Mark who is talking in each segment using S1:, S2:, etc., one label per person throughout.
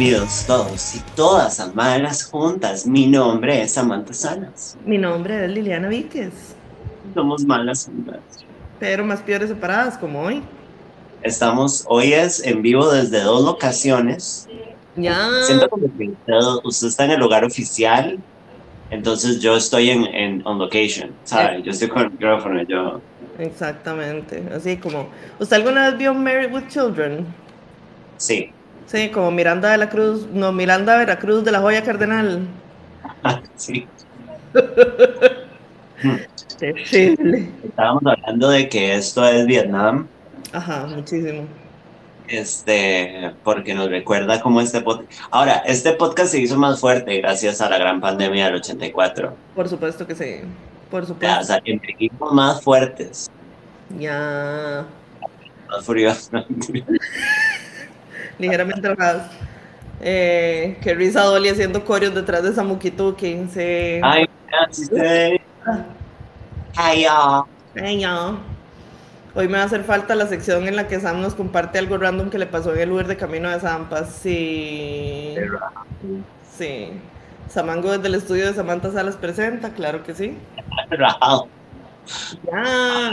S1: Bienvenidos todos y todas a Malas Juntas. Mi nombre es Samantha Salas.
S2: Mi nombre es Liliana Víquez.
S1: Somos Malas Juntas.
S2: Pero más peores separadas, como hoy.
S1: Estamos, hoy es en vivo desde dos locaciones.
S2: Ya.
S1: Siento como que usted, está en el lugar oficial, entonces yo estoy en, en on location, ¿sabe? Yo estoy con el micrófono, yo...
S2: Exactamente. Así como. ¿Usted alguna vez vio Married with Children?
S1: Sí.
S2: Sí, como Miranda de la Cruz. No, Miranda Veracruz de la Joya Cardenal.
S1: sí.
S2: Terrible.
S1: Estábamos hablando de que esto es Vietnam,
S2: Ajá, muchísimo.
S1: este, porque nos recuerda cómo este podcast... Ahora, este podcast se hizo más fuerte gracias a la gran pandemia del 84.
S2: Por supuesto que sí. Por
S1: Ya, o
S2: supuesto.
S1: sea, emergimos más fuertes,
S2: Ya.
S1: más furiosos.
S2: Ligeramente enojadas. Eh, qué risa Dolly haciendo coreos detrás de Samukituki. Sí.
S1: Ay. Ay, ah.
S2: Ay, ya. Hoy me va a hacer falta la sección en la que Sam nos comparte algo random que le pasó en el Uber de camino de Zampa. Sí. Sí. Samango desde el estudio de Samantha Salas presenta, claro que sí. Ya.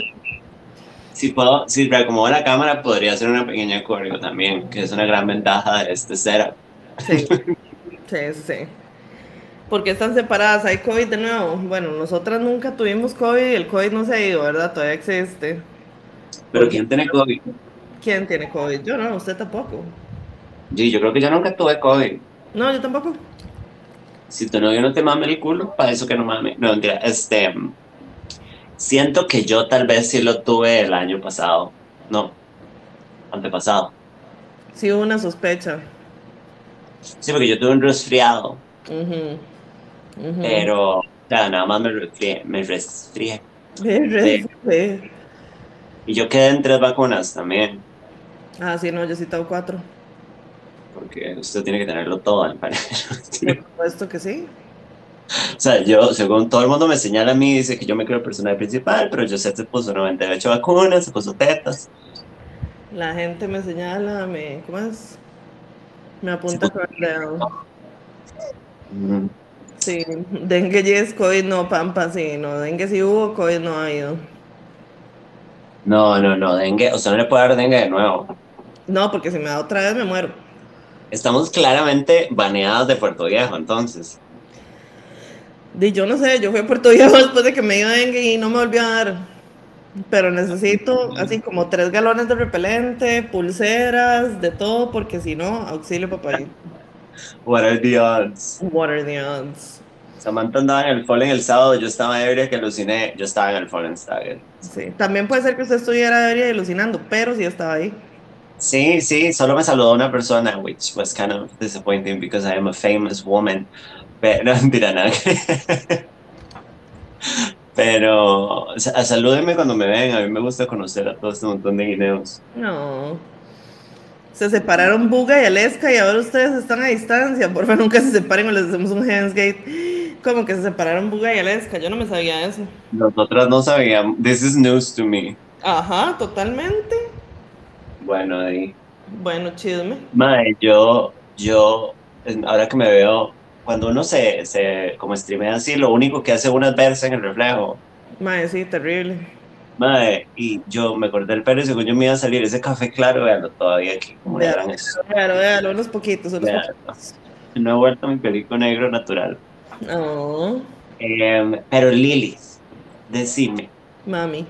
S1: Si puedo, si reacomodo la cámara, podría hacer una pequeña coreo también, que es una gran ventaja de este setup.
S2: Sí. Sí, sí, sí. ¿Por qué están separadas? ¿Hay COVID de nuevo? Bueno, nosotras nunca tuvimos COVID y el COVID no se ha ido, ¿verdad? Todavía existe.
S1: Pero ¿quién tiene COVID?
S2: ¿Quién tiene COVID? Yo no, usted tampoco.
S1: Sí, yo creo que yo nunca tuve COVID.
S2: No, yo tampoco.
S1: Si tu novio no te mame el culo, para eso que no mame. No, mentira. Este, siento que yo tal vez sí lo tuve el año pasado. No, antepasado.
S2: Sí hubo una sospecha.
S1: Sí, porque yo tuve un resfriado,
S2: Ujú. Ujú.
S1: pero ya, nada más me resfrié. Me resfrié.
S2: Re- re-
S1: Y yo quedé en tres vacunas también,
S2: Ah, sí, no, yo sí tengo cuatro.
S1: porque usted tiene que tenerlo todo, al parecer.
S2: Por supuesto que sí.
S1: O sea, yo, según todo el mundo me señala a mí, dice que yo me creo personaje principal, pero yo sé se puso 98 vacunas, se puso tetas.
S2: La gente me señala, me. ¿Cómo es? Me apunta con el dedo.
S1: Mm,
S2: Sí, dengue yes, COVID no, pampa, sí, no, dengue sí hubo, COVID no ha ido.
S1: No, no, no, dengue, o sea, no le puede dar dengue de nuevo.
S2: No, porque si me da otra vez me muero.
S1: Estamos claramente baneadas de Puerto Viejo, entonces.
S2: Di, yo no sé, yo fui a Puerto Viejo después de que me dio dengue y no me volvió a dar. Pero necesito así como tres galones de repelente, pulseras, de todo, porque si no, auxilio papayito.
S1: What are the odds?
S2: What are the odds?
S1: Samantha andaba en el Fallen el sábado, yo estaba ebria que aluciné, yo estaba en el Fallen Stagger.
S2: Sí, también puede ser que usted estuviera ebria y alucinando, pero sí estaba ahí.
S1: Sí, sí, solo me saludó una persona, which was kind of disappointing because I am a famous woman. Pero, no, mentira, nada. Pero, sa- salúdenme cuando me ven, a mí me gusta conocer a todo este montón de guineos.
S2: No. Se separaron Buga y Aleska y ahora ustedes están a distancia. Por favor, nunca se separen o les hacemos un Gate. Como que se separaron Buga y Aleska. Yo no me sabía eso.
S1: Nosotras no sabíamos, this is news to me.
S2: Ajá, totalmente.
S1: Bueno, ahí.
S2: Bueno, chisme.
S1: Mae, yo, yo, ahora que me veo, cuando uno se, se como streamea así, lo único que hace uno es verse en el reflejo.
S2: Mae, sí, terrible.
S1: Mae, y yo me corté el pelo y según yo me iba a salir ese café claro, veanlo todavía aquí, como eran eso.
S2: Véalo, véalo, unos poquitos, unos
S1: Véalo.
S2: poquitos.
S1: No he vuelto a mi película negro natural.
S2: No,
S1: Em, pero Lili, decime,
S2: mami.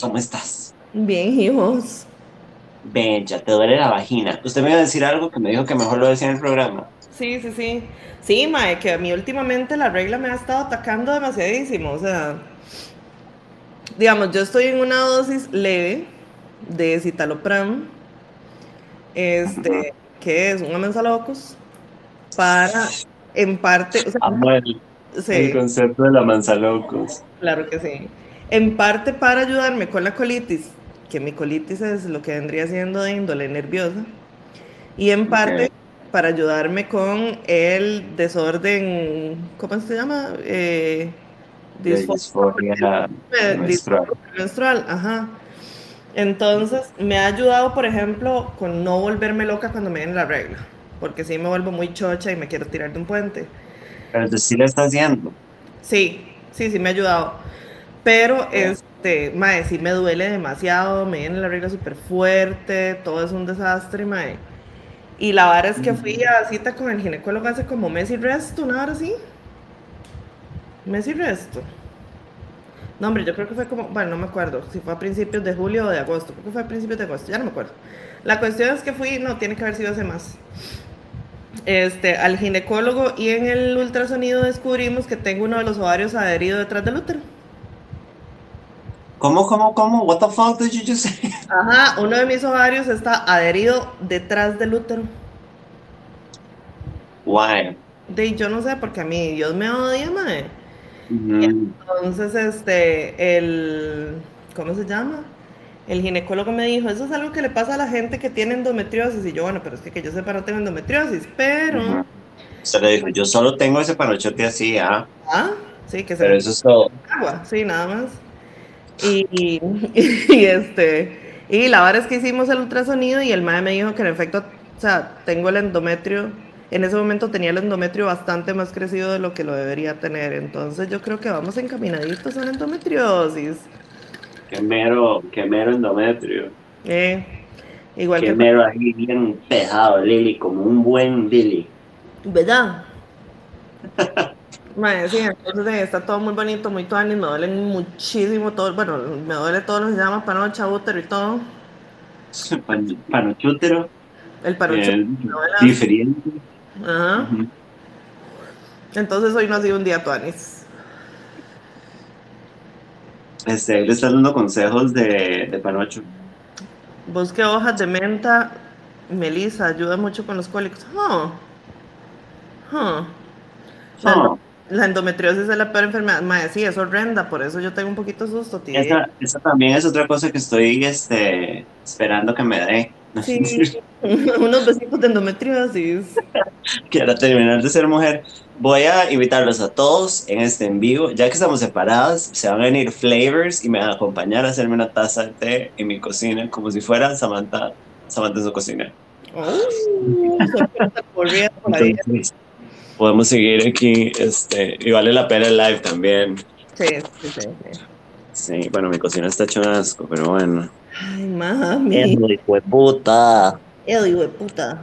S1: ¿cómo estás?
S2: Bien, hijos.
S1: Bella, te duele la vagina. Usted me iba a decir algo que me dijo que mejor lo decía en el programa.
S2: Sí, sí, sí. Sí, mae, que a mí últimamente la regla me ha estado atacando demasiadísimo. O sea, digamos, yo estoy en una dosis leve de citalopram, este, que es un amensalocos, para, en parte, o sea,
S1: Amo el, concepto de la manzalocos.
S2: claro que sí. En parte para ayudarme con la colitis, que mi colitis es lo que vendría siendo de índole nerviosa, y en parte. Para ayudarme con el desorden, ¿cómo se llama? Eh, disforia eh,
S1: menstrual.
S2: menstrual, ajá. Entonces, me ha ayudado, por ejemplo, con no volverme loca cuando me den la regla. porque sí me vuelvo muy chocha y me quiero tirar de un puente.
S1: Pero tú sí lo estás haciendo.
S2: Sí, sí, sí me ha ayudado. Pero, este, mae, sí me duele demasiado, me viene la regla súper fuerte, todo es un desastre, mae. Y la vara es que fui a cita con el ginecólogo hace como mes y resto, una hora así. Mes y resto. No, hombre, yo creo que fue como, bueno, no me acuerdo si fue a principios de julio o de agosto, creo que fue a principios de agosto, ya no me acuerdo. La cuestión es que fui, no, tiene que haber sido hace más. Este, al ginecólogo y en el ultrasonido descubrimos que tengo uno de los ovarios adherido detrás del útero.
S1: ¿Cómo, cómo, cómo? What the fuck did you just say?
S2: Ajá, uno de mis ovarios está adherido detrás del útero.
S1: Why?
S2: De, yo no sé, porque a mí Dios me odia, mae. Entonces, este, el, ¿cómo se llama? El ginecólogo me dijo, eso es algo que le pasa a la gente que tiene endometriosis. Y yo, bueno, pero es que, que yo sepa no tengo endometriosis, pero...
S1: Se le dijo, yo solo tengo ese panochote así, ¿ah?
S2: Ah, sí, que se...
S1: Pero eso es todo.
S2: Agua, sí, nada más. Y, y, este, y la verdad es que hicimos el ultrasonido y el madre me dijo que en efecto, o sea, tengo el endometrio, en ese momento tenía el endometrio bastante más crecido de lo que lo debería tener, entonces yo creo que vamos encaminaditos a la endometriosis.
S1: Qué mero, qué mero endometrio.
S2: Eh, igual
S1: qué
S2: que...
S1: mero ahí bien pejado, Lili, como un buen Lili.
S2: ¿Verdad? Mae, sí, entonces eh, está todo muy bonito, muy tuanis, me duelen muchísimo todo, bueno, me duele todo lo que se llama panocha, útero y todo.
S1: Pan- Panochútero.
S2: El panocho.
S1: eh, diferente.
S2: Ajá. Entonces hoy no ha sido un día tuanis.
S1: Este, él le está dando consejos de, de Panocho.
S2: Busque hojas de menta, melisa, ayuda mucho con los cólicos. Huh. Huh.
S1: Oh,
S2: la endometriosis es la peor enfermedad. Mae, sí, es horrenda, por eso yo tengo un poquito de susto, tía.
S1: esa, esa también es otra cosa que estoy este, esperando que me dé.
S2: Sí, unos besitos de endometriosis.
S1: Quiero terminar de ser mujer. Voy a invitarlos a todos en este en vivo. Ya que estamos separadas, se van a venir flavors y me van a acompañar a hacerme una taza de té en mi cocina, como si fuera Samantha, Samantha en su cocina.
S2: Oh, sorpresa corriendo por ahí.
S1: Entonces, podemos seguir aquí, este, y vale la pena el live también.
S2: Sí, sí, sí, sí.
S1: Sí, bueno, mi cocina está hecho un asco, pero bueno.
S2: Ay, mami.
S1: hijo de puta.
S2: El hijo de puta.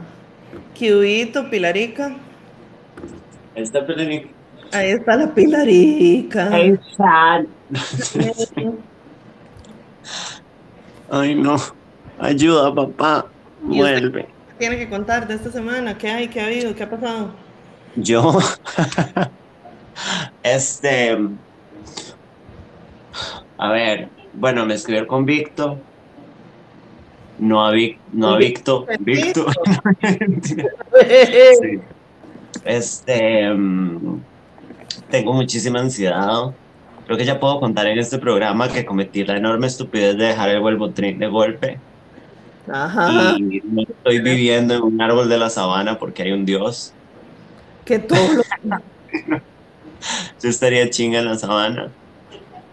S2: Cubito, Pilarica.
S1: Está peleando.
S2: Ahí está la Pilarica.
S1: Ay, no. Ayuda, papá. Vuelve.
S2: ¿Qué tiene que contar de esta semana? ¿Qué hay? ¿Qué ha habido? ¿Qué ha pasado?
S1: Yo. este. A ver. Bueno, me escribió el convicto. No a, Vic- no a Victo. Victo. Sí. Este. mm, tengo muchísima ansiedad. Creo que ya puedo contar en este programa que cometí la enorme estupidez de dejar el vuelvotrín de golpe.
S2: Ajá.
S1: Y no estoy viviendo en un árbol de la sabana porque hay un dios.
S2: Que.
S1: Yo estaría chinga en la sabana.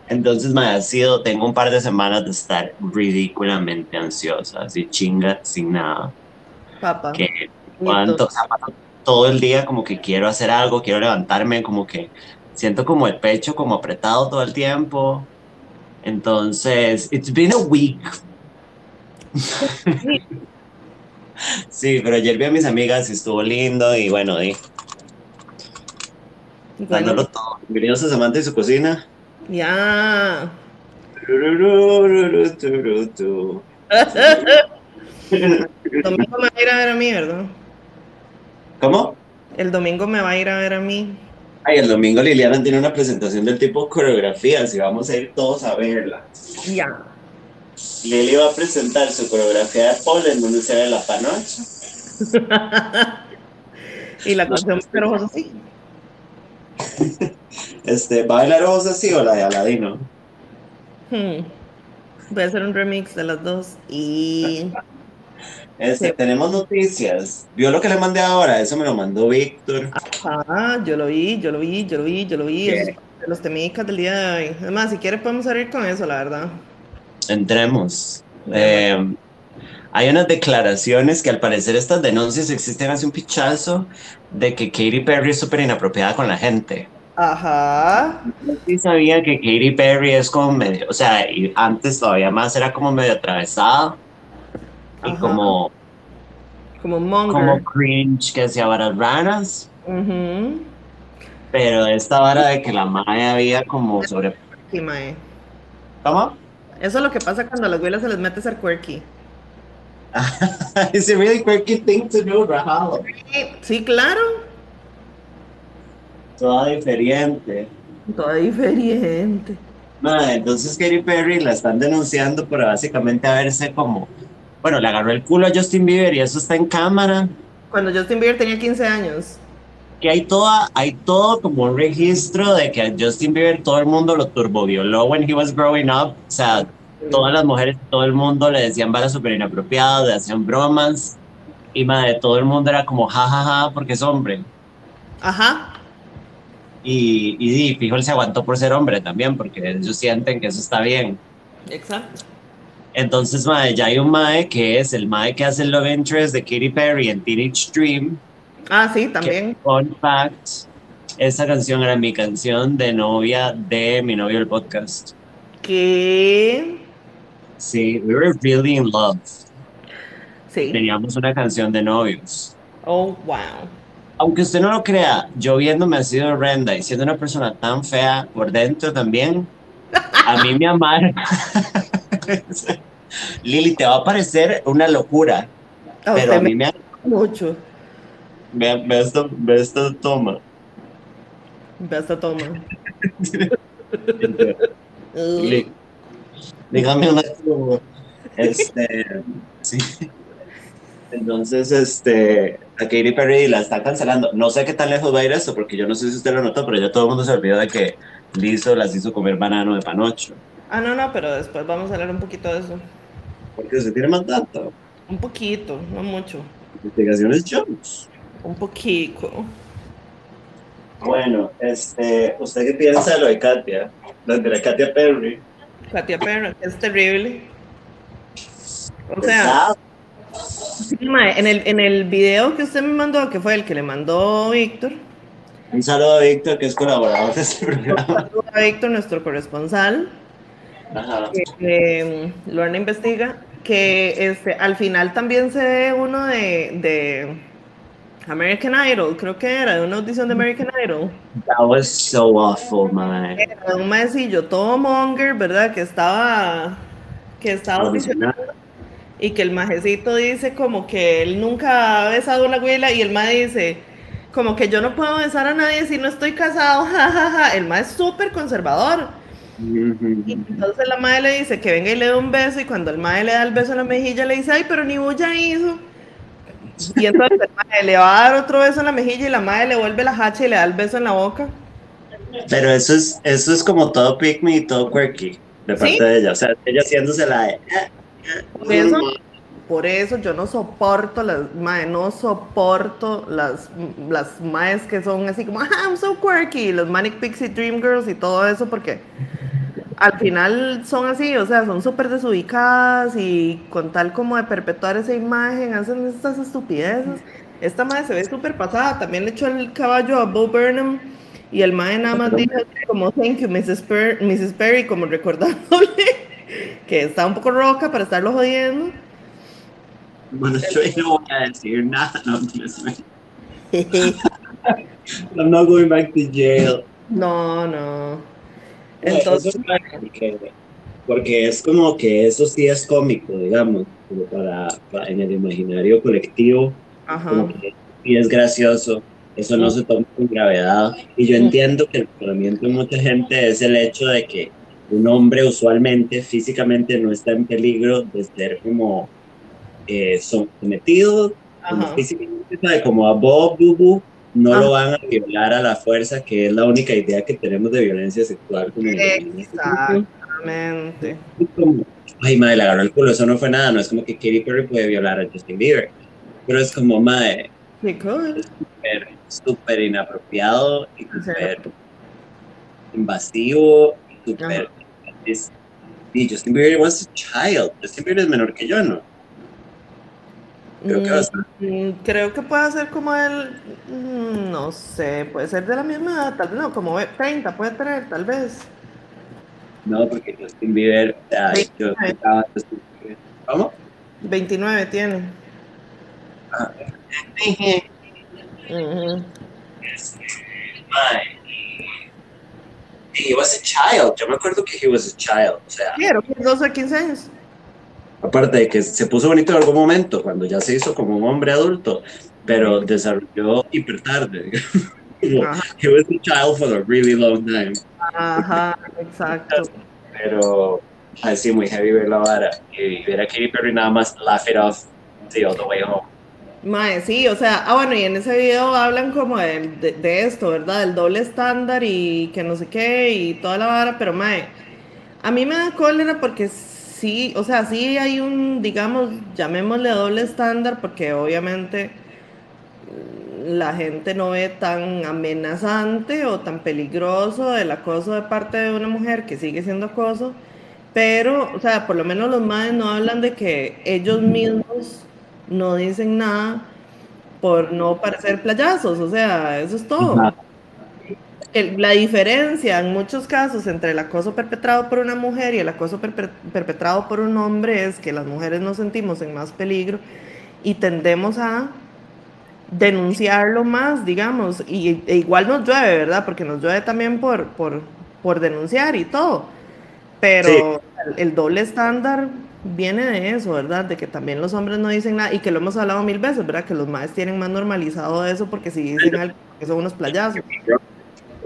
S1: Entonces me ha sido, tengo un par de semanas de estar ridículamente ansiosa, así chinga sin nada.
S2: Papá.
S1: Que cuánto, todo el día como que quiero hacer algo, quiero levantarme, como que siento como el pecho como apretado todo el tiempo. Entonces, it's been a week. Sí, pero ayer vi a mis amigas y estuvo lindo y bueno, y
S2: Bueno,
S1: dándolo todo. Bienvenidos a Samantha y su cocina.
S2: ya. El domingo me va a ir a ver a mí, ¿verdad?
S1: ¿Cómo?
S2: El domingo me va a ir a ver a mí.
S1: Ay, el domingo Liliana tiene una presentación del tipo coreografías y vamos a ir todos a verla.
S2: Ya.
S1: Lili va a presentar su coreografía de pole en donde se ve la panocha.
S2: Y la canción pero ojos así.
S1: Este, ¿va a bailar ojos así o la de Aladino?
S2: Hmm. Voy a hacer un remix de las dos. Y.
S1: Este,
S2: Sí.
S1: tenemos noticias. ¿Vio lo que le mandé ahora? Eso me lo mandó Víctor.
S2: Ajá, yo lo vi, yo lo vi, yo lo vi, yo lo vi. De los temicas del día de hoy. Además, si quieres, podemos abrir con eso, la verdad.
S1: Entremos. Eh, hay unas declaraciones que al parecer estas denuncias existen hace un pichazo de que Katy Perry es súper inapropiada con la gente.
S2: Ajá.
S1: Yo sí sabía que Katy Perry es como medio, o sea, y antes todavía más era como medio atravesada y
S2: Ajá.
S1: como,
S2: Como monger.
S1: como cringe que hacía varas raras,
S2: Ujú.
S1: pero esta vara de que la madre había como sobre...
S2: Sí, mae.
S1: ¿Cómo?
S2: Eso es lo que pasa cuando a las güelas se les mete ser quirky.
S1: It's a really quirky thing to do, Rahal.
S2: Sí, claro.
S1: Toda diferente.
S2: Todo diferente.
S1: Madre, entonces Katy Perry la están denunciando por básicamente haberse como... Bueno, le agarró el culo a Justin Bieber y eso está en cámara.
S2: Cuando Justin Bieber tenía 15 años.
S1: que hay toda, hay todo como un registro de que a Justin Bieber todo el mundo lo turbovioló when he was growing up. O sea, todas las mujeres, todo el mundo le decían varas súper inapropiadas, le hacían bromas. Y madre, todo el mundo era como jajaja porque es hombre.
S2: Ajá.
S1: Y, y, y fijo, él se aguantó por ser hombre también, porque ellos sienten que eso está bien.
S2: Exacto.
S1: Entonces, madre, ya hay un mae que es el mae que hace el love interest de Katy Perry en Teenage Dream.
S2: Ah, sí, también.
S1: fun fact, esa canción era mi canción de novia de mi novio el podcast.
S2: Que.
S1: Sí, we were really in love.
S2: Sí.
S1: Teníamos una canción de novios.
S2: Oh, wow.
S1: Aunque usted no lo crea, yo viéndome así de horrenda y siendo una persona tan fea por dentro también, a mí me amaron. Lili, te va a parecer una locura, pero a mí
S2: me
S1: me...
S2: mucho.
S1: Ve, ve esta, ve esta toma.
S2: Ve esta toma.
S1: Lili, Dígame una. Este, sí. Entonces, este, a Katy Perry la está cancelando. No sé qué tan lejos va a ir esto, porque yo no sé si usted lo notó, pero ya todo el mundo se olvidó de que Lizzo las hizo comer banano de panocho.
S2: Ah, no, no, pero después vamos a hablar un poquito de eso.
S1: Porque se tiene más datos.
S2: Un poquito, no mucho.
S1: Investigaciones Jones.
S2: Un poquito.
S1: Bueno, este, ¿usted qué piensa de lo de Katia? Lo de la Katia Perry.
S2: Katia Perry, es terrible. O sea, en, el, en el video que usted me mandó, que fue el que le mandó Víctor,
S1: Un saludo a Víctor, que es colaborador de este programa.
S2: a Víctor, nuestro corresponsal,
S1: Ajá.
S2: que eh, Lorna investiga, que este, al final también se ve uno de, de American Idol, creo que era, de una audición de American Idol.
S1: That was so awful, man.
S2: Era un maecillo todo monger, ¿verdad? Que estaba, que estaba audicionando y que el majecito dice como que él nunca ha besado a una abuela y el mae dice como que yo no puedo besar a nadie si no estoy casado, jajaja. El mae es súper conservador. Y entonces la madre le dice que venga y le dé un beso y cuando el mae le da el beso en la mejilla le dice, ay, pero ni bulla hizo. Y entonces el mae le va a dar otro beso en la mejilla y la madre le vuelve la hacha y le da el beso en la boca.
S1: Pero eso es, eso es como todo pick me y todo quirky de parte
S2: ¿Sí?
S1: de ella. O sea, ella haciéndose la de. "Eh,
S2: Por eso, por eso yo no soporto las mae, no soporto las, las maes que son así como, ah, I'm so quirky, los Manic Pixie Dream Girls y todo eso, porque al final son así, o sea, son súper desubicadas y con tal como de perpetuar esa imagen, hacen estas estupideces. Esta madre se ve súper pasada, también le echó el caballo a Bo Burnham y el mae nada más dijo como, thank you, Mrs. Per- Mrs. Perry, como recordándole que está un poco roca para estarlo jodiendo.
S1: Bueno, yo no voy a decir nada. No, I'm not going back to jail.
S2: No, no.
S1: Entonces, porque, porque es como que eso sí es cómico, digamos, como para, para- en el imaginario colectivo,
S2: ajá.
S1: sí es gracioso, eso no se toma con gravedad. Y yo entiendo que el razonamiento de mucha gente es el hecho de que un hombre usualmente físicamente no está en peligro de ser como eh, sometido, físicamente, como a Bob Bubu, no
S2: Ah.
S1: lo van a violar a la fuerza, que es la única idea que tenemos de violencia sexual. Como
S2: Exactamente.
S1: como, ay, madre, le agarró el culo, eso no fue nada, no es como que Katy Perry puede violar a Justin Bieber, pero es como, madre,
S2: Nicole.
S1: súper, súper inapropiado y súper invasivo, y súper... Y Justin Bieber was a child, Justin Bieber es menor que yo, ¿no? Creo que,
S2: mm, creo que puede ser como él, mm, no sé, puede ser de la misma edad, tal vez no, como 30 puede tener, tal vez.
S1: No, porque Justin Bieber, ay, yo estaba ¿Cómo?
S2: 29 tiene.
S1: Ah. Ay. He was a child. Yo me acuerdo que he was a child. O sea,
S2: Quiero, 12 15 años.
S1: Aparte de que se puso bonito en algún momento, cuando ya se hizo como un hombre adulto, pero desarrolló hiper tarde.
S2: Ajá.
S1: he was a child for a really long time.
S2: Ajá, exacto.
S1: Pero, ay, sí, muy heavy ver la vara. Y ver a Katy Perry nada más laugh it off the all the way home.
S2: Mae, sí, o sea, ah, bueno, y en ese video hablan como de, de- de esto, ¿verdad? Del doble estándar y que no sé qué y toda la vara, pero mae, a mí me da cólera porque sí, o sea, sí hay un, digamos, llamémosle doble estándar porque obviamente mm, la gente no ve tan amenazante o tan peligroso el acoso de parte de una mujer que sigue siendo acoso, pero, o sea, por lo menos los madres no hablan de que ellos mismos no dicen nada por no parecer playazos, o sea, eso es todo. El- la diferencia en muchos casos entre el acoso perpetrado por una mujer y el acoso perpe- perpetrado por un hombre es que las mujeres nos sentimos en más peligro y tendemos a denunciarlo más, digamos, y e igual nos llueve, ¿verdad? Porque nos llueve también por, por, por denunciar y todo. Pero
S1: Sí.
S2: el, el doble estándar viene de eso, ¿verdad? De que también los hombres no dicen nada y que lo hemos hablado mil veces, ¿verdad? Que los maes tienen más normalizado eso porque si dicen algo, que son unos playazos.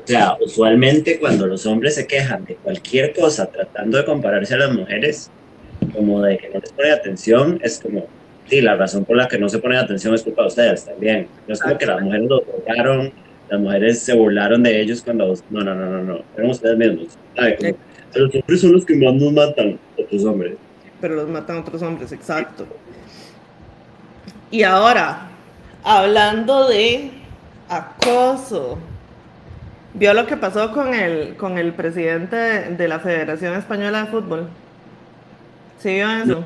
S1: O sea, usualmente cuando los hombres se quejan de cualquier cosa tratando de compararse a las mujeres, como de que no les ponen atención, es como, sí, la razón por la que no se ponen atención es culpa de ustedes también. No es como que las mujeres los drogaron, las mujeres se burlaron de ellos cuando... No, no, no, no, no, eran ustedes mismos. ¿sabe? Como, los hombres son los que más nos matan, otros hombres.
S2: pero los matan otros hombres, exacto. Y ahora, hablando de acoso, ¿vio lo que pasó con el, con el presidente de la Federación Española de Fútbol? ¿Sí vio eso?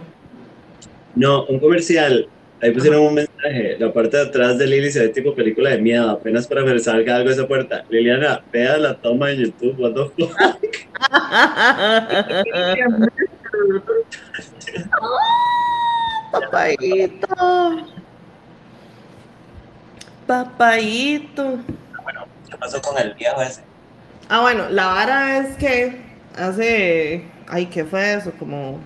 S1: No, un comercial. Ahí pusieron un mensaje. La parte de atrás de Lili se ve tipo película de miedo. Apenas para ver salga algo de esa puerta. Liliana, vea la toma en YouTube. What the fuck?
S2: Papayito. Papayito.
S1: ¿Qué pasó con el viejo ese?
S2: Ah, bueno, la vara es que hace, ay, ¿qué fue eso? Como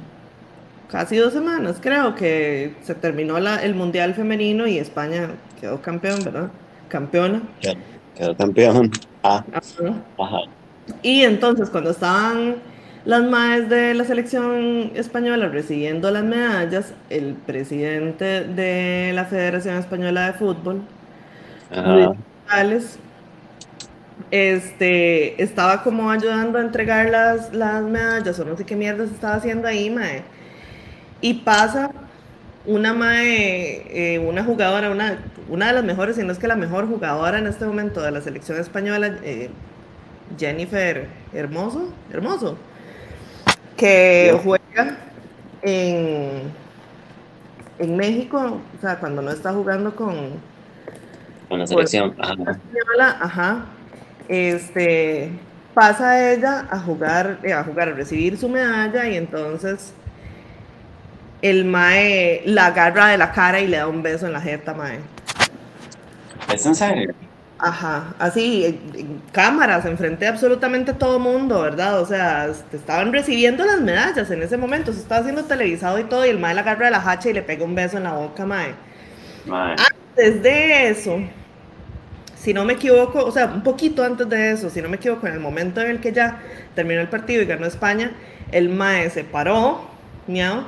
S2: casi dos semanas, creo que se terminó la- el Mundial Femenino y España quedó campeón, ¿verdad? Campeona.
S1: Quedó campeón. Ah,
S2: Ajá. Y entonces cuando estaban las madres de la selección española recibiendo las medallas, el presidente de la Federación Española de Fútbol. González, este, estaba como ayudando a entregar las, las medallas o no sé qué mierda se estaba haciendo ahí, mae. Y pasa una mae, eh, una jugadora, una, una de las mejores, si no es que la mejor jugadora en este momento de la selección española, eh, Jennifer Hermoso, Hermoso, que juega en, en México, o sea, cuando no está jugando con,
S1: Con la selección. Ajá.
S2: española, ajá, este, pasa ella a jugar, eh, a jugar, a recibir su medalla y entonces el mae la agarra de la cara y le da un beso en la jeta, mae.
S1: ¿Es en serio?
S2: Ajá, así, en, en cámaras, enfrente de absolutamente todo mundo, ¿verdad? O sea, estaban recibiendo las medallas en ese momento, se estaba haciendo televisado y todo, y el mae la agarra de la hacha y le pega un beso en la boca, mae.
S1: Mae.
S2: Desde eso, si no me equivoco, o sea, un poquito antes de eso, si no me equivoco, en el momento en el que ya terminó el partido y ganó España, el Mae se paró, miau,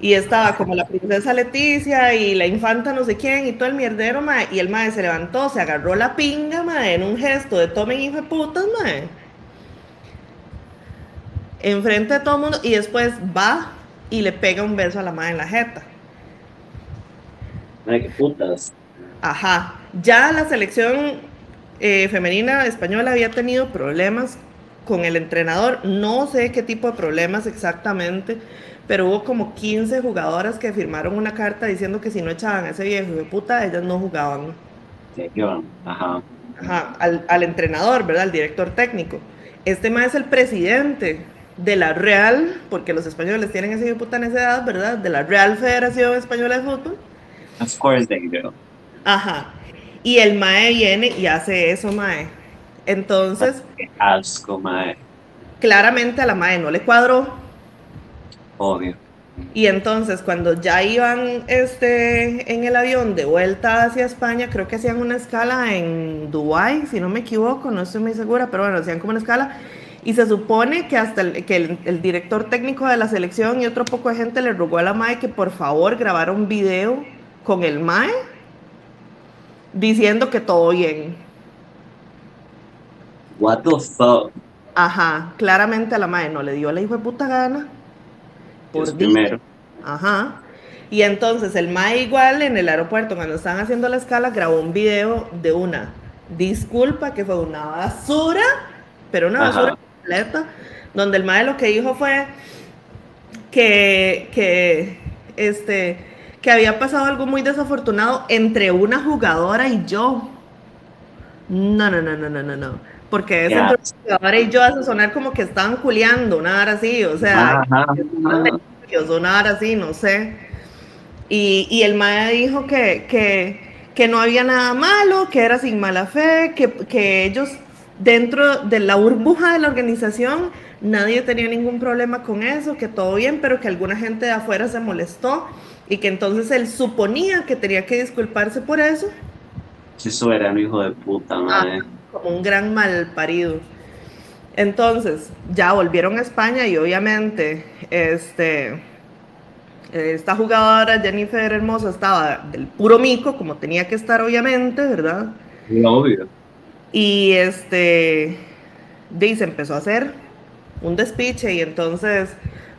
S2: y estaba como la princesa Leticia y la infanta no sé quién y todo el mierdero, Mae, y el Mae se levantó, se agarró la pinga, Mae, en un gesto de tomen hijo de putas, Mae. Enfrente de todo el mundo y después va y le pega un beso a la Mae en la jeta.
S1: Mae, qué putas.
S2: Ajá, ya la selección eh, femenina española había tenido problemas con el entrenador. No sé qué tipo de problemas exactamente, pero hubo como 15 jugadoras que firmaron una carta diciendo que si no echaban a ese viejo de puta, ellas no jugaban.
S1: Ajá.
S2: Ajá, al, al entrenador, ¿verdad? Al director técnico. Este más es el presidente de la Real, porque los españoles tienen ese puta en esa edad, ¿verdad? De la Real Federación Española de Fútbol.
S1: Of course they do.
S2: Ajá. Y el MAE viene y hace eso, MAE. Entonces.
S1: Qué asco, MAE.
S2: Claramente a la MAE no le cuadró.
S1: Obvio.
S2: Y entonces cuando ya iban este, en el avión de vuelta hacia España, creo que hacían una escala en Dubái, si no me equivoco, no estoy muy segura, pero bueno, hacían como una escala. Y se supone que hasta el, que el, el, director técnico de la selección y otro poco de gente le rogó a la MAE que por favor grabara un video con el MAE diciendo que todo bien.
S1: What the fuck?
S2: Ajá, claramente a la MAE no le dio la hijo de puta gana.
S1: Por primero.
S2: Ajá. Y entonces el MAE igual en el aeropuerto, cuando estaban haciendo la escala, grabó un video de una disculpa que fue una basura, pero una basura completa, donde el MAE lo que dijo fue que, que, este, que había pasado algo muy desafortunado entre una jugadora y yo. No, no, no, no, no, no, no. Porque es yeah. entre una jugadora y yo hace sonar como que estaban culeando, una hora así, o sea, una hora así, no sé. Y, y el MAE dijo que, que, que, no había nada malo, que era sin mala fe, que, que ellos dentro de la burbuja de la organización nadie tenía ningún problema con eso, que todo bien, pero que alguna gente de afuera se molestó y que entonces él suponía que tenía que disculparse por eso.
S1: Eso era un hijo de puta, madre.
S2: Ah, como un gran mal parido. Entonces, ya volvieron a España y obviamente este, esta jugadora Jennifer Hermosa estaba del puro mico, como tenía que estar obviamente, ¿verdad?
S1: Obvio.
S2: Y este, dice, empezó a hacer un despiche y entonces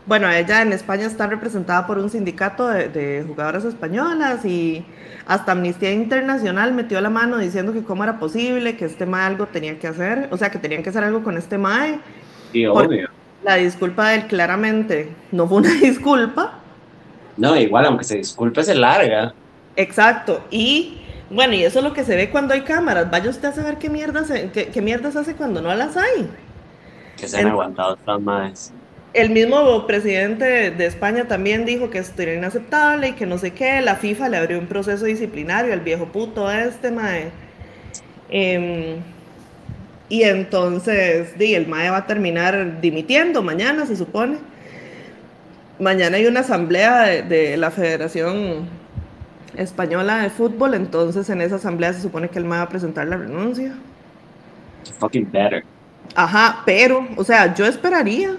S2: bueno, ella en España está representada por un sindicato de, de, jugadoras españolas y hasta Amnistía Internacional metió la mano diciendo que cómo era posible, que este MAE algo tenía que hacer, o sea, que tenían que hacer algo con este MAE.
S1: Sí, obvio.
S2: La disculpa de él claramente no fue una disculpa.
S1: No, igual, aunque se disculpe, se larga.
S2: Exacto, y bueno, y eso es lo que se ve cuando hay cámaras. Vaya usted a saber qué mierdas, qué, qué mierdas hace cuando no las hay.
S1: Que se han aguantado estas maes
S2: el mismo presidente de España también dijo que esto era inaceptable y que no sé qué. La FIFA le abrió un proceso disciplinario al viejo puto este mae. Eh, y entonces, di, el mae va a terminar dimitiendo mañana, se supone. Mañana hay una asamblea de, de, la Federación Española de Fútbol, entonces en esa asamblea se supone que el mae va a presentar la renuncia.
S1: Fucking better.
S2: Ajá, pero, o sea, yo esperaría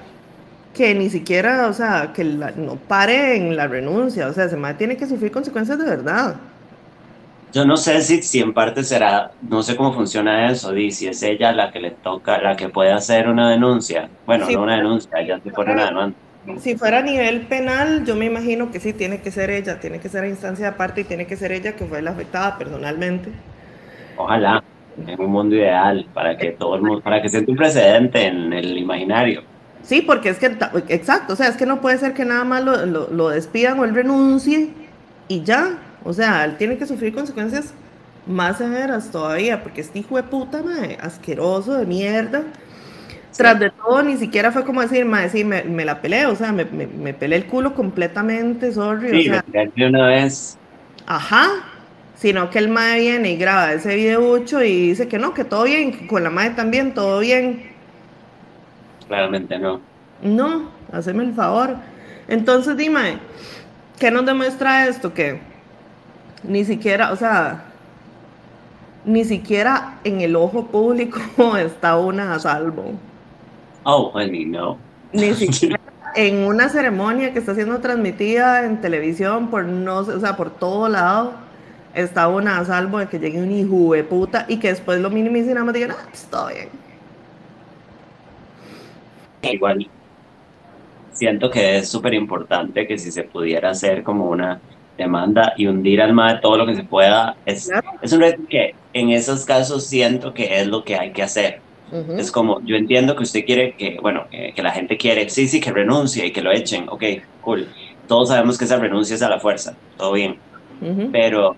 S2: que ni siquiera, o sea, que la, no pare en la renuncia, o sea, se tiene que sufrir consecuencias de verdad.
S1: Yo no sé si, si en parte será, no sé cómo funciona eso, di, si es ella la que le toca, la que puede hacer una denuncia. Bueno, sí, no una denuncia, ella se pone una demanda.
S2: Si fuera a nivel penal, yo me imagino que sí, tiene que ser ella, tiene que ser a instancia aparte y tiene que ser ella que fue la afectada personalmente.
S1: Ojalá, en un mundo ideal, para que todo el mundo, para que sea un precedente en el imaginario.
S2: Sí, porque es que, exacto, o sea, es que no puede ser que nada más lo, lo, lo, despidan o él renuncie y ya. O sea, él tiene que sufrir consecuencias más severas todavía, porque este hijo de puta, mae, asqueroso de mierda. Sí. Tras de todo, ni siquiera fue como decir, mae, sí, me, me la peleé, o sea, me, me, me, peleé el culo completamente, sorry.
S1: Sí,
S2: o sea,
S1: de una vez.
S2: Ajá, sino que el mae viene y graba ese videocho y dice que no, que todo bien, que con la mae también, todo bien
S1: claramente no.
S2: No, haceme el favor. Entonces dime, ¿qué nos demuestra esto? Que ni siquiera, o sea, ni siquiera en el ojo público está una a salvo.
S1: Oh, I mean, no.
S2: Ni siquiera en una ceremonia que está siendo transmitida en televisión por no o sea, por todo lado, está una a salvo de que llegue un hijo de puta y que después lo minimicen y nada más digan, ah, pues todo bien.
S1: Igual siento que es súper importante que si se pudiera hacer como una demanda y hundir al MAE todo lo que se pueda, es, claro. es un reto que en esos casos siento que es lo que hay que hacer. Es como, yo entiendo que usted quiere que, bueno, que, la gente quiere, sí, sí, que renuncie y que lo echen, ok, cool. Todos sabemos que esa renuncia es a la fuerza, todo bien. Pero,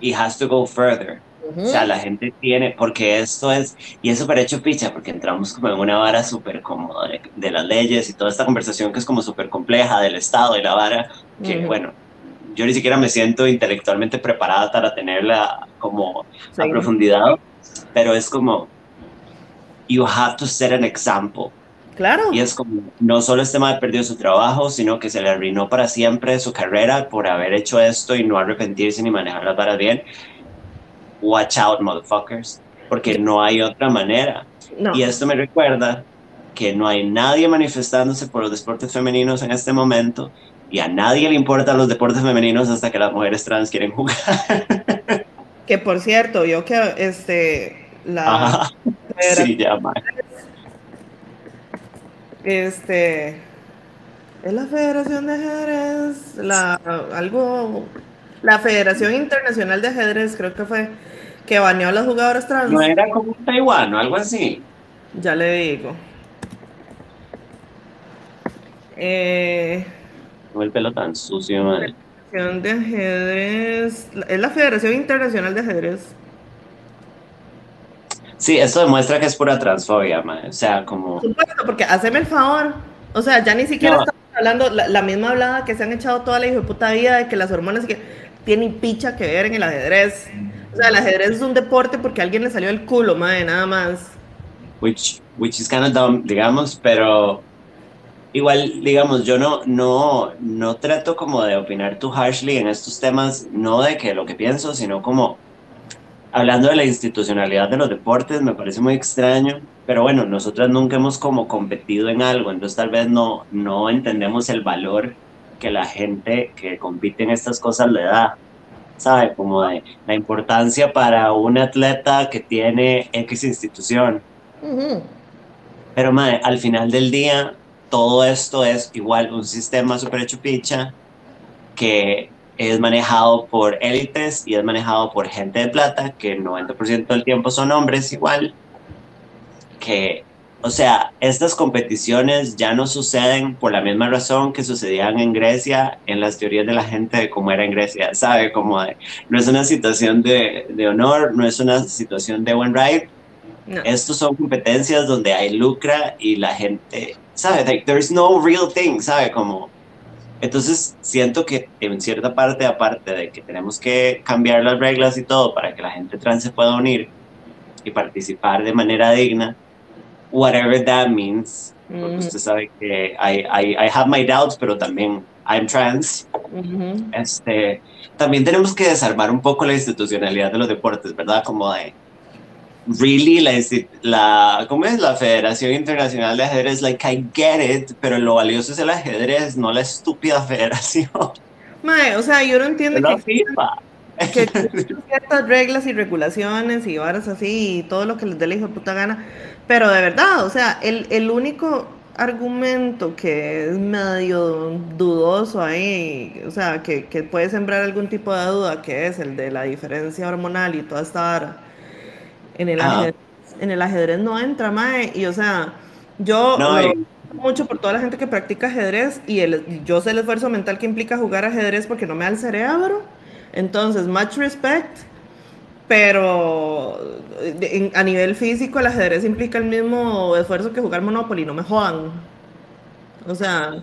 S1: it has to go further. O sea, la gente tiene, porque esto es, y es súper hecho picha, porque entramos como en una vara súper cómoda de, las leyes y toda esta conversación que es como súper compleja del Estado y la vara, que bueno, yo ni siquiera me siento intelectualmente preparada para tenerla como a profundidad, pero es como, you have to set an example.
S2: Claro.
S1: Y es como, no solo este mal perdió su trabajo, sino que se le arruinó para siempre su carrera por haber hecho esto y no arrepentirse ni manejar las varas bien. Watch out, motherfuckers, porque no hay otra manera. Y esto me recuerda que no hay nadie manifestándose por los deportes femeninos en este momento y a nadie le importan los deportes femeninos hasta que las mujeres trans quieren jugar.
S2: Que por cierto, yo que este la
S1: sí, ya,
S2: este es la Federación de Ajedrez, la algo la Federación Internacional de Ajedrez creo que fue que baneó a las jugadoras trans.
S1: No era como un Taiwán o algo así.
S2: Ya le digo. Eh,
S1: el pelo tan sucio, madre.
S2: Federación de Ajedrez. Es la Federación Internacional de Ajedrez.
S1: Sí, eso demuestra que es pura transfobia, madre. O sea, como.
S2: supuesto, porque haceme el favor. O sea, ya ni siquiera estamos hablando la, misma hablada que se han echado toda la hijo de puta vida de que las hormonas que tienen picha que ver en el ajedrez. O sea, el ajedrez es un deporte porque a alguien le salió el culo, madre, nada más.
S1: Which, which is kind of dumb, digamos, pero igual, digamos, yo no, no, no trato como de opinar too harshly en estos temas, no de que lo que pienso, sino como hablando de la institucionalidad de los deportes, me parece muy extraño, pero bueno, nosotras nunca hemos como competido en algo, entonces tal vez no, no entendemos el valor que la gente que compite en estas cosas le da. ¿Sabe? Como de la importancia para un atleta que tiene X institución. Pero, madre, al final del día, todo esto es igual un sistema super hecho picha que es manejado por élites y es manejado por gente de plata, que el 90% del tiempo son hombres igual, que, o sea, estas competiciones ya no suceden por la misma razón que sucedían en Grecia, en las teorías de la gente de cómo era en Grecia, ¿sabe? Como no es una situación de, de honor, no es una situación de buen ride, estos son competencias donde hay lucra y la gente, ¿sabe? Like, there's no real thing, ¿sabe? Como, entonces siento que en cierta parte, aparte de que tenemos que cambiar las reglas y todo para que la gente trans se pueda unir y participar de manera digna, whatever that means, porque usted sabe que I, I, I, have my doubts, pero también I'm trans. este, también tenemos que desarmar un poco la institucionalidad de los deportes, ¿verdad? Como de really la, la ¿cómo es? La Federación Internacional de Ajedrez, like I get it, pero lo valioso es el ajedrez, no la estúpida federación.
S2: Mae, o sea, yo no entiendo que, FIFA. que ciertas reglas y regulaciones y varas así y todo lo que les dé la hijo de puta gana, pero de verdad, o sea, el, el único argumento que es medio dudoso ahí, o sea, que, que puede sembrar algún tipo de duda, que es el de la diferencia hormonal y toda esta vara en el, ah. ajedrez, en el ajedrez no entra, mae. Y o sea, yo no, mucho por toda la gente que practica ajedrez y el, yo sé el esfuerzo mental que implica jugar ajedrez porque no me da el cerebro. Entonces, much respect. Pero a nivel físico, el ajedrez implica el mismo esfuerzo que jugar Monopoly, no me jodan. O sea,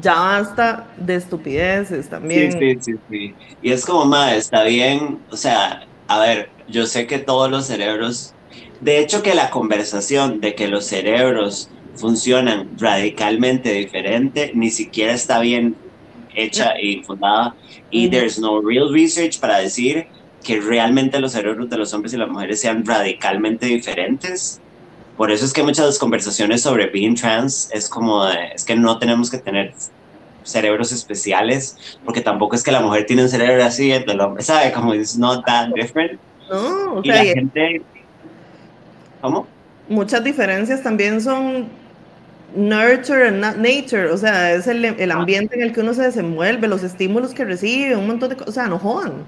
S2: ya basta de estupideces también.
S1: Sí, sí, sí, sí. Y es como, mae, está bien, o sea, a ver, yo sé que todos los cerebros, de hecho que la conversación de que los cerebros funcionan radicalmente diferente, ni siquiera está bien hecha y fundada. Y there's no real research para decir que realmente los cerebros de los hombres y las mujeres sean radicalmente diferentes. Por eso es que muchas conversaciones sobre being trans es como, es que no tenemos que tener cerebros especiales, porque tampoco es que la mujer tiene un cerebro así, el hombre, ¿sabe? Como it's not that different.
S2: No, o
S1: y la gente... ¿Cómo?
S2: Muchas diferencias también son nurture and nature, o sea, es el, el, ah. ambiente en el que uno se desenvuelve, los estímulos que recibe, un montón de cosas, o sea, no jodan.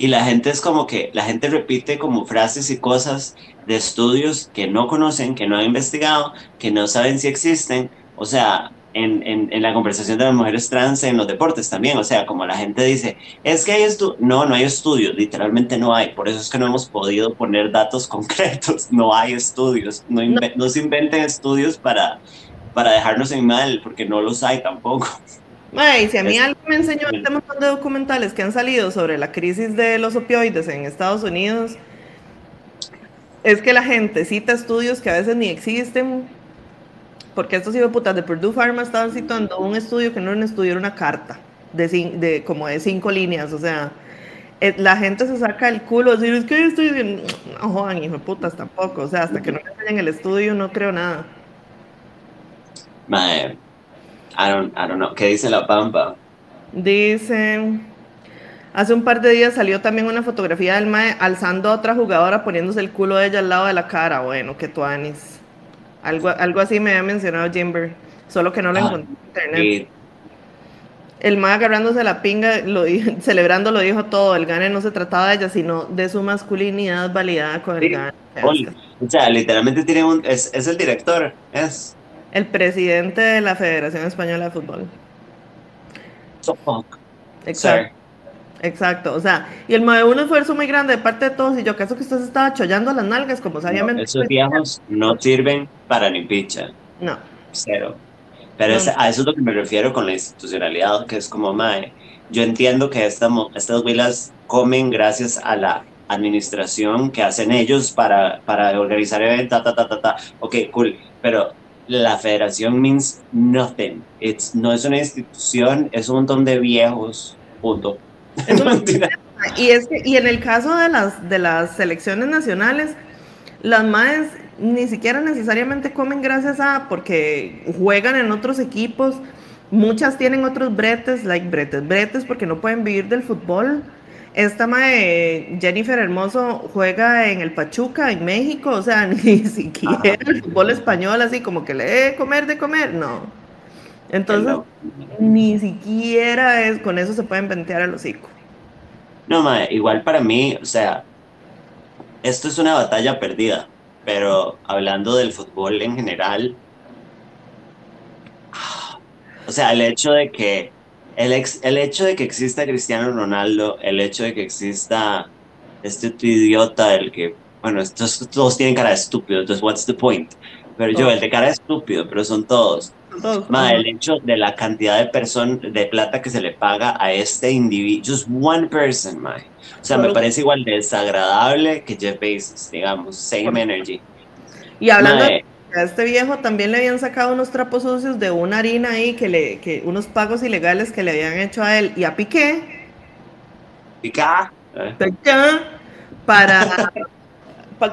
S1: Y la gente es como que, la gente repite como frases y cosas de estudios que no conocen, que no han investigado, que no saben si existen. O sea, en, en, en, la conversación de las mujeres trans en los deportes también, o sea, como la gente dice, es que hay estudios, no, no hay estudios, literalmente no hay, por eso es que no hemos podido poner datos concretos, no hay estudios, no, no. no se inventen estudios para, para dejarnos en mal, porque no los hay tampoco.
S2: Ay, si a mí es, algo me enseñó este montón de documentales que han salido sobre la crisis de los opioides en Estados Unidos, es que la gente cita estudios que a veces ni existen, porque estos putas de Purdue Pharma estaban citando un estudio que no era un estudio, era una carta de, de como de cinco líneas, o sea, la gente se saca el culo, decir, es que yo estoy diciendo, no jodan, hijo de putas tampoco, o sea, hasta que no me enseñen el estudio no creo nada.
S1: Mae, I don't, I don't know, ¿qué dice la pampa?
S2: Dice, hace un par de días salió también una fotografía del Mae alzando a otra jugadora poniéndose el culo de ella al lado de la cara, bueno, que tú Anis. Algo, algo así me había mencionado Jimber, solo que no lo ah, encontré en internet. El más agarrándose la pinga, lo, celebrando lo dijo todo, el gane no se trataba de ella, sino de su masculinidad validada con el
S1: sí.
S2: gane.
S1: O sea, literalmente tiene un, es, es, el director, es.
S2: El presidente de la Federación Española de Fútbol.
S1: So.
S2: Exacto. Sir. Exacto, o sea, y el de un esfuerzo muy grande de parte de todos, y yo caso que usted se estaba chollando las nalgas, como sabiamente.
S1: No, esos viejos no sirven para ni picha.
S2: No.
S1: Cero. Pero no. Es, a eso es lo que me refiero con la institucionalidad, que es como, mae, yo entiendo que esta, estas huilas comen gracias a la administración que hacen ellos para, para organizar eventos, ta, ta, ta, ta. Ok, cool, pero la federación means nothing. It's, no es una institución, es un montón de viejos, punto.
S2: Y, es que, y en el caso de las, de las selecciones nacionales, las madres ni siquiera necesariamente comen gracias a, porque juegan en otros equipos, muchas tienen otros bretes, like bretes, bretes porque no pueden vivir del fútbol. Esta mae, Jennifer Hermoso juega en el Pachuca, en México, o sea, ni siquiera el fútbol español, así como que le de comer, de comer, no. Entonces, ni siquiera es, con eso se pueden ventear el hocico.
S1: No, mae, igual para mí, o sea, esto es una batalla perdida, pero hablando del fútbol en general, o sea, el hecho de que el, ex, el hecho de que exista Cristiano Ronaldo, el hecho de que exista este idiota, el que, bueno, estos todos tienen cara de estúpido, entonces, what's the point? Pero yo, el de cara de estúpido, pero son todos. Ma, el hecho de la cantidad de personas, de plata que se le paga a este individuo, just one person, ma. O sea, me parece igual de desagradable que Jeff Bezos, digamos, same energy.
S2: Y hablando de a este viejo también le habían sacado unos trapos sucios de una harina ahí, que le, que unos pagos ilegales que le habían hecho a él y a Piqué. Piqué. Para,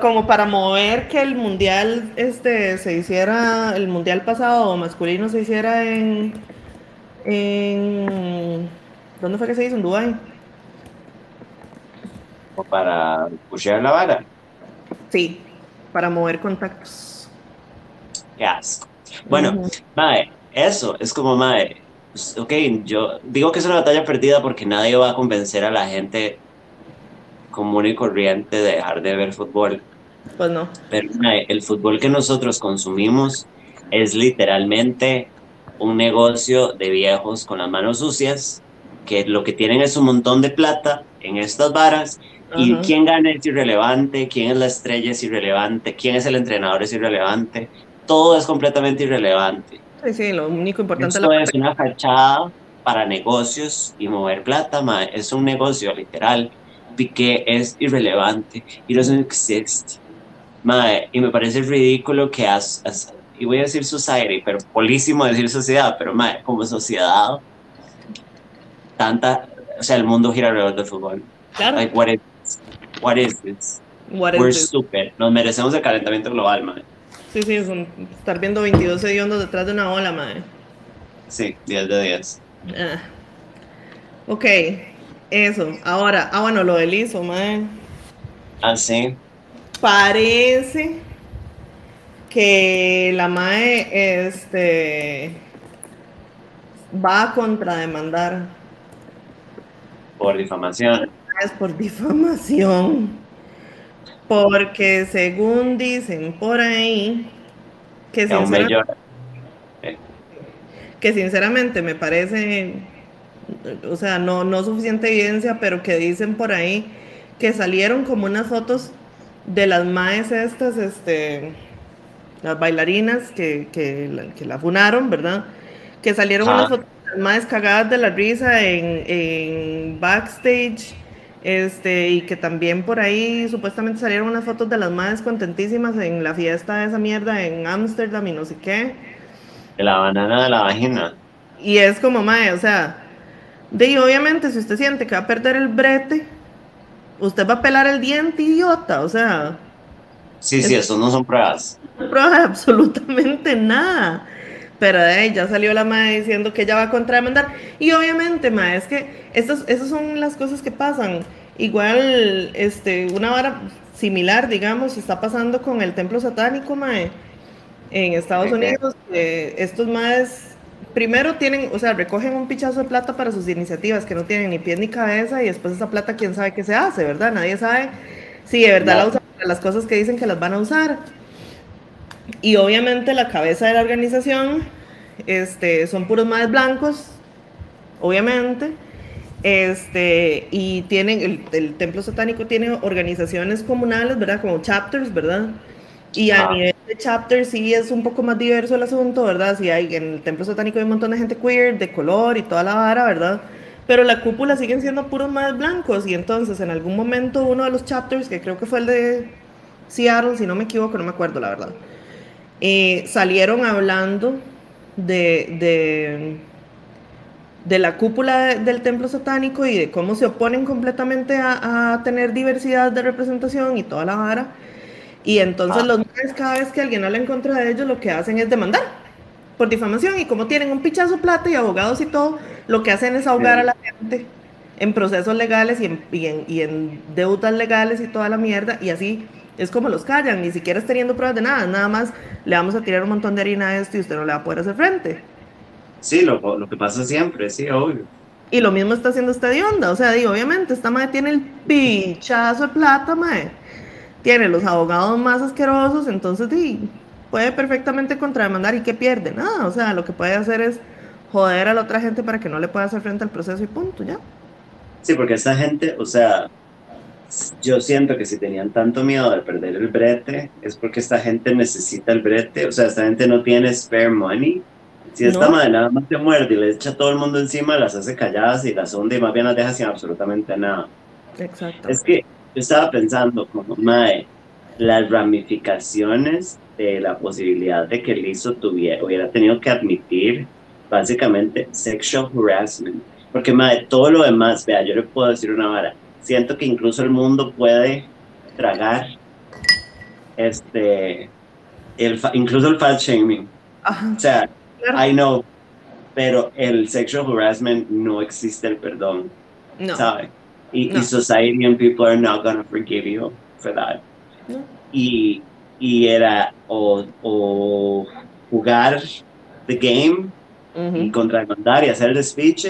S2: como para mover que el mundial este se hiciera, el mundial pasado masculino se hiciera en, en ¿dónde fue que se hizo? En Dubai.
S1: O para pushear la vara.
S2: Sí, para mover contactos.
S1: Qué asco. Bueno, uh -huh. mae, eso es como mae. Pues, ok, yo digo que es una batalla perdida porque nadie va a convencer a la gente común y corriente de dejar de ver fútbol.
S2: Pues no.
S1: Pero el fútbol que nosotros consumimos es literalmente un negocio de viejos con las manos sucias que lo que tienen es un montón de plata en estas varas uh -huh. y quién gana es irrelevante, quién es la estrella es irrelevante, quién es el entrenador es irrelevante, todo es completamente irrelevante.
S2: Sí, sí, lo único importante
S1: Esto es una fachada para negocios y mover plata, ma, es un negocio literal Piqué es irrelevante, he doesn't exist. Mae, y me parece ridículo que as, as, y voy a decir society, pero polísimo decir sociedad, pero mae, como sociedad, tanta, o sea, el mundo gira alrededor del fútbol.
S2: Claro.
S1: Like, what is? What is this?
S2: What
S1: We're
S2: is
S1: stupid. Nos merecemos el calentamiento global, mae.
S2: Sí, sí, es un, estar viendo 22 hediondos detrás de una ola, mae.
S1: Sí, 10 de 10.
S2: Ah. Ok, eso, ahora, ah, bueno, lo del ISO, mae.
S1: Ah, sí.
S2: Parece que la MAE este, va a contrademandar.
S1: Por difamación.
S2: es por difamación. Porque según dicen por ahí, que sinceramente, que sinceramente me parece, o sea, no, no suficiente evidencia, pero que dicen por ahí que salieron como unas fotos de las maes estas, este, las bailarinas que, que, la, que la funaron, ¿verdad? Que salieron unas fotos de las maes cagadas de la risa en, en backstage este, y que también por ahí supuestamente salieron unas fotos de las madres contentísimas en la fiesta de esa mierda en Ámsterdam y no sé qué.
S1: De la banana de la vagina.
S2: Y es como, mae, o sea, de obviamente si usted siente que va a perder el brete, usted va a pelar el diente, idiota, o sea.
S1: Sí, sí, eso no son pruebas.
S2: No pruebas absolutamente nada. Pero de ahí ya salió la madre diciendo que ella va a contrademandar. Y obviamente, madre, es que estas, esas son las cosas que pasan. Igual, este, una vara similar, digamos, está pasando con el templo satánico, mae, en Estados Unidos. estos maes, primero tienen, o sea, recogen un pichazo de plata para sus iniciativas que no tienen ni pies ni cabeza y después esa plata, quién sabe qué se hace, ¿verdad? Nadie sabe si de verdad la usan para las cosas que dicen que las van a usar. Y obviamente la cabeza de la organización este, son puros más blancos, obviamente. Este, y tienen, el, templo satánico tiene organizaciones comunales, ¿verdad? Como chapters, ¿verdad? Y a nivel de chapters sí es un poco más diverso el asunto, ¿verdad? Sí hay, en el templo satánico hay un montón de gente queer, de color y toda la vara, ¿verdad? Pero la cúpula siguen siendo puros más blancos y entonces en algún momento uno de los chapters, que creo que fue el de Seattle, si no me equivoco, no me acuerdo la verdad, eh, salieron hablando de, de, la cúpula del templo satánico y de cómo se oponen completamente a, tener diversidad de representación y toda la vara. Y entonces ah. los cada vez que alguien habla en contra de ellos, lo que hacen es demandar por difamación. Y como tienen un pichazo plata y abogados y todo, lo que hacen es ahogar a la gente en procesos legales y en, y en, y en deudas legales y toda la mierda. Y así es como los callan, ni siquiera es teniendo pruebas de nada, nada más le vamos a tirar un montón de harina a esto y usted no le va a poder hacer frente.
S1: Sí, lo, lo que pasa siempre, sí, obvio.
S2: Y lo mismo está haciendo esta de onda, o sea, digo, obviamente, esta madre tiene el pinchazo de plata, madre. Tiene los abogados más asquerosos, entonces di, puede perfectamente contrademandar y que pierde, nada, o sea, lo que puede hacer es joder a la otra gente para que no le pueda hacer frente al proceso y punto, ya.
S1: Sí, porque esta gente, o sea, yo siento que si tenían tanto miedo de perder el brete, es porque esta gente necesita el brete, o sea, esta gente no tiene spare money. Si esta madre nada más te muerde y le echa a todo el mundo encima, las hace calladas y las hunde y más bien las deja sin absolutamente nada.
S2: Exacto.
S1: Es que yo estaba pensando como, mae, las ramificaciones de la posibilidad de que Lizo tuviera, hubiera tenido que admitir básicamente sexual harassment. Porque, mae, todo lo demás, vea, yo le puedo decir una vara, siento que incluso el mundo puede tragar este el incluso el fat shaming. O sea I know pero el sexual harassment no existe el perdón no. ¿sabe? Y, society and people are not gonna forgive you for that. Y, y era o, o jugar the game y contrademandar y hacer el speech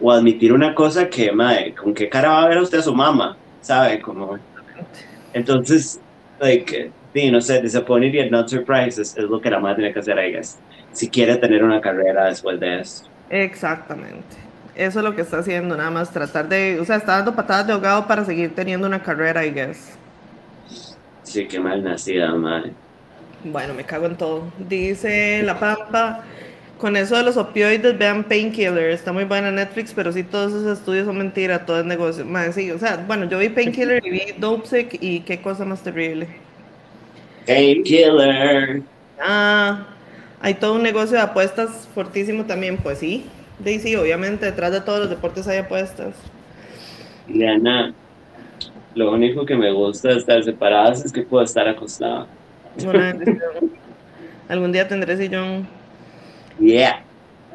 S1: o admitir una cosa que, madre, ¿con qué cara va a ver usted a su mamá? ¿Sabe? Como... Entonces, like, sí, no sé, disappointed yet not surprised es, lo que la madre tiene que hacer, I guess, si quiere tener una carrera después de esto.
S2: Exactamente. Eso es lo que está haciendo, nada más tratar de, o sea, está dando patadas de ahogado para seguir teniendo una carrera, I guess.
S1: Sí, qué mal nacida, madre.
S2: Bueno, me cago en todo. Dice La Pampa, con eso de los opioides, vean Painkiller, está muy buena Netflix, pero sí, todos esos estudios son mentira, todo es negocio. sí, o sea, bueno, yo vi Painkiller y vi Dopesick y qué cosa más terrible.
S1: Painkiller.
S2: Ah, hay todo un negocio de apuestas fortísimo también, pues sí. De sí, obviamente, detrás de todos los deportes hay apuestas.
S1: Diana, lo único que me gusta de estar separadas es que puedo estar acostada.
S2: Algún día tendré sillón.
S1: Yeah.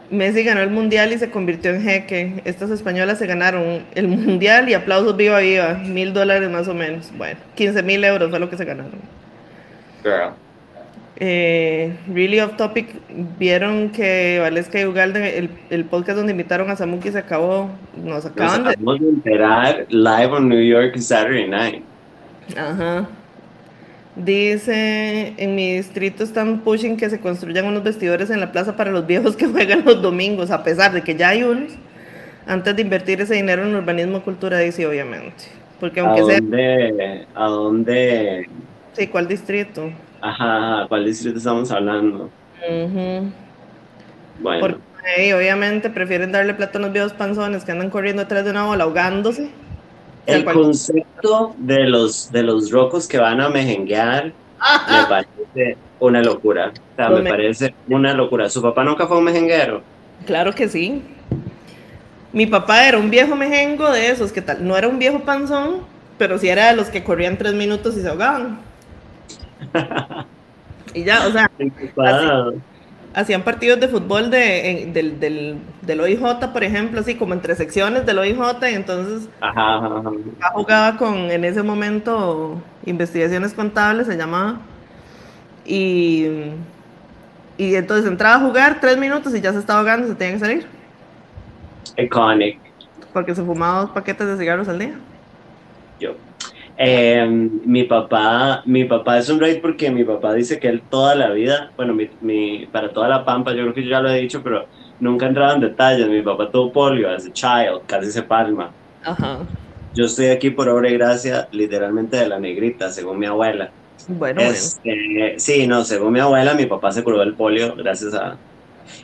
S2: Messi ganó el mundial y se convirtió en jeque. Estas españolas se ganaron el mundial y aplausos viva viva, mil dólares más o menos. Bueno, 15 mil euros fue lo que se ganaron.
S1: Girl.
S2: Eh, really off topic, vieron que Valesca y Ugalde, el, el, podcast donde invitaron a Samuki se acabó. Nos acaban
S1: Nos acabamos de enterar live on New York Saturday night.
S2: Ajá. Dice, en mi distrito están pushing que se construyan unos vestidores en la plaza para los viejos que juegan los domingos, a pesar de que ya hay unos, antes de invertir ese dinero en urbanismo cultura, dice obviamente. Porque aunque
S1: ¿A dónde, ¿A dónde?
S2: Sí, ¿cuál distrito?
S1: Ajá, ¿cuál distrito estamos hablando? Bueno.
S2: Porque obviamente prefieren darle plata a los viejos panzones que andan corriendo detrás de una bola ahogándose
S1: el concepto de los, de los rocos que van a mejenguear me parece una locura. O sea, me, parece una locura. ¿Su papá nunca fue un mejenguero?
S2: Claro que sí. Mi papá era un viejo mejengo de esos, que tal? No era un viejo panzón, pero sí era de los que corrían tres minutos y se ahogaban. y ya, o sea, hacían partidos de fútbol de, del, del, del, OIJ, por ejemplo, así como entre secciones del OIJ, y entonces
S1: ajá,
S2: jugaba con, en ese momento, investigaciones contables, se llamaba, y, y entonces entraba a jugar tres minutos y ya se estaba ahogando, se tenía que salir.
S1: Iconic.
S2: Porque se fumaba dos paquetes de cigarros al día.
S1: Eh, mi papá, mi papá es un rey porque mi papá dice que él toda la vida, bueno, mi, mi, para toda la pampa, yo creo que yo ya lo he dicho, pero nunca entraba en detalles. Mi papá tuvo polio as a child, casi se palma.
S2: Ajá.
S1: Yo estoy aquí por obra y gracia, literalmente de la negrita, según mi abuela.
S2: Bueno,
S1: este, Sí, no, según mi abuela, mi papá se curó del polio gracias a...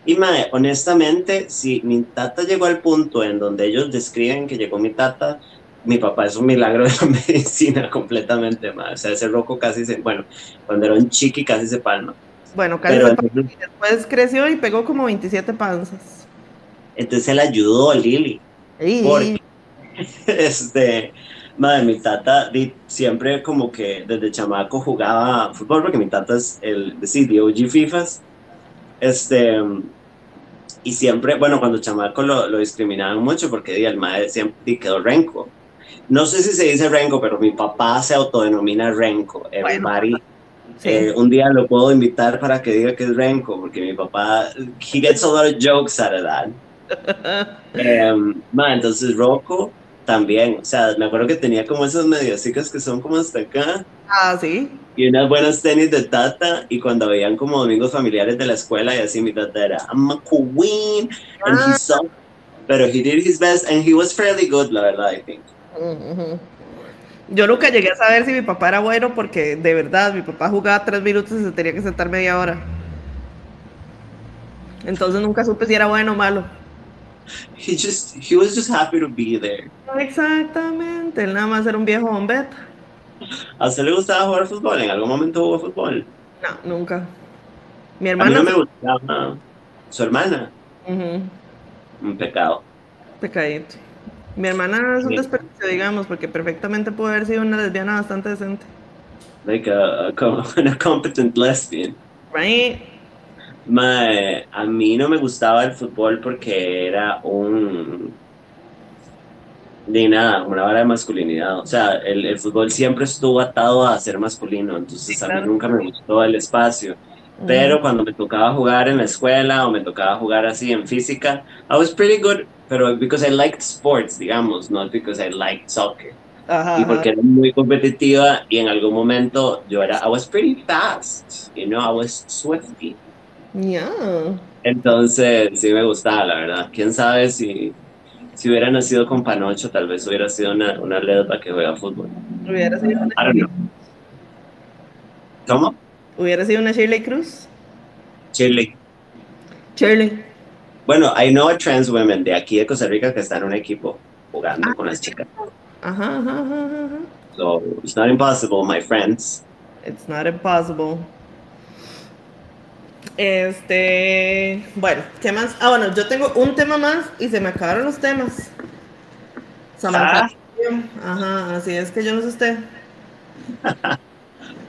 S1: Y madre, honestamente, si mi tata llegó al punto en donde ellos describen que llegó mi tata, mi papá es un milagro de la medicina completamente, más. O sea, ese roco casi se, bueno, cuando era un chiqui casi se palma.
S2: Bueno, casi se palma y después creció y pegó como 27 panzas.
S1: Entonces él ayudó a Lili. Porque, este, madre, mi tata siempre como que desde chamaco jugaba fútbol, porque mi tata es el, sí, de OG FIFAs. Este, y siempre, bueno, cuando chamaco lo, lo discriminaban mucho porque el madre siempre quedó renco no sé si se dice Renko, pero mi papá se autodenomina Renko. Everybody. Eh, un día lo puedo invitar para que diga que es Renko, porque mi papá, he gets a lot of jokes out of that. um, entonces Rocco también, o sea, me acuerdo que tenía como esas mediasicas que son como hasta acá.
S2: Ah, sí.
S1: Y unas buenas tenis de tata, y cuando veían como domingos familiares de la escuela, y así mi tata era, I'm a queen, and he ah. saw, pero he did his best, and he was fairly good, la verdad, I think.
S2: Yo nunca llegué a saber si mi papá era bueno porque de verdad mi papá jugaba tres minutos y se tenía que sentar media hora. Entonces nunca supe si era bueno o malo.
S1: He just, he was just happy to be there.
S2: Exactamente, él nada más era un viejo bombeta.
S1: ¿A usted le gustaba jugar fútbol? ¿En algún momento jugó fútbol?
S2: No, nunca. Mi hermana.
S1: A mí no me gustaba. ¿Su hermana? Un pecado.
S2: Pecadito. Mi hermana es un desperdicio, digamos, porque perfectamente puede haber sido una lesbiana bastante decente.
S1: Like a, a, competent lesbian.
S2: Right.
S1: a mí no me gustaba el fútbol porque era un. Ni nada, una vara de masculinidad. O sea, el, el, fútbol siempre estuvo atado a ser masculino, entonces a mí nunca me gustó el espacio. Pero cuando me tocaba jugar en la escuela o me tocaba jugar así en física, I was pretty good pero because I liked sports, digamos, not because I liked soccer. y porque era muy competitiva y en algún momento yo era, I was pretty fast, you know, I was swifty.
S2: Yeah.
S1: Entonces, sí me gustaba, la verdad. Quién sabe si, si hubiera nacido con Panocho, tal vez hubiera sido una, una lesba que juega fútbol.
S2: Hubiera sido una
S1: I don't know. ¿Cómo?
S2: ¿Hubiera sido una Shirley Cruz?
S1: Shirley.
S2: Shirley.
S1: Bueno, I know a trans women de aquí de Costa Rica que están en un equipo jugando con las chicas.
S2: Ajá, ajá, ajá,
S1: So, it's not impossible, my friends.
S2: It's not impossible. Este, bueno, ¿qué más? Ah, bueno, yo tengo un tema más y se me acabaron los temas.
S1: Ah.
S2: Ajá, así es que yo no sé usted.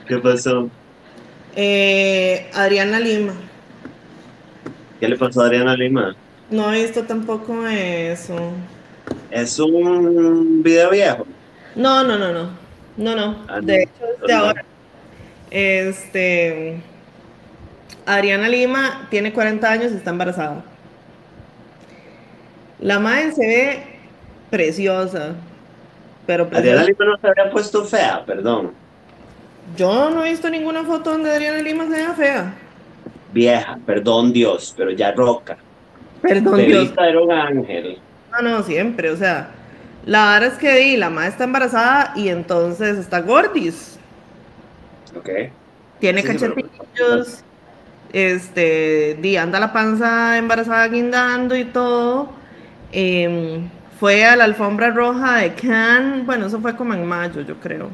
S1: ¿Qué pasó?
S2: Eh, Adriana Lima.
S1: ¿Qué le pasó a Adriana Lima?
S2: No he visto tampoco eso.
S1: ¿Es un video viejo?
S2: No, no, no, no. No, no. Ah, de hecho, desde ahora. Este. Adriana Lima tiene 40 años y está embarazada. La madre se ve preciosa, pero
S1: Adriana Lima no se había puesto fea, perdón.
S2: Yo no he visto ninguna foto donde Adriana Lima se vea fea.
S1: Vieja, perdón Dios, pero ya roca.
S2: Perdón Dios.
S1: era un ángel.
S2: No, no, siempre, o sea, la verdad es que di, la madre está embarazada y entonces está gordis.
S1: Ok.
S2: Tiene cachetillos, este, di, anda la panza embarazada guindando y todo. Em, fue a la alfombra roja de Cannes, bueno, eso fue como en mayo, yo creo.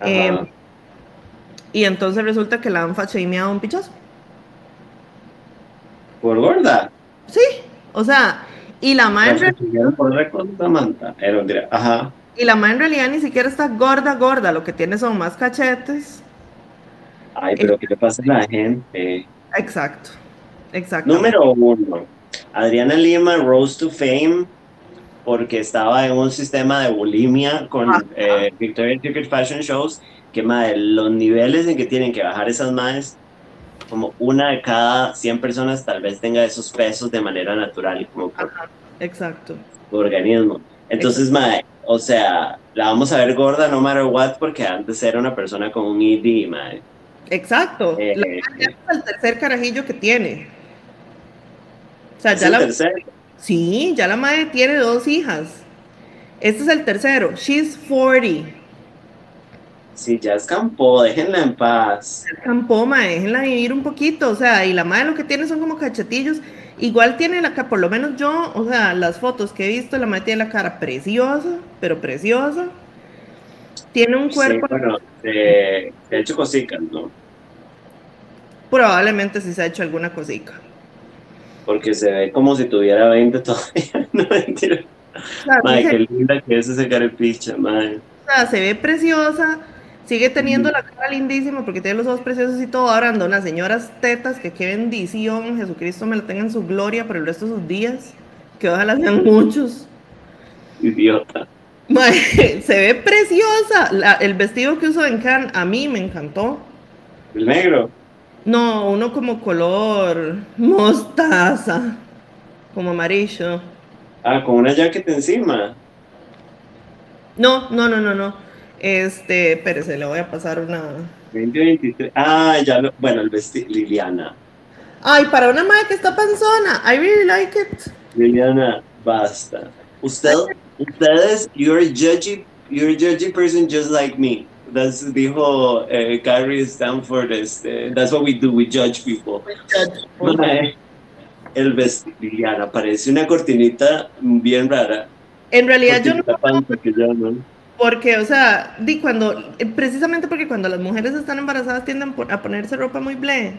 S2: Em, y entonces resulta que la han fachemeado un pichazo.
S1: ¿Por gorda?
S2: Sí, o sea, y la madre.
S1: Ajá.
S2: Y la madre en realidad ni siquiera está gorda, gorda, lo que tiene son más cachetes.
S1: Ay, pero ¿qué le pasa a la gente?
S2: Exacto, exacto.
S1: Número uno, Adriana Lima rose to fame porque estaba en un sistema de bulimia con eh, Victoria's Secret Fashion Shows, que madre, los niveles en que tienen que bajar esas madres, como una de cada 100 personas tal vez tenga esos pesos de manera natural y como
S2: exacto.
S1: organismo. Entonces, madre, o sea, la vamos a ver gorda no matter what porque antes era una persona con un ED, madre.
S2: Exacto. Eh, es el tercer carajillo que tiene. O sea, ya la... tercero? Sí, ya la madre tiene dos hijas. Este es el tercero. She's 40.
S1: Sí, ya escampó, déjenla en paz.
S2: Escampó, madre, déjenla vivir un poquito. O sea, y la madre lo que tiene son como cachetillos. Igual tiene la cara, por lo menos yo, o sea, las fotos que he visto, la madre tiene la cara preciosa, pero preciosa. Tiene un cuerpo.
S1: Sí, bueno, se, ha hecho cositas, ¿no?
S2: Probablemente sí se ha hecho alguna cosica.
S1: Porque se ve como si tuviera 20 todavía. no mentira. madre, qué linda que es ese carepicha, madre.
S2: O sea, se ve preciosa, sigue teniendo la cara lindísima porque tiene los ojos preciosos y todo. Ahora anda unas señoras tetas que qué bendición, Jesucristo me la tenga en su gloria por el resto de sus días. Que ojalá sean muchos.
S1: Idiota.
S2: se ve preciosa. el vestido que uso en Cannes a mí me encantó.
S1: ¿El negro?
S2: No, uno como color mostaza, como amarillo.
S1: Ah, con una jaqueta encima.
S2: No, no, no, no, no. Este, espérese, le voy a pasar una.
S1: 2023. Ah, ya lo. Bueno, el vestido. Liliana.
S2: Ay, para una madre que está panzona. I really like it.
S1: Liliana, basta. Usted, ustedes, you're a judgy, you're a judgy person just like me. That's dijo eh, Carrie Stanford. Este, that's what we do. We judge people. We judge El vestido, Liliana, parece una cortinita bien rara.
S2: En realidad yo no, Porque, o sea, di cuando, precisamente porque cuando las mujeres están embarazadas tienden a ponerse ropa muy ble.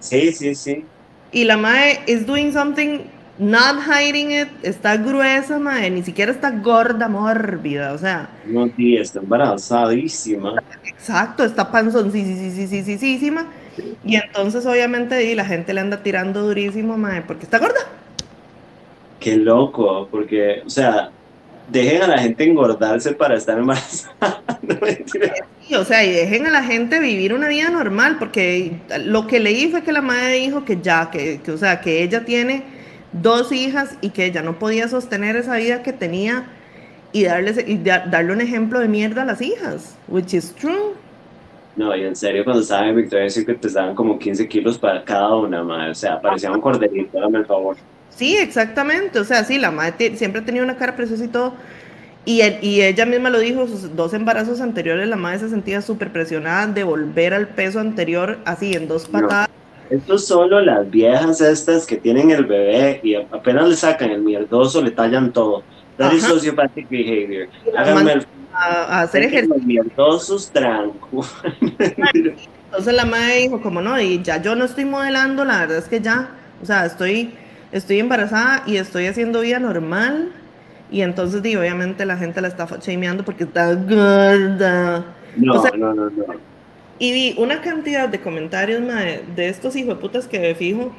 S1: Sí, sí, sí.
S2: Y la mae is doing something not hiding it, está gruesa, mae, ni siquiera está gorda, mórbida, o sea.
S1: No, sí, está embarazadísima.
S2: Exacto, está panzón, sí, sí, sí, sí, sí, sí, sí, Y entonces, obviamente, y la gente le anda tirando durísimo, mae, porque está gorda.
S1: Qué loco, porque, o sea, dejen a la gente engordarse para estar embarazada. no
S2: sí, o sea, y dejen a la gente vivir una vida normal, porque lo que leí fue que la madre dijo que ya, que, o sea, que ella tiene dos hijas y que ella no podía sostener esa vida que tenía y, darles, y darle un ejemplo de mierda a las hijas, which is true.
S1: No, y en serio, cuando estaban en Victoria's Secret pesaban como 15 kilos para cada una, madre. O sea, parecía un corderito, dame el favor.
S2: Sí, exactamente. O sea, sí, la madre siempre ha tenido una cara preciosa y todo. Y, y, ella misma lo dijo, sus dos embarazos anteriores, la madre se sentía súper presionada de volver al peso anterior así en dos patadas.
S1: esto es solo las viejas estas que tienen el bebé y apenas le sacan el mierdoso, le tallan todo. That is sociopathic behavior. Háganme el...
S2: A, hacer ejercicio. Los
S1: mierdosos tranco.
S2: Entonces la madre dijo, como no, y ya yo no estoy modelando, la verdad es que ya, o sea, estoy estoy embarazada y estoy haciendo vida normal. Y entonces, digo, obviamente la gente la está shameando porque está gorda.
S1: No, no, no, no.
S2: Y vi una cantidad de comentarios de estos hijos de putas que fijo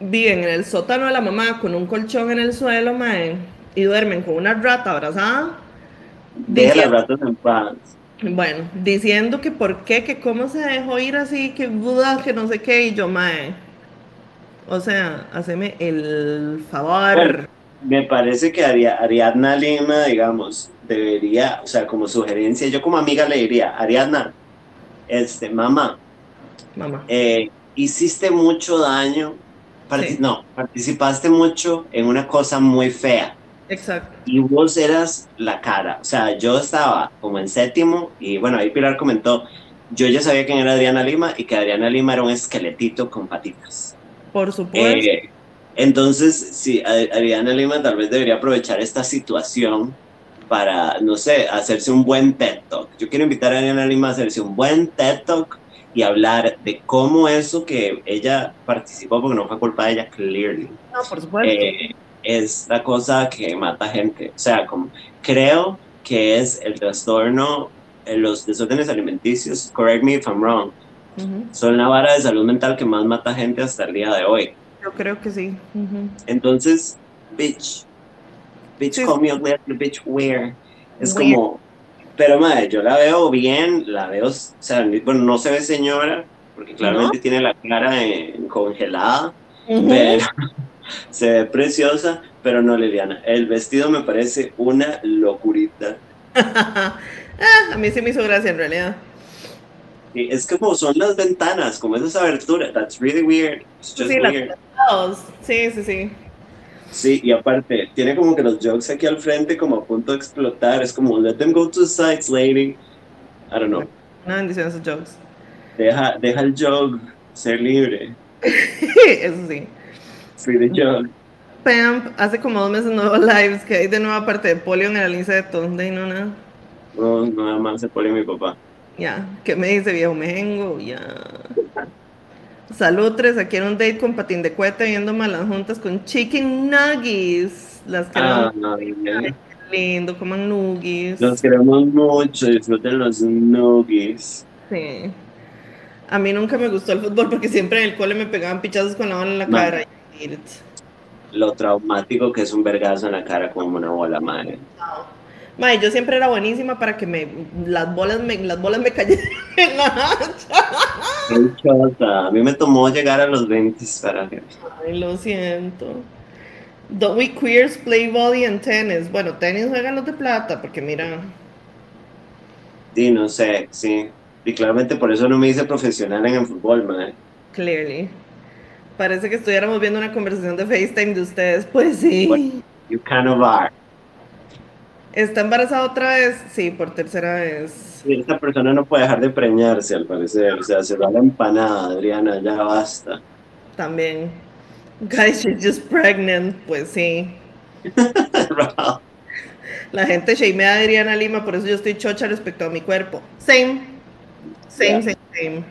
S2: viven en el sótano de la mamá con un colchón en el suelo, mae, y duermen con una rata abrazada.
S1: Deja las ratas en paz.
S2: Bueno, diciendo que por qué, que cómo se dejó ir así, que que no sé qué, y yo, mae. O sea, haceme el favor.
S1: me parece que Ariadna Lima, digamos, debería, o sea, como sugerencia, yo como amiga le diría, Ariadna, este, mamá,
S2: mamá.
S1: Eh, hiciste mucho daño, no, participaste mucho en una cosa muy fea.
S2: Exacto.
S1: Y vos eras la cara. O sea, yo estaba como en séptimo y bueno, ahí Pilar comentó, yo ya sabía quién era Adriana Lima y que Adriana Lima era un esqueletito con patitas.
S2: Por supuesto. Eh,
S1: entonces, sí, Adriana Lima tal vez debería aprovechar esta situación para, no sé, hacerse un buen TED Talk. Yo quiero invitar a Adriana Lima a hacerse un buen TED Talk y hablar de cómo eso que ella participó, porque no fue culpa de ella, clearly.
S2: No, por supuesto.
S1: Eh, es la cosa que mata gente. O sea, como, creo que es el trastorno, en los desórdenes alimenticios, correct me if I'm wrong, son la vara de salud mental que más mata gente hasta el día de hoy.
S2: Yo creo que sí.
S1: Entonces, bitch, bitch, call me bitch, where? Es como, pero madre, yo la veo bien, la veo, o sea, bueno, no se ve señora, porque claramente tiene la cara congelada, pero se ve preciosa, pero no Liliana. El vestido me parece una locurita.
S2: Ah, a mí sí me hizo gracia en realidad.
S1: Es como son las ventanas, como esas aberturas. That's really weird.
S2: sí, sí, sí, sí.
S1: Sí, y aparte, tiene como que los jokes aquí al frente como a punto de explotar. Es como, let them go to the sides, lady. I don't know.
S2: No bendición esos jokes.
S1: Deja, deja el joke ser libre.
S2: Eso sí.
S1: Free the joke.
S2: Pam, hace como dos meses nuevos lives que hay de nueva parte de polio en el Aliceto. De ahí no nada.
S1: No, nada más se polio mi papá.
S2: Ya, ¿qué me dice viejo mejengo? Ya. Salud, tres, aquí en un date con patín de cueta viendo malas juntas con chicken nuggets. Las queremos. Ah, lindo, coman nuggets.
S1: Los queremos mucho, disfruten los nuggets.
S2: Sí. A mí nunca me gustó el fútbol porque siempre en el cole me pegaban pichazos con la bola en la cara.
S1: Lo traumático que es un vergazo en la cara como una bola, madre.
S2: Madre, yo siempre era buenísima para que me las bolas me, las bolas me cayeran en la
S1: hacha. A mí me tomó llegar a los 20 para que...
S2: Ay, lo siento. Don't we queers play volley and tennis? Bueno, tenis juegan los de plata, porque mira.
S1: Sí, no sé, sí. Y claramente por eso no me hice profesional en el fútbol, madre.
S2: Clearly. Parece que estuviéramos viendo una conversación de FaceTime de ustedes. Pues sí.
S1: you kind of are.
S2: ¿Está embarazada otra vez? Sí, por tercera vez.
S1: Sí, esta persona no puede dejar de preñarse, al parecer. O sea, se va la empanada, Adriana, ya basta.
S2: También. Guys, she's just pregnant. Pues sí. la gente shamea a Adriana Lima, por eso yo estoy chocha respecto a mi cuerpo. Same. Same, same, same.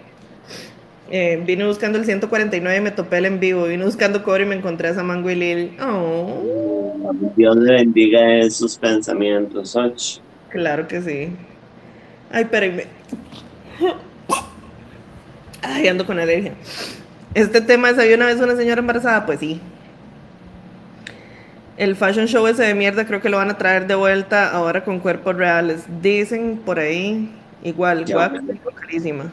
S2: Eh, vine buscando el 149 y me topé el en vivo. Vine buscando cobre y me encontré a Samango y Lil. Oh.
S1: Dios le bendiga esos pensamientos, Och.
S2: Claro que sí. Ay, espérenme. Ay, ando con alergia. Este tema es, ¿había una vez una señora embarazada? Pues sí. El fashion show ese de mierda creo que lo van a traer de vuelta ahora con cuerpos reales. Dicen por ahí, igual, guapa, carísima.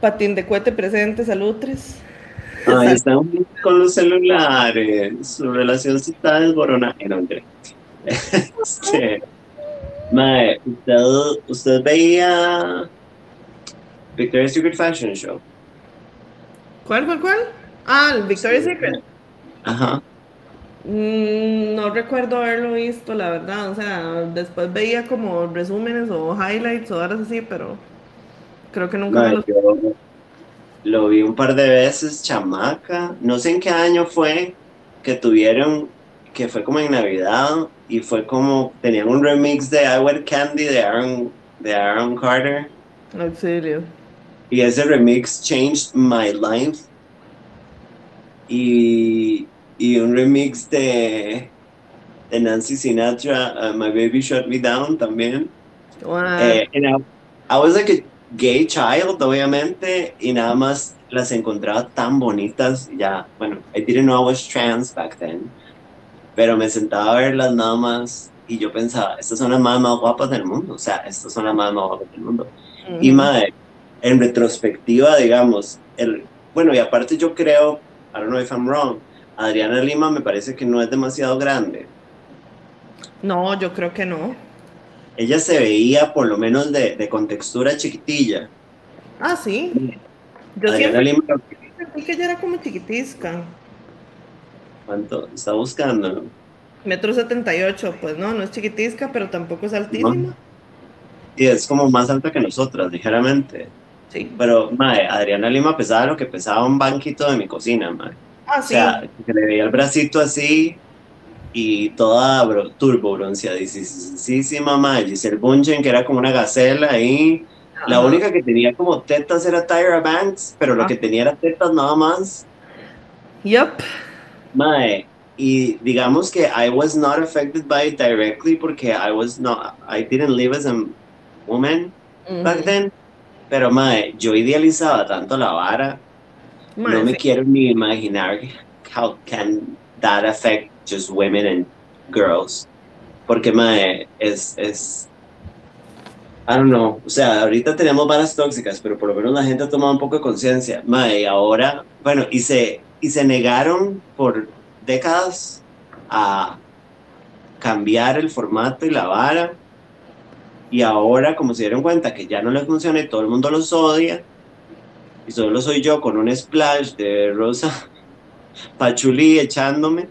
S2: Patín de cohete presente, salutres.
S1: Ahí están con los celulares. Su relación se está desboronando. Este, mae, usted, usted veía Victoria's Secret Fashion Show.
S2: ¿Cuál, cuál, cuál? Ah, el Victoria's Secret.
S1: Ajá.
S2: Mm, no recuerdo haberlo visto, la verdad. O sea, después veía como resúmenes o highlights o horas así, pero Creo que nunca me lo...
S1: lo vi un par de veces, chamaca. No sé en qué año fue que tuvieron, que fue como en Navidad y fue como, tenían un remix de I Wear Candy de Aaron, de Aaron Carter.
S2: ¿En serio?
S1: Y ese remix changed my life. Y, y un remix de, de Nancy Sinatra, uh, My Baby Shut Me Down también.
S2: Wow.
S1: Eh, I was like a gay child, obviamente, y nada más las encontraba tan bonitas. Ya, bueno, I didn't know I was trans back then, pero me sentaba a verlas nada más y yo pensaba, estas son las más, más guapas del mundo, o sea, estas son las más, más guapas del mundo. Y madre, en retrospectiva, digamos, el, bueno, y aparte yo creo, I don't know if I'm wrong, Adriana Lima me parece que no es demasiado grande.
S2: No, yo creo que no.
S1: Ella se veía por lo menos de, de contextura chiquitilla.
S2: Ah, sí. Yo
S1: Adriana Lima,
S2: sentí que ella era como chiquitisca.
S1: ¿cuánto? Está buscando, ¿no?
S2: Metro 78, pues no, no es chiquitisca, pero tampoco es altísima.
S1: Y es como más alta que nosotras, ligeramente.
S2: Sí.
S1: Pero, madre, Adriana Lima pesaba lo que pesaba un banquito de mi cocina, madre.
S2: Ah,
S1: O
S2: sí.
S1: sea, se le veía el bracito así y toda bro, turbo bronceadísima, madre. Giselle Bunchen, que era como una gacela ahí. La única que tenía como tetas era Tyra Banks, pero lo
S2: Ah.
S1: que tenía era tetas nada más.
S2: Yup.
S1: Mae, y digamos que I was not affected by it directly porque I was not, I didn't live as a woman back then. Pero mae, yo idealizaba tanto la vara,
S2: Mae,
S1: no me
S2: sí.
S1: quiero ni imaginar how can that affect just women and girls. Porque mae, es, es, I don't know, o sea, ahorita tenemos varas tóxicas, pero por lo menos la gente ha tomado un poco de conciencia. Mae, ahora, bueno, y se, y se negaron por décadas a cambiar el formato y la vara. Y ahora, como se dieron cuenta que ya no les funciona y todo el mundo los odia, y solo soy yo con un splash de Rosa Pachuli echándome.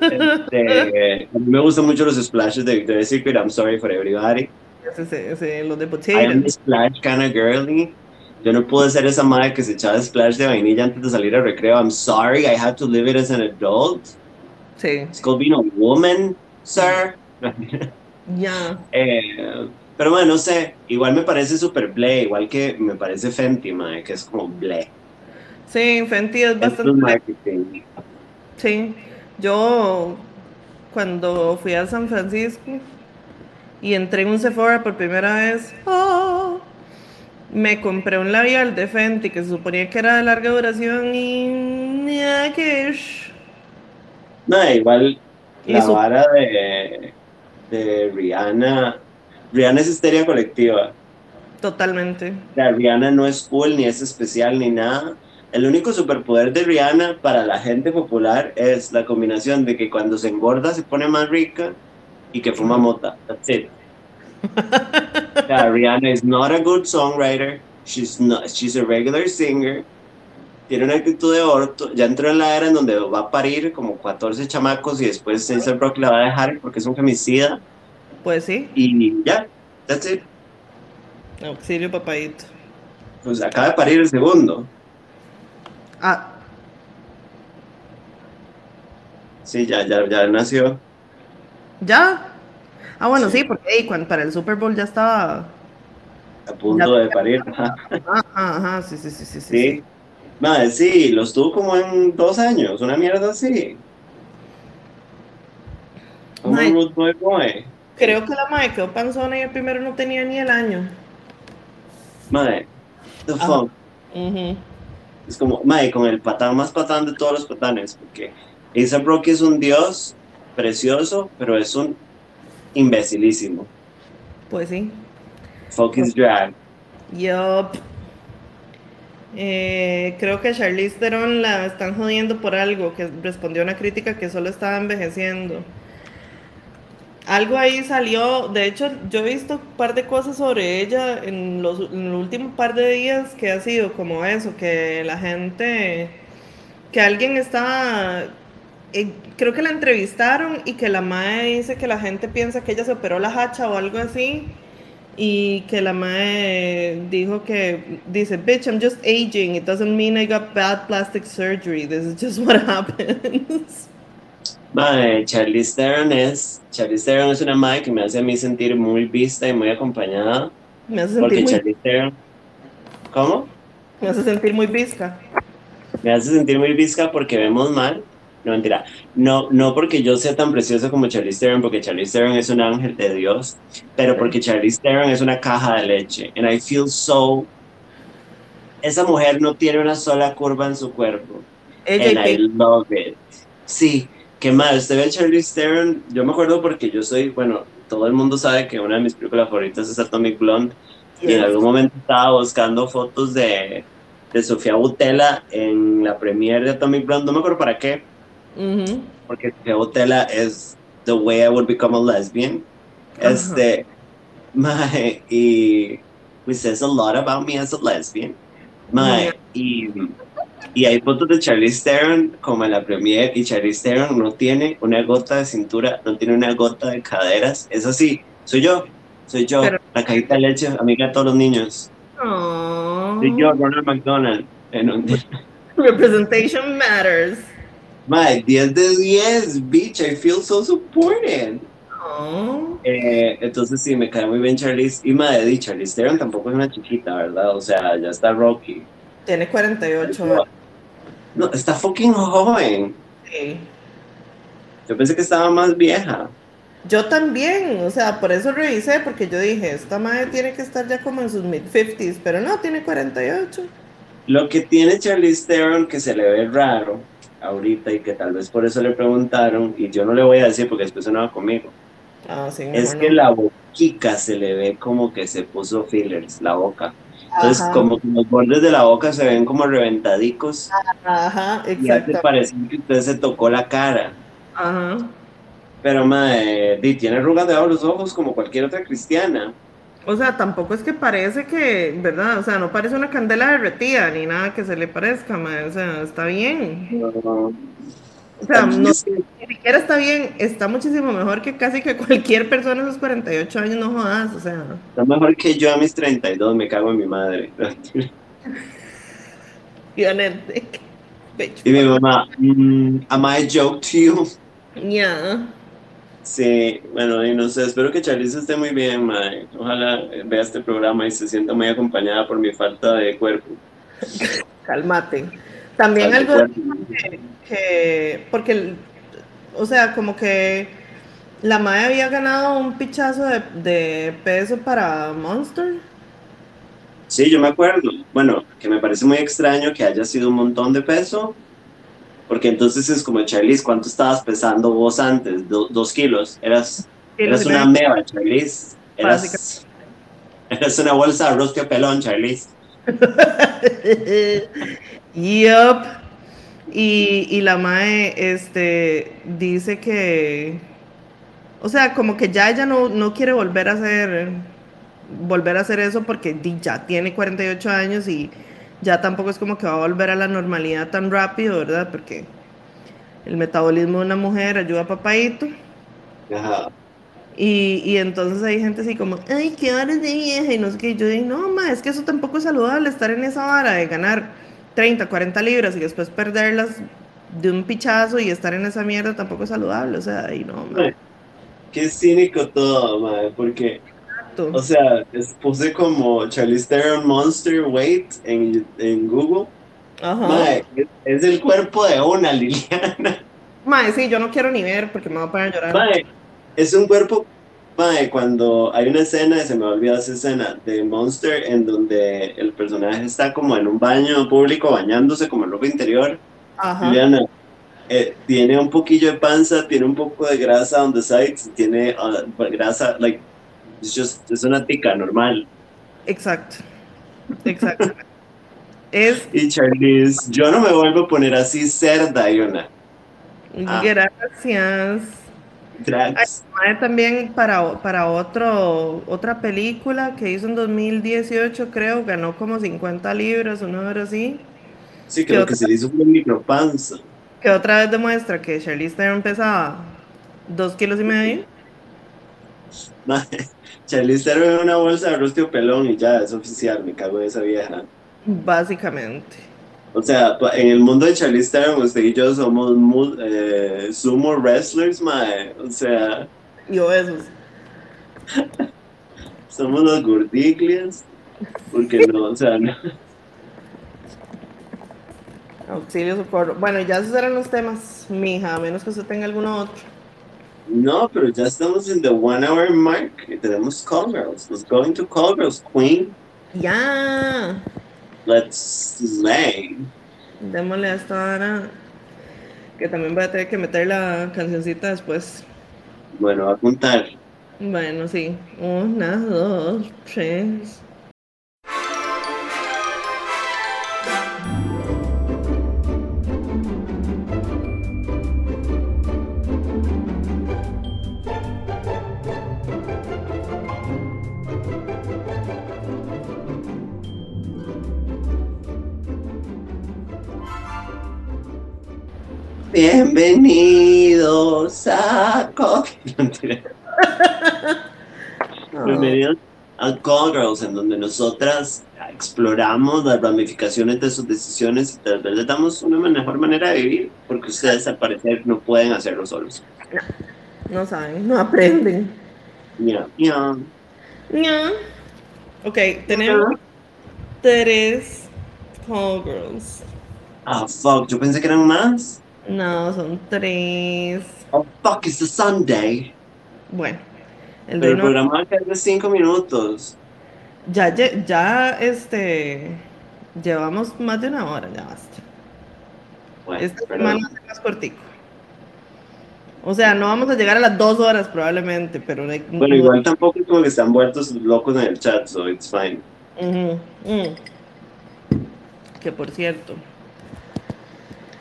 S1: Este, me gustan mucho los splashes de Victoria's Secret. I'm sorry for everybody.
S2: Ese- ese- los de
S1: I am
S2: potato.
S1: a splash kind of girly. Yo no pude ser esa madre que se echaba splash de vainilla antes de salir al recreo. I'm sorry, I had to live it as an adult.
S2: Sí.
S1: It's called being a woman, sir.
S2: Ya.
S1: Eh, pero bueno, no sé. Igual me parece super ble, igual que me parece Fenty, madre, que es como ble.
S2: Sí, Fenty es bastante. Sí. Yo, cuando fui a San Francisco y entré en un Sephora por primera vez, ¡oh! me compré un labial de Fenty que se suponía que era de larga duración y.
S1: No, igual
S2: Y
S1: la
S2: su-
S1: vara de, de Rihanna. Rihanna es histeria colectiva.
S2: Totalmente.
S1: Sea, Rihanna no es cool, ni es especial, ni nada. El único superpoder de Rihanna para la gente popular es la combinación de que cuando se engorda se pone más rica y que fuma mota. That's it. Rihanna is not a good songwriter. She's, not, she's a regular singer. Tiene una actitud de orto. Ya entró en la era en donde va a parir como 14 chamacos y después Cesar Brock la va a dejar porque es un femicida.
S2: Pues sí,
S1: Y ya, that's it.
S2: auxilio papadito.
S1: Pues acaba de parir el segundo.
S2: Ah,
S1: Sí, ya, ya, ya nació.
S2: ¿ya? Ah, bueno,
S1: Sí.
S2: sí, porque cuando, para el Super Bowl ya estaba.
S1: A punto de parir. Ajá.
S2: Ajá, ajá, sí, sí, sí, sí. sí,
S1: Sí. Madre, sí, los tuvo como en dos años, una mierda así. Como Boy Boy.
S2: Creo que la madre quedó panzona y el primero no tenía ni el año.
S1: Madre, the fuck.
S2: Ujú.
S1: Es como, madre, con el patán más patán de todos los patanes, porque A$AP Rocky es un dios precioso, pero es un imbecilísimo.
S2: Pues sí.
S1: Fuck his drag.
S2: Yup. Eh, creo que Charlize Theron la están jodiendo por algo, que respondió a una crítica que solo estaba envejeciendo. Algo ahí salió, de hecho yo he visto un par de cosas sobre ella en los, en el último par de días que ha sido como eso, que la gente, que alguien está, eh, creo que la entrevistaron y que la madre dice que la gente piensa que ella se operó la hacha o algo así y que la madre dijo que dice, bitch, I'm just aging, it doesn't mean I got bad plastic surgery, this is just what happens.
S1: Madre, Charlize Theron es, Charlize Theron es una madre que me hace a mí sentir muy vista y muy acompañada.
S2: Me hace
S1: Porque
S2: sentir muy,
S1: Charlize Theron, ¿cómo?
S2: me hace sentir muy visca.
S1: Me hace sentir muy visca porque vemos mal. No, mentira. No, no porque yo sea tan preciosa como Charlize Theron, porque Charlize Theron es un ángel de Dios, pero porque Charlize Theron es una caja de leche. And I feel so... Esa mujer no tiene una sola curva en su cuerpo.
S2: Ella
S1: And I love it. Sí, ¿Qué más? Usted ve a Charlize Theron, yo me acuerdo porque yo soy, bueno, todo el mundo sabe que una de mis películas favoritas es Atomic Blonde, y en algún momento estaba buscando fotos de, de Sofía Butela en la premiere de Atomic Blonde, no me acuerdo para qué, porque Sofía Butela es The Way I Would Become a Lesbian, este, my, y which says a lot about me as a lesbian, my, y y hay fotos de Charlize Theron como en la premiere y Charlize Theron no tiene una gota de cintura, no tiene una gota de caderas. Es así, soy yo, soy yo, la cajita de leche, amiga de todos los niños. Soy yo, Ronald McDonald. En un...
S2: Representation matters.
S1: My, 10 de 10, bitch, I feel so supported. Eh, entonces sí, me cae muy bien Charlize. Y madre, Charlize Theron tampoco es una chiquita, ¿verdad? O sea, ya está Rocky.
S2: Tiene 48
S1: no, está fucking joven. Sí. Yo pensé que estaba más vieja.
S2: Yo también, o sea, por eso revisé, porque yo dije, esta madre tiene que estar ya como en sus mid-50s, pero no, tiene 48.
S1: Lo que tiene Charlize Theron que se le ve raro ahorita y que tal vez por eso le preguntaron, y yo no le voy a decir porque después sonaba conmigo,
S2: ah, sí,
S1: es que la boquica se le ve como que se puso fillers, la boca. Entonces, como que los bordes de la boca se ven como reventadicos.
S2: Ajá, exacto.
S1: Y parece que usted se tocó la cara.
S2: Ajá.
S1: Pero, madre, tiene arrugas debajo de los ojos como cualquier otra cristiana.
S2: O sea, tampoco es que parece que, ¿verdad? O sea, no parece una candela derretida ni nada que se le parezca, madre. O sea, está bien. No. O sea, no, ni siquiera está bien, está muchísimo mejor que casi que cualquier persona de esos 48 años, no jodas, o sea.
S1: Está mejor que yo a mis 32, me cago en mi madre. y mi mamá, mm, am I a joke to you?
S2: Yeah.
S1: Sí, bueno, y no sé, espero que Charlize esté muy bien, madre. Ojalá vea este programa y se sienta muy acompañada por mi falta de cuerpo.
S2: Cálmate. También algo que, porque, o sea, como que la madre había ganado un pichazo de, peso para Monster.
S1: Sí, yo me acuerdo. Bueno, que me parece muy extraño que haya sido un montón de peso, porque entonces es como, Charlize, ¿cuánto estabas pesando vos antes? dos kilos. Eras, eras una meba, Charlize. Eras, eras una bolsa de arroz pelón, Charlize.
S2: Yup. Y, y la Mae este, dice que, o sea, como que ya ella no, no quiere volver a hacer, volver a hacer eso porque ya tiene 48 años y ya tampoco es como que va a volver a la normalidad tan rápido, ¿verdad? Porque el metabolismo de una mujer ayuda a papadito.
S1: Ajá.
S2: Y, y, entonces hay gente así como, ay, qué horas de vieja, y no sé qué. yo digo, no, ma, es que eso tampoco es saludable, estar en esa vara de ganar 30, 40 libras y después perderlas de un pichazo y estar en esa mierda tampoco es saludable, o sea, y no, madre.
S1: Qué cínico todo, madre, porque, o sea, puse como Charlize Theron Monster Weight en, en Google.
S2: Ajá.
S1: Madre, es, el cuerpo de una, Liliana.
S2: Madre, sí, yo no quiero ni ver porque me voy a poner a llorar.
S1: Madre, es un cuerpo cuando hay una escena, se me olvidó esa escena de Monster, en donde el personaje está como en un baño público bañándose como en ropa interior.
S2: Ajá.
S1: Eh, tiene un poquillo de panza, tiene un poco de grasa on the sides, tiene uh, grasa, like, it's just, es una tica normal.
S2: Exacto, exacto. es...
S1: Y Charlize, yo no me vuelvo a poner así cerda, Yona.
S2: Ah. Gracias también para, para otro, otra película que hizo en 2018, creo, ganó como 50 libras, o número así.
S1: Sí, creo que, se le hizo un micropanza.
S2: Que otra vez demuestra que Charlize Theron pesaba dos kilos y medio.
S1: Charlize Theron es una bolsa de rostro pelón y ya, es oficial, me cago en esa vieja.
S2: Básicamente.
S1: O sea, en el mundo de Charlize Theron, usted y yo somos eh, sumo wrestlers, mae. O sea.
S2: Y obesos.
S1: somos los gordiglias. Porque no, o sea, no.
S2: Auxilio, socorro. Bueno, ya esos eran los temas, mija, a menos que usted tenga alguno otro.
S1: No, pero ya estamos en the one hour mark y tenemos call girls. Let's go into call girls, queen.
S2: Ya.
S1: Let's slay.
S2: Démosle hasta ahora. Que también voy a tener que meter la cancioncita después.
S1: Bueno, a apuntar.
S2: Bueno, sí. Una, dos, tres.
S1: Bienvenidos a Bienvenidos a Call Girls, en donde nosotras exploramos las ramificaciones de sus decisiones y tal vez les damos una mejor manera de vivir, porque ustedes al parecer no pueden hacerlo solos.
S2: No saben, no aprenden.
S1: Ya, ya.
S2: Ya. Ok, tenemos tres call girls.
S1: Ah, fuck, yo pensé que eran más.
S2: No, son tres.
S1: Oh, fuck, it's a Sunday.
S2: Bueno, el
S1: Pero el
S2: reino-
S1: programa quedar de cinco minutos.
S2: ya, ya, este, llevamos más de una hora, ya basta.
S1: Bueno,
S2: Esta
S1: perdón.
S2: semana va a ser más cortico. O sea, no vamos a llegar a las dos horas probablemente, pero... de-
S1: Bueno, igual tampoco es como que están muertos locos en el chat, so it's fine.
S2: Mm. Que por cierto,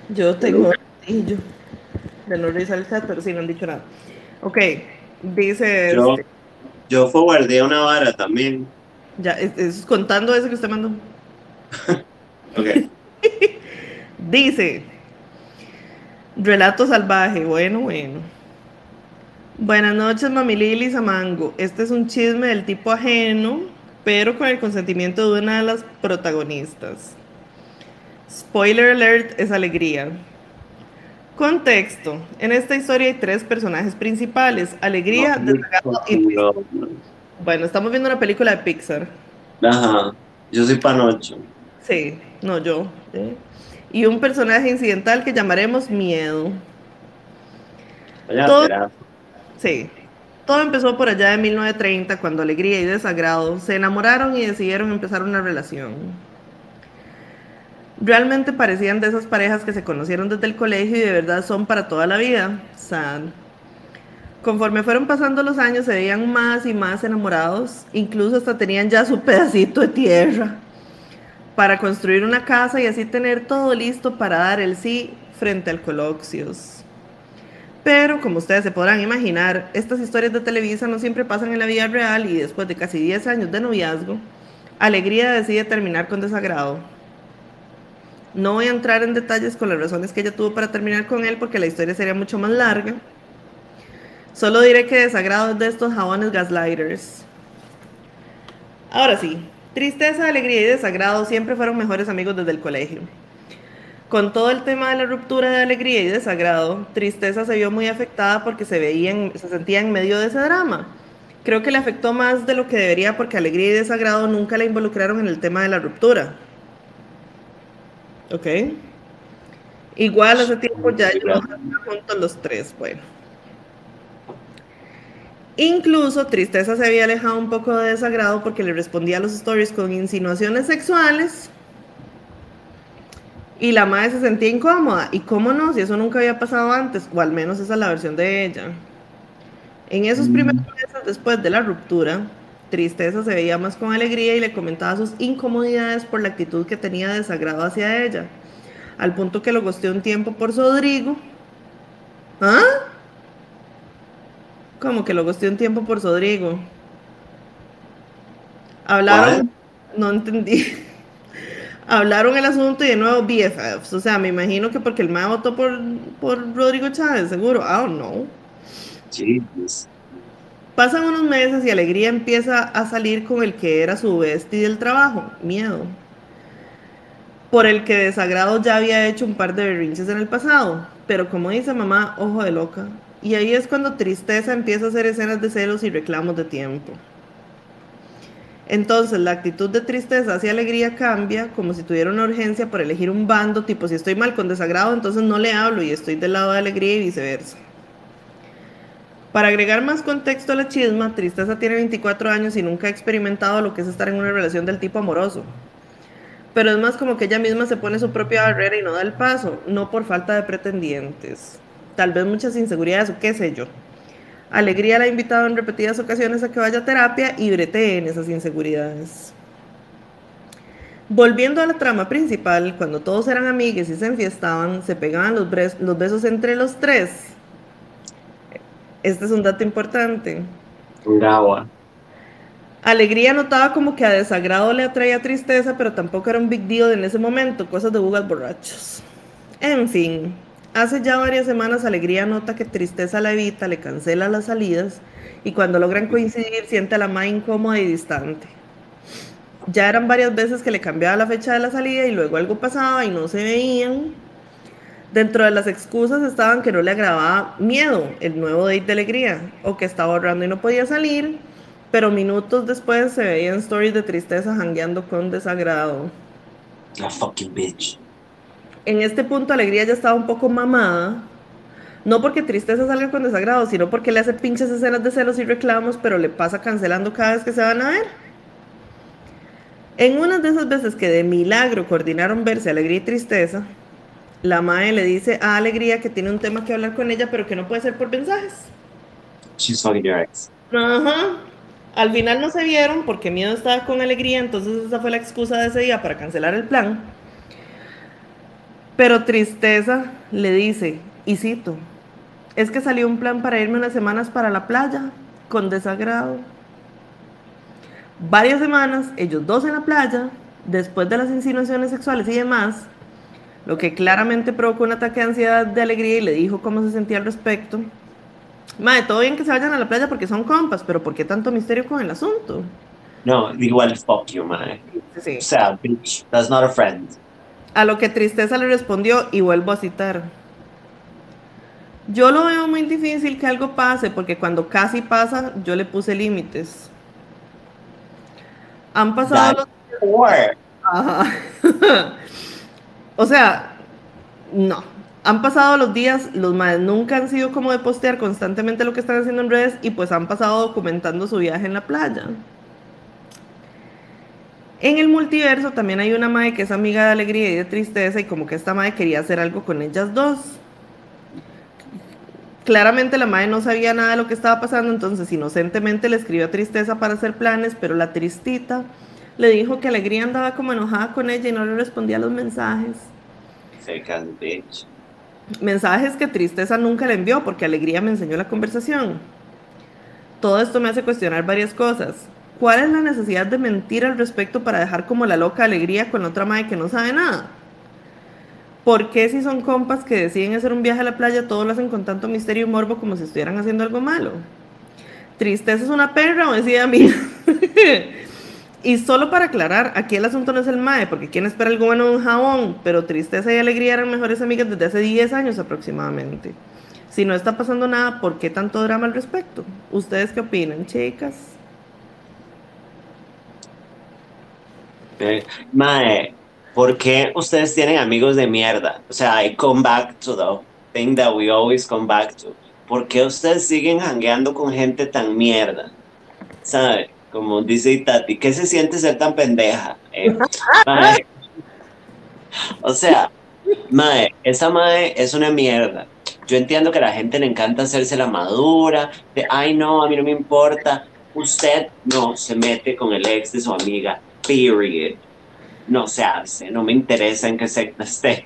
S2: yo tengo yo de no revisar el chat, pero sí, no han dicho nada. Ok, dice,
S1: Yo,
S2: este,
S1: yo forwardé una vara también.
S2: ya, es, es contando eso que usted mandó.
S1: Ok.
S2: Dice, relato salvaje, bueno, bueno. Buenas noches, mami Lili Samango. Este es un chisme del tipo ajeno, pero con el consentimiento de una de las protagonistas. Spoiler alert es alegría. Contexto. En esta historia hay tres personajes principales. Alegría,
S1: No,
S2: desagrado y
S1: no.
S2: Bueno, estamos viendo una película de Pixar.
S1: Ajá. Yo soy Panocho.
S2: Sí, no yo. ¿eh? Y un personaje incidental que llamaremos Miedo.
S1: Vaya
S2: Todo-. Sí. Todo empezó por allá de 1930, cuando Alegría y Desagrado se enamoraron y decidieron empezar una relación. Realmente parecían de esas parejas que se conocieron desde el colegio y de verdad son para toda la vida. Sad. Conforme fueron pasando los años, se veían más y más enamorados, incluso hasta tenían ya su pedacito de tierra para construir una casa y así tener todo listo para dar el sí frente al Coloxios. Pero, como ustedes se podrán imaginar, estas historias de Televisa no siempre pasan en la vida real y después de casi 10 años de noviazgo, Alegría decide terminar con desagrado. No voy a entrar en detalles con las razones que ella tuvo para terminar con él porque la historia sería mucho más larga. Solo diré que desagrado es de estos jabones gaslighters. Ahora sí, tristeza, alegría y desagrado siempre fueron mejores amigos desde el colegio. Con todo el tema de la ruptura de alegría y desagrado, Tristeza se vio muy afectada porque se, veía se sentía en medio de ese drama. Creo que le afectó más de lo que debería porque alegría y desagrado nunca la involucraron en el tema de la ruptura. ¿Ok? Igual hace tiempo ya estaban juntos los tres, bueno. Incluso Tristeza se había alejado un poco de desagrado porque le respondía a los stories con insinuaciones sexuales y la madre se sentía incómoda. ¿Y cómo no? Si eso nunca había pasado antes, o al menos esa es la versión de ella. En esos primeros meses después de la ruptura, Tristeza se veía más con alegría y le comentaba sus incomodidades por la actitud que tenía de desagrado hacia ella. Al punto que lo gosteó un tiempo por Rodrigo. ¿Ah? ¿Cómo que lo gosteó un tiempo por Rodrigo? Hablaron. No entendí. Hablaron el asunto y de nuevo BFFs. O sea, me imagino que porque el MAE votó por, por Rodrigo Chávez, seguro. I don't know.
S1: Jesus.
S2: Pasan unos meses y Alegría empieza a salir con el que era su bestie del trabajo, Miedo. Por el que Desagrado ya había hecho un par de berrinches en el pasado. Pero como dice mamá, ojo de loca. Y ahí es cuando Tristeza empieza a hacer escenas de celos y reclamos de tiempo. Entonces la actitud de tristeza hacia alegría cambia como si tuviera una urgencia por elegir un bando, tipo si estoy mal con desagrado, entonces no le hablo y estoy del lado de alegría y viceversa. Para agregar más contexto a la chisma, Tristeza tiene 24 años y nunca ha experimentado lo que es estar en una relación del tipo amoroso. pero es más como que ella misma se pone su propia barrera y no da el paso, no por falta de pretendientes. Tal vez muchas inseguridades o qué sé yo. Alegría la ha invitado en repetidas ocasiones a que vaya a terapia y bretee en esas inseguridades. Volviendo a la trama principal, cuando todos eran amigos y se enfiestaban, se pegaban los, los besos entre los tres. Este es un dato importante.
S1: Brava.
S2: Alegría notaba como que a desagrado le atraía tristeza, pero tampoco era un big deal en ese momento, cosas de bugas borrachos. En fin, hace ya varias semanas Alegría nota que tristeza la evita, le cancela las salidas y cuando logran coincidir siente a la más incómoda y distante. Ya eran varias veces que le cambiaba la fecha de la salida y luego algo pasaba y no se veían. Dentro de las excusas estaban que no le agradaba miedo el nuevo date de alegría o que estaba ahorrando y no podía salir pero minutos después se veían stories de tristeza jangueando con desagrado.
S1: La fucking bitch.
S2: En este punto, Alegría ya estaba un poco mamada. No porque tristeza salga con desagrado, sino porque le hace pinches escenas de celos y reclamos, pero le pasa cancelando cada vez que se van a ver. En una de esas veces que de milagro coordinaron verse Alegría y Tristeza, la Mae le dice a Alegría que tiene un tema que hablar con ella, pero que no puede ser por mensajes.
S1: She's fucking your ex.
S2: Ajá. Al final no se vieron porque miedo estaba con alegría, entonces esa fue la excusa de ese día para cancelar el plan. Pero tristeza le dice, y cito, es que salió un plan para irme unas semanas para la playa, con desagrado. Varias semanas, ellos dos en la playa, después de las insinuaciones sexuales y demás, lo que claramente provocó un ataque de ansiedad de alegría y le dijo cómo se sentía al respecto. Madre, todo bien que se vayan a la playa porque son compas, pero ¿por qué tanto misterio con el asunto?
S1: No, igual fuck you, madre. Sí. O sea, bitch, that's not a friend.
S2: A lo que Tristeza le respondió, y vuelvo a citar. Yo lo veo muy difícil que algo pase, porque cuando casi pasa, yo le puse límites. Han pasado los... Ajá. o sea, no han pasado los días, los madres nunca han sido como de postear constantemente lo que están haciendo en redes y pues han pasado documentando su viaje en la playa. En el multiverso también hay una madre que es amiga de alegría y de tristeza y como que esta madre quería hacer algo con ellas dos. Claramente la madre no sabía nada de lo que estaba pasando, entonces inocentemente le escribió a tristeza para hacer planes, pero la tristita le dijo que alegría andaba como enojada con ella y no le respondía a los mensajes.
S1: bitch
S2: mensajes que tristeza nunca le envió porque alegría me enseñó la conversación. Todo esto me hace cuestionar varias cosas. ¿Cuál es la necesidad de mentir al respecto para dejar como la loca alegría con otra madre que no sabe nada? ¿Por qué si son compas que deciden hacer un viaje a la playa todos lo hacen con tanto misterio y morbo como si estuvieran haciendo algo malo? Tristeza es una perra o decía a mí. Y solo para aclarar, aquí el asunto no es el MAE, porque quien espera algo bueno de un jabón, pero tristeza y alegría eran mejores amigas desde hace 10 años aproximadamente. Si no está pasando nada, ¿por qué tanto drama al respecto? ¿Ustedes qué opinan, chicas?
S1: Eh, mae, ¿por qué ustedes tienen amigos de mierda? O sea, I come back to the thing that we always come back to. ¿Por qué ustedes siguen hangueando con gente tan mierda? ¿Sabe? Como dice Itati, ¿qué se siente ser tan pendeja? Eh, o sea, mae, esa mae es una mierda. Yo entiendo que a la gente le encanta hacerse la madura, de, ay no, a mí no me importa. Usted no se mete con el ex de su amiga, period. No se hace, no me interesa en qué secta esté.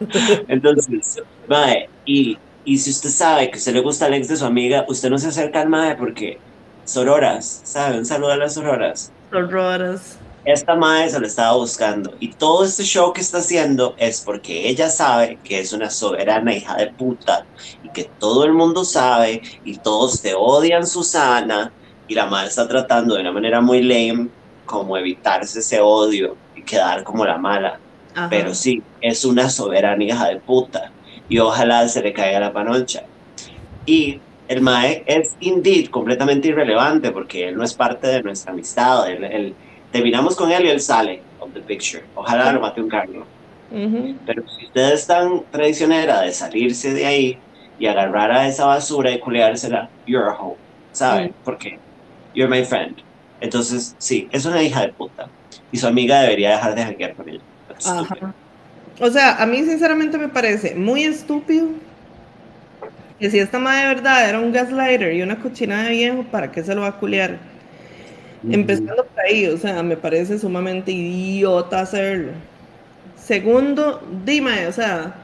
S1: Entonces, mae, y, y si usted sabe que se le gusta el ex de su amiga, usted no se acerca al mae porque sororas, ¿saben? Un saludo a las sororas.
S2: Sororas.
S1: Esta madre se lo estaba buscando y todo este show que está haciendo es porque ella sabe que es una soberana hija de puta y que todo el mundo sabe y todos te odian Susana y la madre está tratando de una manera muy lame como evitarse ese odio y quedar como la mala. Pero sí, es una soberana hija de puta y ojalá se le caiga la panocha. Y el Mae es indeed completamente irrelevante porque él no es parte de nuestra amistad. Él, terminamos con él y él sale of the picture. Ojalá lo mate un cargo. Pero si ustedes están traicionera de salirse de ahí y agarrar a esa basura y culeársela, you're a hoe. ¿Saben? Porque you're my friend. Entonces, sí, es una hija de puta. y su amiga debería dejar de hackear con.
S2: Ajá. O sea, a mí sinceramente me parece muy estúpido que si esta madre de verdad era un gaslighter y una cochina de viejo, ¿para qué se lo va a culiar? Empezando por ahí, o sea, me parece sumamente idiota hacerlo. Segundo, dime, o sea,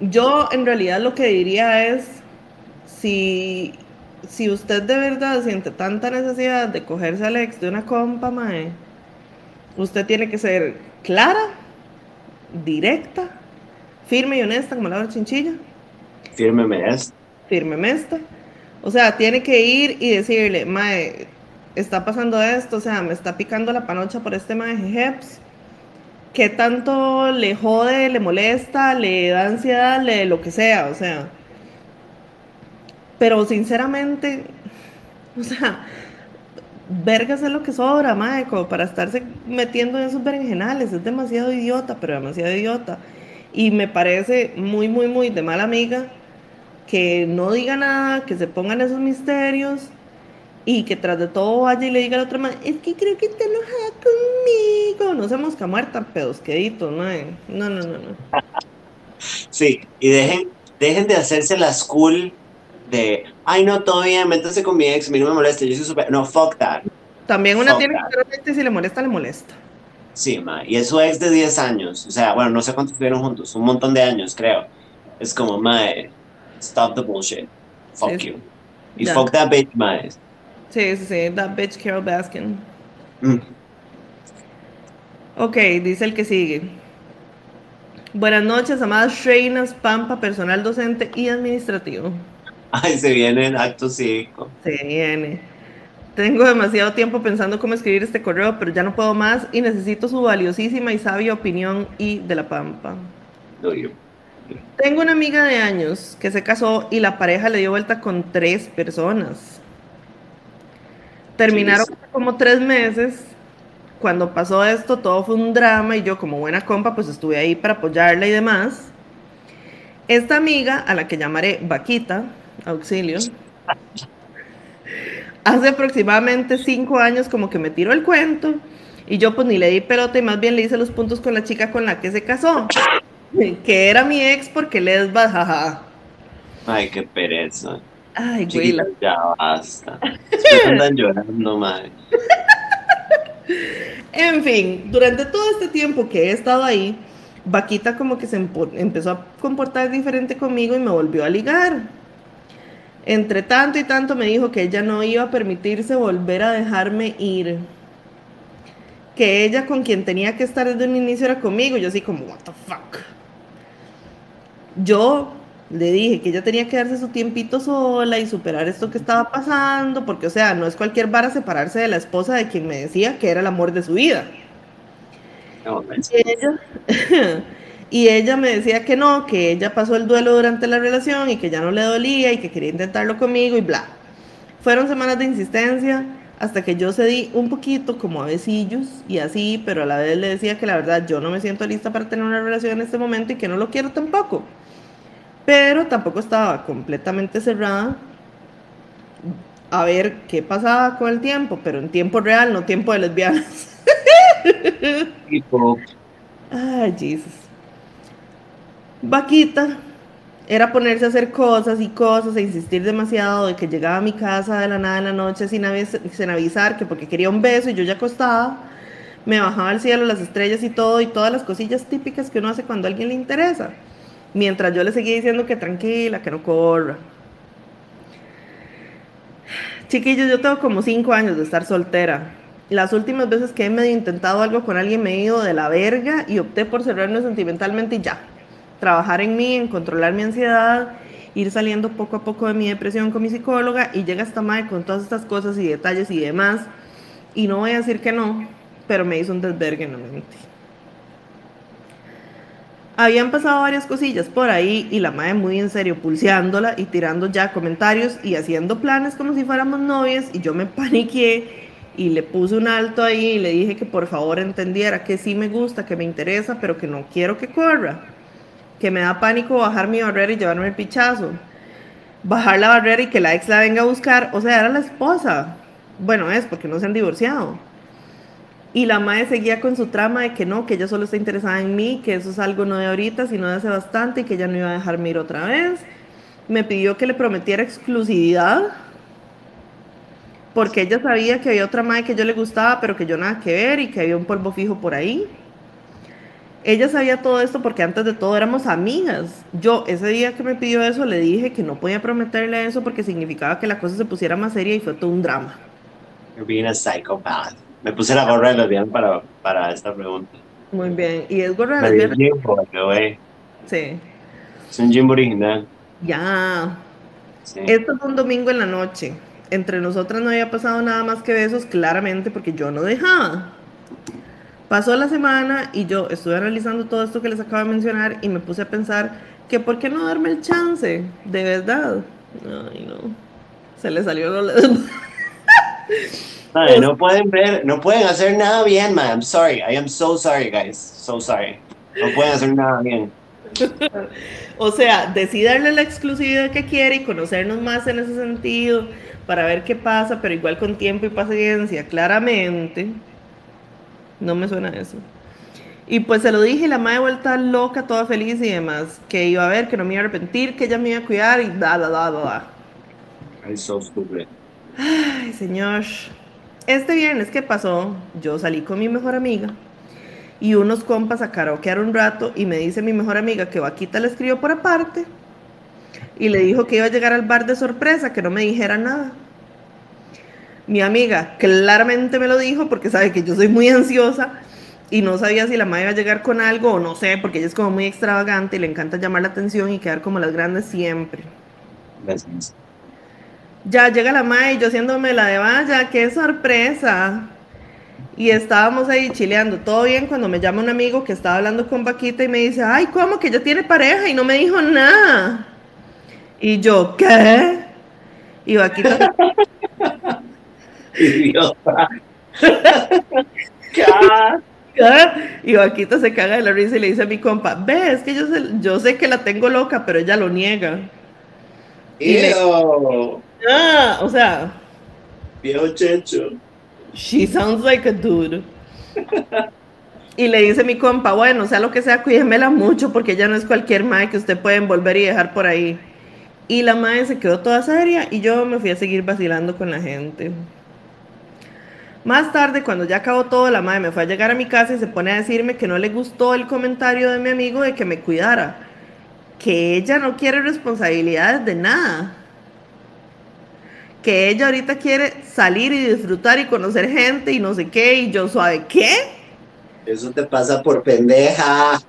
S2: yo en realidad lo que diría es, si, si usted de verdad siente tanta necesidad de cogerse al ex de una compa, mae, usted tiene que ser clara, directa, firme y honesta como la hora chinchilla.
S1: Fírmeme esta.
S2: Fírmeme esta. O sea, tiene que ir y decirle, mae, está pasando esto, o sea, me está picando la panocha por este mae Jeps. ¿Qué tanto le jode, le molesta, le da ansiedad, le lo que sea? O sea. Pero sinceramente, o sea, vergas es lo que sobra, mae, como para estarse metiendo en esos berenjenales. Es demasiado idiota, pero demasiado idiota. Y me parece muy, muy, muy de mala amiga que no diga nada, que se pongan esos misterios y que tras de todo vaya y le diga a la otra madre, es que creo que está enojada conmigo. No se mosca muerta, pedos queditos, mae. No, no, no, no.
S1: Sí, y dejen, dejen de hacerse las cool de, ay, no, todo bien, métase con mi ex, a mí no me molesta, yo soy súper. No, fuck that.
S2: También una tiene que ser si le molesta, le molesta.
S1: Sí, ma, y es su ex de 10 años, o sea, bueno, no sé cuántos estuvieron juntos, un montón de años, creo. Es como, mae, stop the bullshit. Fuck you. Y fuck that bitch, mae.
S2: Sí, sí, sí, that bitch Carol Baskin. Mm. Ok, dice el que sigue. Buenas noches, amadas reinas, Pampa, personal docente y administrativo.
S1: Ay, se viene el acto cívico.
S2: Se viene. Tengo demasiado tiempo pensando cómo escribir este correo, pero ya no puedo más y necesito su valiosísima y sabia opinión y de la Pampa. Tengo una amiga de años que se casó y la pareja le dio vuelta con tres personas. Terminaron como tres meses. Cuando pasó esto, todo fue un drama y yo como buena compa, pues estuve ahí para apoyarla y demás. Esta amiga, a la que llamaré Vaquita, auxilio, hace aproximadamente cinco años como que me tiró el cuento y yo pues ni le di pelota y más bien le hice los puntos con la chica con la que se casó, que era mi ex porque les jajaja.
S1: Ay, qué pereza.
S2: Ay, güey.
S1: Ya basta. andan llorando, madre.
S2: En fin, durante todo este tiempo que he estado ahí, Vaquita como que se empezó a comportar diferente conmigo y me volvió a ligar. Entre tanto y tanto me dijo que ella no iba a permitirse volver a dejarme ir. Que ella con quien tenía que estar desde un inicio era conmigo. Yo así como, what the fuck. Yo le dije que ella tenía que darse su tiempito sola y superar esto que estaba pasando, porque, o sea, no es cualquier vara separarse de la esposa de quien me decía que era el amor de su vida. ella, y ella me decía que no, que ella pasó el duelo durante la relación y que ya no le dolía y que quería intentarlo conmigo y bla. Fueron semanas de insistencia hasta que yo cedí un poquito como a besillos y así, pero a la vez le decía que la verdad yo no me siento lista para tener una relación en este momento y que no lo quiero tampoco pero tampoco estaba completamente cerrada a ver qué pasaba con el tiempo, pero en tiempo real, no tiempo de lesbianas. Ay, Jesus. Vaquita era ponerse a hacer cosas y cosas e insistir demasiado de que llegaba a mi casa de la nada en la noche sin, sin avisar que porque quería un beso y yo ya acostada, me bajaba al cielo las estrellas y todo y todas las cosillas típicas que uno hace cuando a alguien le interesa mientras yo le seguía diciendo que tranquila, que no corra. Chiquillos, yo tengo como cinco años de estar soltera. Las últimas veces que he medio intentado algo con alguien me he ido de la verga y opté por cerrarme sentimentalmente y ya. Trabajar en mí, en controlar mi ansiedad, ir saliendo poco a poco de mi depresión con mi psicóloga y llega esta madre con todas estas cosas y detalles y demás. Y no voy a decir que no, pero me hizo un desvergue en la mente habían pasado varias cosillas por ahí y la madre muy en serio pulseándola y tirando ya comentarios y haciendo planes como si fuéramos novias y yo me paniqué y le puse un alto ahí y le dije que por favor entendiera que sí me gusta, que me interesa, pero que no quiero que corra, que me da pánico bajar mi barrera y llevarme el pichazo, bajar la barrera y que la ex la venga a buscar, o sea, era la esposa, bueno es porque no se han divorciado Y la madre seguía con su trama de que no, que ella solo está interesada en mí, que eso es algo no de ahorita, sino de hace bastante y que ella no iba a dejarme ir otra vez. Me pidió que le prometiera exclusividad porque ella sabía que había otra madre que yo le gustaba, pero que yo nada que ver y que había un polvo fijo por ahí. Ella sabía todo esto porque antes de todo éramos amigas. Yo ese día que me pidió eso le dije que no podía prometerle eso porque significaba que la cosa se pusiera más seria y fue todo un drama.
S1: You're being a psychopath. Me puse la gorra de lesbiana para, para esta pregunta.
S2: Muy bien. Y es gorra de lesbiana.
S1: Jimbo.
S2: Sí.
S1: Es un Jimbo original.
S2: Ya.
S1: Sí.
S2: Esto fue un domingo en la noche. Entre nosotras no había pasado nada más que besos, claramente, porque yo no dejaba. Pasó la semana y yo estuve analizando todo esto que les acabo de mencionar y me puse a pensar que por qué no darme el chance, de verdad. Ay, no. Se le salió lo
S1: Ay, no pueden ver, no pueden hacer nada bien, man. I'm sorry. I am so sorry, guys. So sorry. No pueden hacer nada bien.
S2: O sea, decidí darle la exclusividad que quiere y conocernos más en ese sentido para ver qué pasa, pero igual con tiempo y paciencia, claramente. No me suena eso. Y pues se lo dije y la madre vuelta loca, toda feliz y demás, que iba a ver, que no me iba a arrepentir, que ella me iba a cuidar y da, da, da, da, da.
S1: I'm so stupid.
S2: Ay, señor. Este viernes que pasó, yo salí con mi mejor amiga y unos compas a karaokear un rato y me dice mi mejor amiga que Vaquita le escribió por aparte y le dijo que iba a llegar al bar de sorpresa, que no me dijera nada. Mi amiga claramente me lo dijo porque sabe que yo soy muy ansiosa y no sabía si la madre iba a llegar con algo o no sé, porque ella es como muy extravagante y le encanta llamar la atención y quedar como las grandes siempre.
S1: Gracias.
S2: Ya llega la madre y yo haciéndome la de vaya, qué sorpresa. Y estábamos ahí chileando, todo bien cuando me llama un amigo que estaba hablando con Vaquita y me dice, ay, ¿cómo que ya tiene pareja? Y no me dijo nada. Y yo, ¿qué? Y Vaquita,
S1: Idiota.
S2: ¿qué? Y Vaquita se caga de la risa y le dice a mi compa, ve, es que yo sé, yo sé que la tengo loca, pero ella lo niega. Y le-. Ah, o sea,
S1: Viejo checho.
S2: She sounds like a dude. Y le dice mi compa, bueno, sea lo que sea, cuídemela mucho porque ella no es cualquier madre que usted puede envolver y dejar por ahí. Y la madre se quedó toda seria y yo me fui a seguir vacilando con la gente. Más tarde, cuando ya acabó todo, la madre me fue a llegar a mi casa y se pone a decirme que no le gustó el comentario de mi amigo de que me cuidara. Que ella no quiere responsabilidades de nada que ella ahorita quiere salir y disfrutar y conocer gente y no sé qué, y yo suave, ¿qué?
S1: Eso te pasa por pendeja.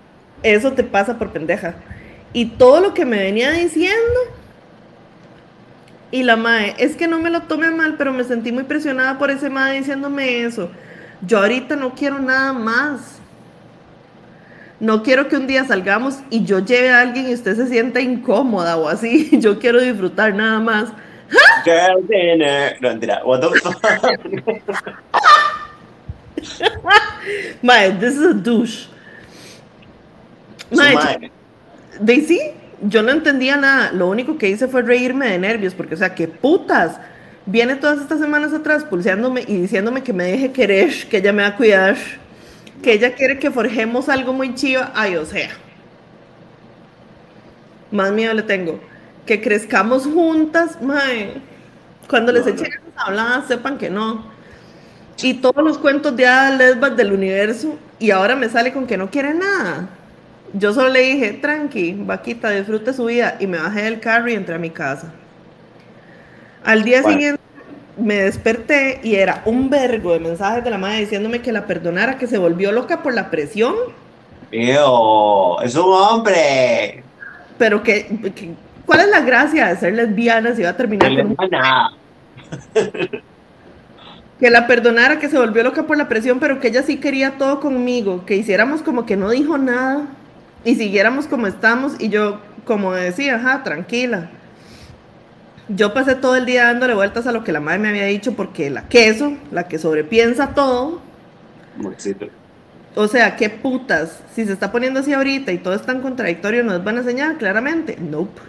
S2: Eso te pasa por pendeja. Y todo lo que me venía diciendo, y la mae, es que no me lo tome mal, pero me sentí muy presionada por ese mae diciéndome eso. Yo ahorita no quiero nada más. No quiero que un día salgamos y yo lleve a alguien y usted se sienta incómoda o así. Yo quiero disfrutar nada más.
S1: Girl dinner. No, mentira. What the fuck?
S2: Mae, this is a douche. Mae, sí, yo no entendía nada. Lo único que hice fue reírme de nervios, porque, o sea, qué putas. Viene todas estas semanas atrás pulseándome y diciéndome que me deje querer, que ella me va a cuidar, que ella quiere que forjemos algo muy chido. Ay, o sea. Más miedo le tengo. Que crezcamos juntas, mae. Cuando les
S1: No,
S2: echen esas habladas, sepan que no. Y todos los cuentos de hadas lesbas del universo, y ahora me sale con que no quiere nada. Yo solo le dije, tranqui, vaquita, disfrute su vida, y me bajé del carro y entré a mi casa. Al día
S1: Bueno.
S2: siguiente me desperté y era un vergo de mensajes de la madre diciéndome que la perdonara, que se volvió loca por la presión,
S1: Ew, es un hombre.
S2: pero que, que- ¿cuál es la gracia de ser lesbiana si va a terminar con un que la perdonara, que se volvió loca por la presión, pero que ella sí quería todo conmigo, que hiciéramos como que no dijo nada y siguiéramos como estamos y yo como decía, ajá, tranquila. Yo pasé todo el día dándole vueltas a lo que la madre me había dicho porque la queso, la que sobrepiensa todo, o sea, qué putas, si se está poniendo así ahorita y todo es tan contradictorio, nos van a enseñar claramente. Nope.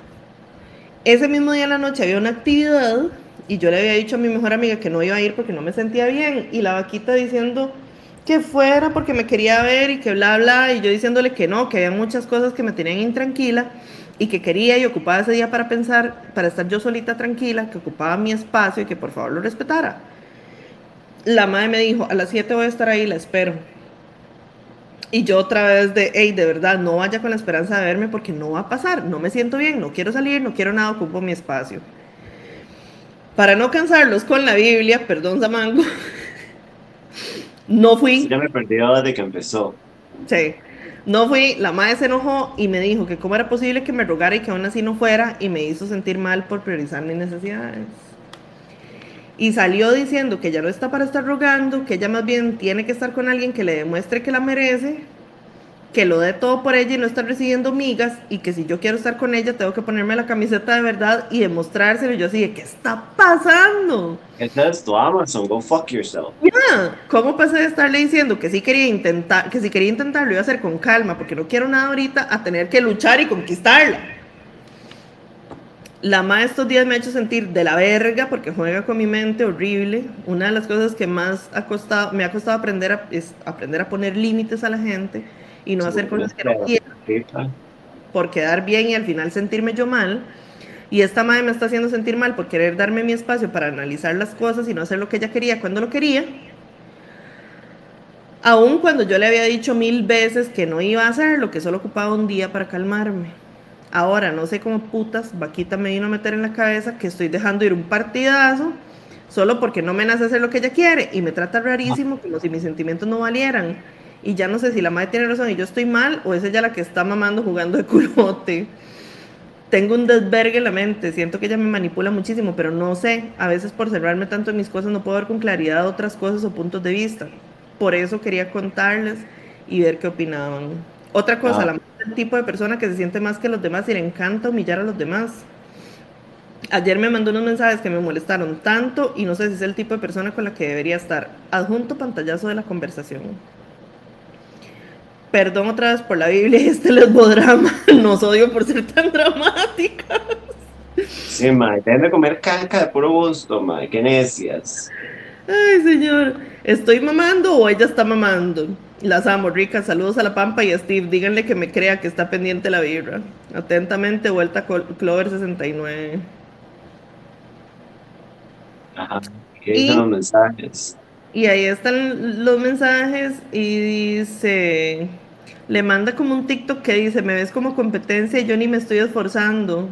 S2: Ese mismo día en la noche había una actividad y yo le había dicho a mi mejor amiga que no iba a ir porque no me sentía bien y la vaquita diciendo que fuera porque me quería ver y que bla, bla, y yo diciéndole que no, que había muchas cosas que me tenían intranquila y que quería y ocupaba ese día para pensar, para estar yo solita tranquila, que ocupaba mi espacio y que por favor lo respetara. La madre me dijo, a las 7 voy a estar ahí, la espero. Y yo otra vez de, hey, de verdad, no vaya con la esperanza de verme porque no va a pasar, no me siento bien, no quiero salir, no quiero nada, ocupo mi espacio. Para no cansarlos con la Biblia, perdón Samango, no fui.
S1: ya me perdí desde que empezó.
S2: Sí. No fui, la madre se enojó y me dijo que cómo era posible que me rogara y que aún así no fuera y me hizo sentir mal por priorizar mis necesidades. Y salió diciendo que ya no está para estar rogando, que ella más bien tiene que estar con alguien que le demuestre que la merece que lo dé todo por ella y no estar recibiendo migas y que si yo quiero estar con ella tengo que ponerme la camiseta de verdad y demostrárselo. Y yo así, ¿qué está pasando?
S1: Esa es tu Amazon, go fuck yourself.
S2: ¿Cómo pasé de estarle diciendo que sí quería intentar, que si quería intentarlo iba a hacer con calma porque no quiero nada ahorita a tener que luchar y conquistarla? La ma estos días me ha hecho sentir de la verga porque juega con mi mente horrible. Una de las cosas que más ha costado, me ha costado aprender a, es aprender a poner límites a la gente y no hacer cosas que no quiero por quedar bien y al final sentirme yo mal. Y esta madre me está haciendo sentir mal por querer darme mi espacio para analizar las cosas y no hacer lo que ella quería cuando lo quería. Aún cuando yo le había dicho mil veces que no iba a hacer lo que solo ocupaba un día para calmarme. Ahora, no sé cómo putas, Vaquita me vino a meter en la cabeza que estoy dejando ir un partidazo solo porque no me nace hacer lo que ella quiere y me trata rarísimo, como si mis sentimientos no valieran y ya no sé si la madre tiene razón y yo estoy mal o es ella la que está mamando jugando de culote. Tengo un desvergue en la mente, siento que ella me manipula muchísimo, pero no sé, a veces por cerrarme tanto en mis cosas no puedo ver con claridad otras cosas o puntos de vista. Por eso quería contarles y ver qué opinaban. Otra cosa, ah. la el tipo de persona que se siente más que los demás y le encanta humillar a los demás. Ayer me mandó unos mensajes que me molestaron tanto y no sé si es el tipo de persona con la que debería estar. Adjunto pantallazo de la conversación perdón otra vez por la Biblia y este lesbodrama, nos odio por ser tan dramáticas.
S1: Sí, madre, deben de comer caca de puro gusto, madre, qué necias.
S2: Ay, señor, ¿estoy mamando o ella está mamando? Las amo, ricas. Saludos a la Pampa y a Steve. Díganle que me crea que está pendiente la birra. Atentamente, vuelta Clover 69.
S1: Ajá. ¿Qué dicen los mensajes?
S2: Y ahí están los mensajes y dice, le manda como un TikTok que dice, me ves como competencia y yo ni me estoy esforzando.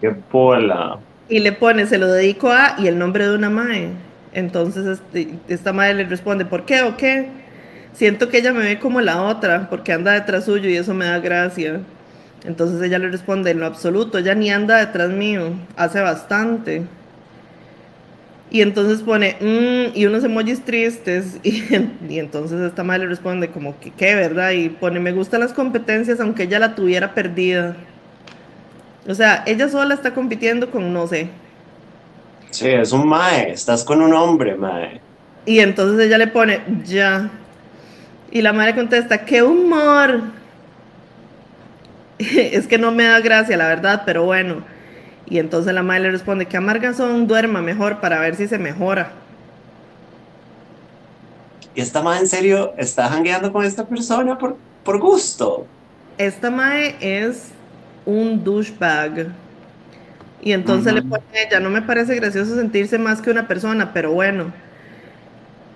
S1: ¡Qué pola!
S2: Y le pone, se lo dedico a, y el nombre de una mae. Entonces este, esta madre le responde, ¿por qué o qué? Siento que ella me ve como la otra, porque anda detrás suyo y eso me da gracia. Entonces ella le responde, en lo absoluto, ella ni anda detrás mío, hace bastante. Y entonces pone, mm", y unos emojis tristes, y, y, entonces esta madre le responde como que, ¿qué, verdad? Y pone, me gustan las competencias aunque ella la tuviera perdida. O sea, ella sola está compitiendo con, no sé.
S1: Sí, es un mae, estás con un hombre, mae.
S2: Y entonces ella le pone, ya. Y la madre contesta, qué humor. es que no me da gracia, la verdad, pero bueno. Y entonces la madre le responde que amarga son, duerma mejor para ver si se mejora.
S1: ¿Y esta madre en serio está jangueando con esta persona por, por gusto?
S2: Esta madre es un douchebag. Y entonces le pone, ya no me parece gracioso sentirse más que una persona, pero bueno,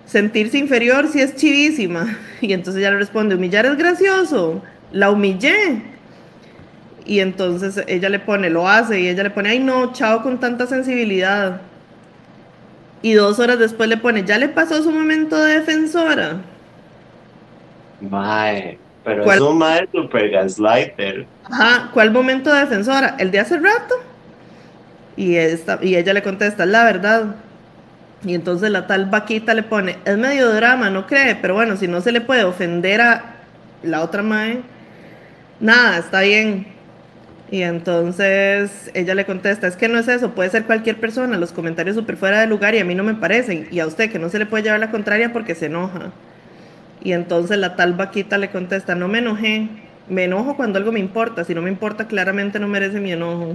S2: sentirse inferior sí es chivísima. Y entonces ella le responde, humillar es gracioso, la humillé. Y entonces ella le pone, lo hace, y ella le pone, ay no, chao con tanta sensibilidad. Y dos horas después le pone, ya le pasó su momento de defensora.
S1: Mae, pero es un mae super gaslighter.
S2: Ajá, ¿cuál momento de defensora? ¿El de hace rato? Y, esta, y ella le contesta, la verdad. Y entonces la tal vaquita le pone, es medio drama, no cree, pero bueno, si no se le puede ofender a la otra mae, nada, está bien. Y entonces ella le contesta, es que no es eso, puede ser cualquier persona, los comentarios súper fuera de lugar y a mí no me parecen. Y a usted que no se le puede llevar la contraria porque se enoja. Y entonces la tal vaquita le contesta, no me enojé, me enojo cuando algo me importa, si no me importa claramente no merece mi enojo.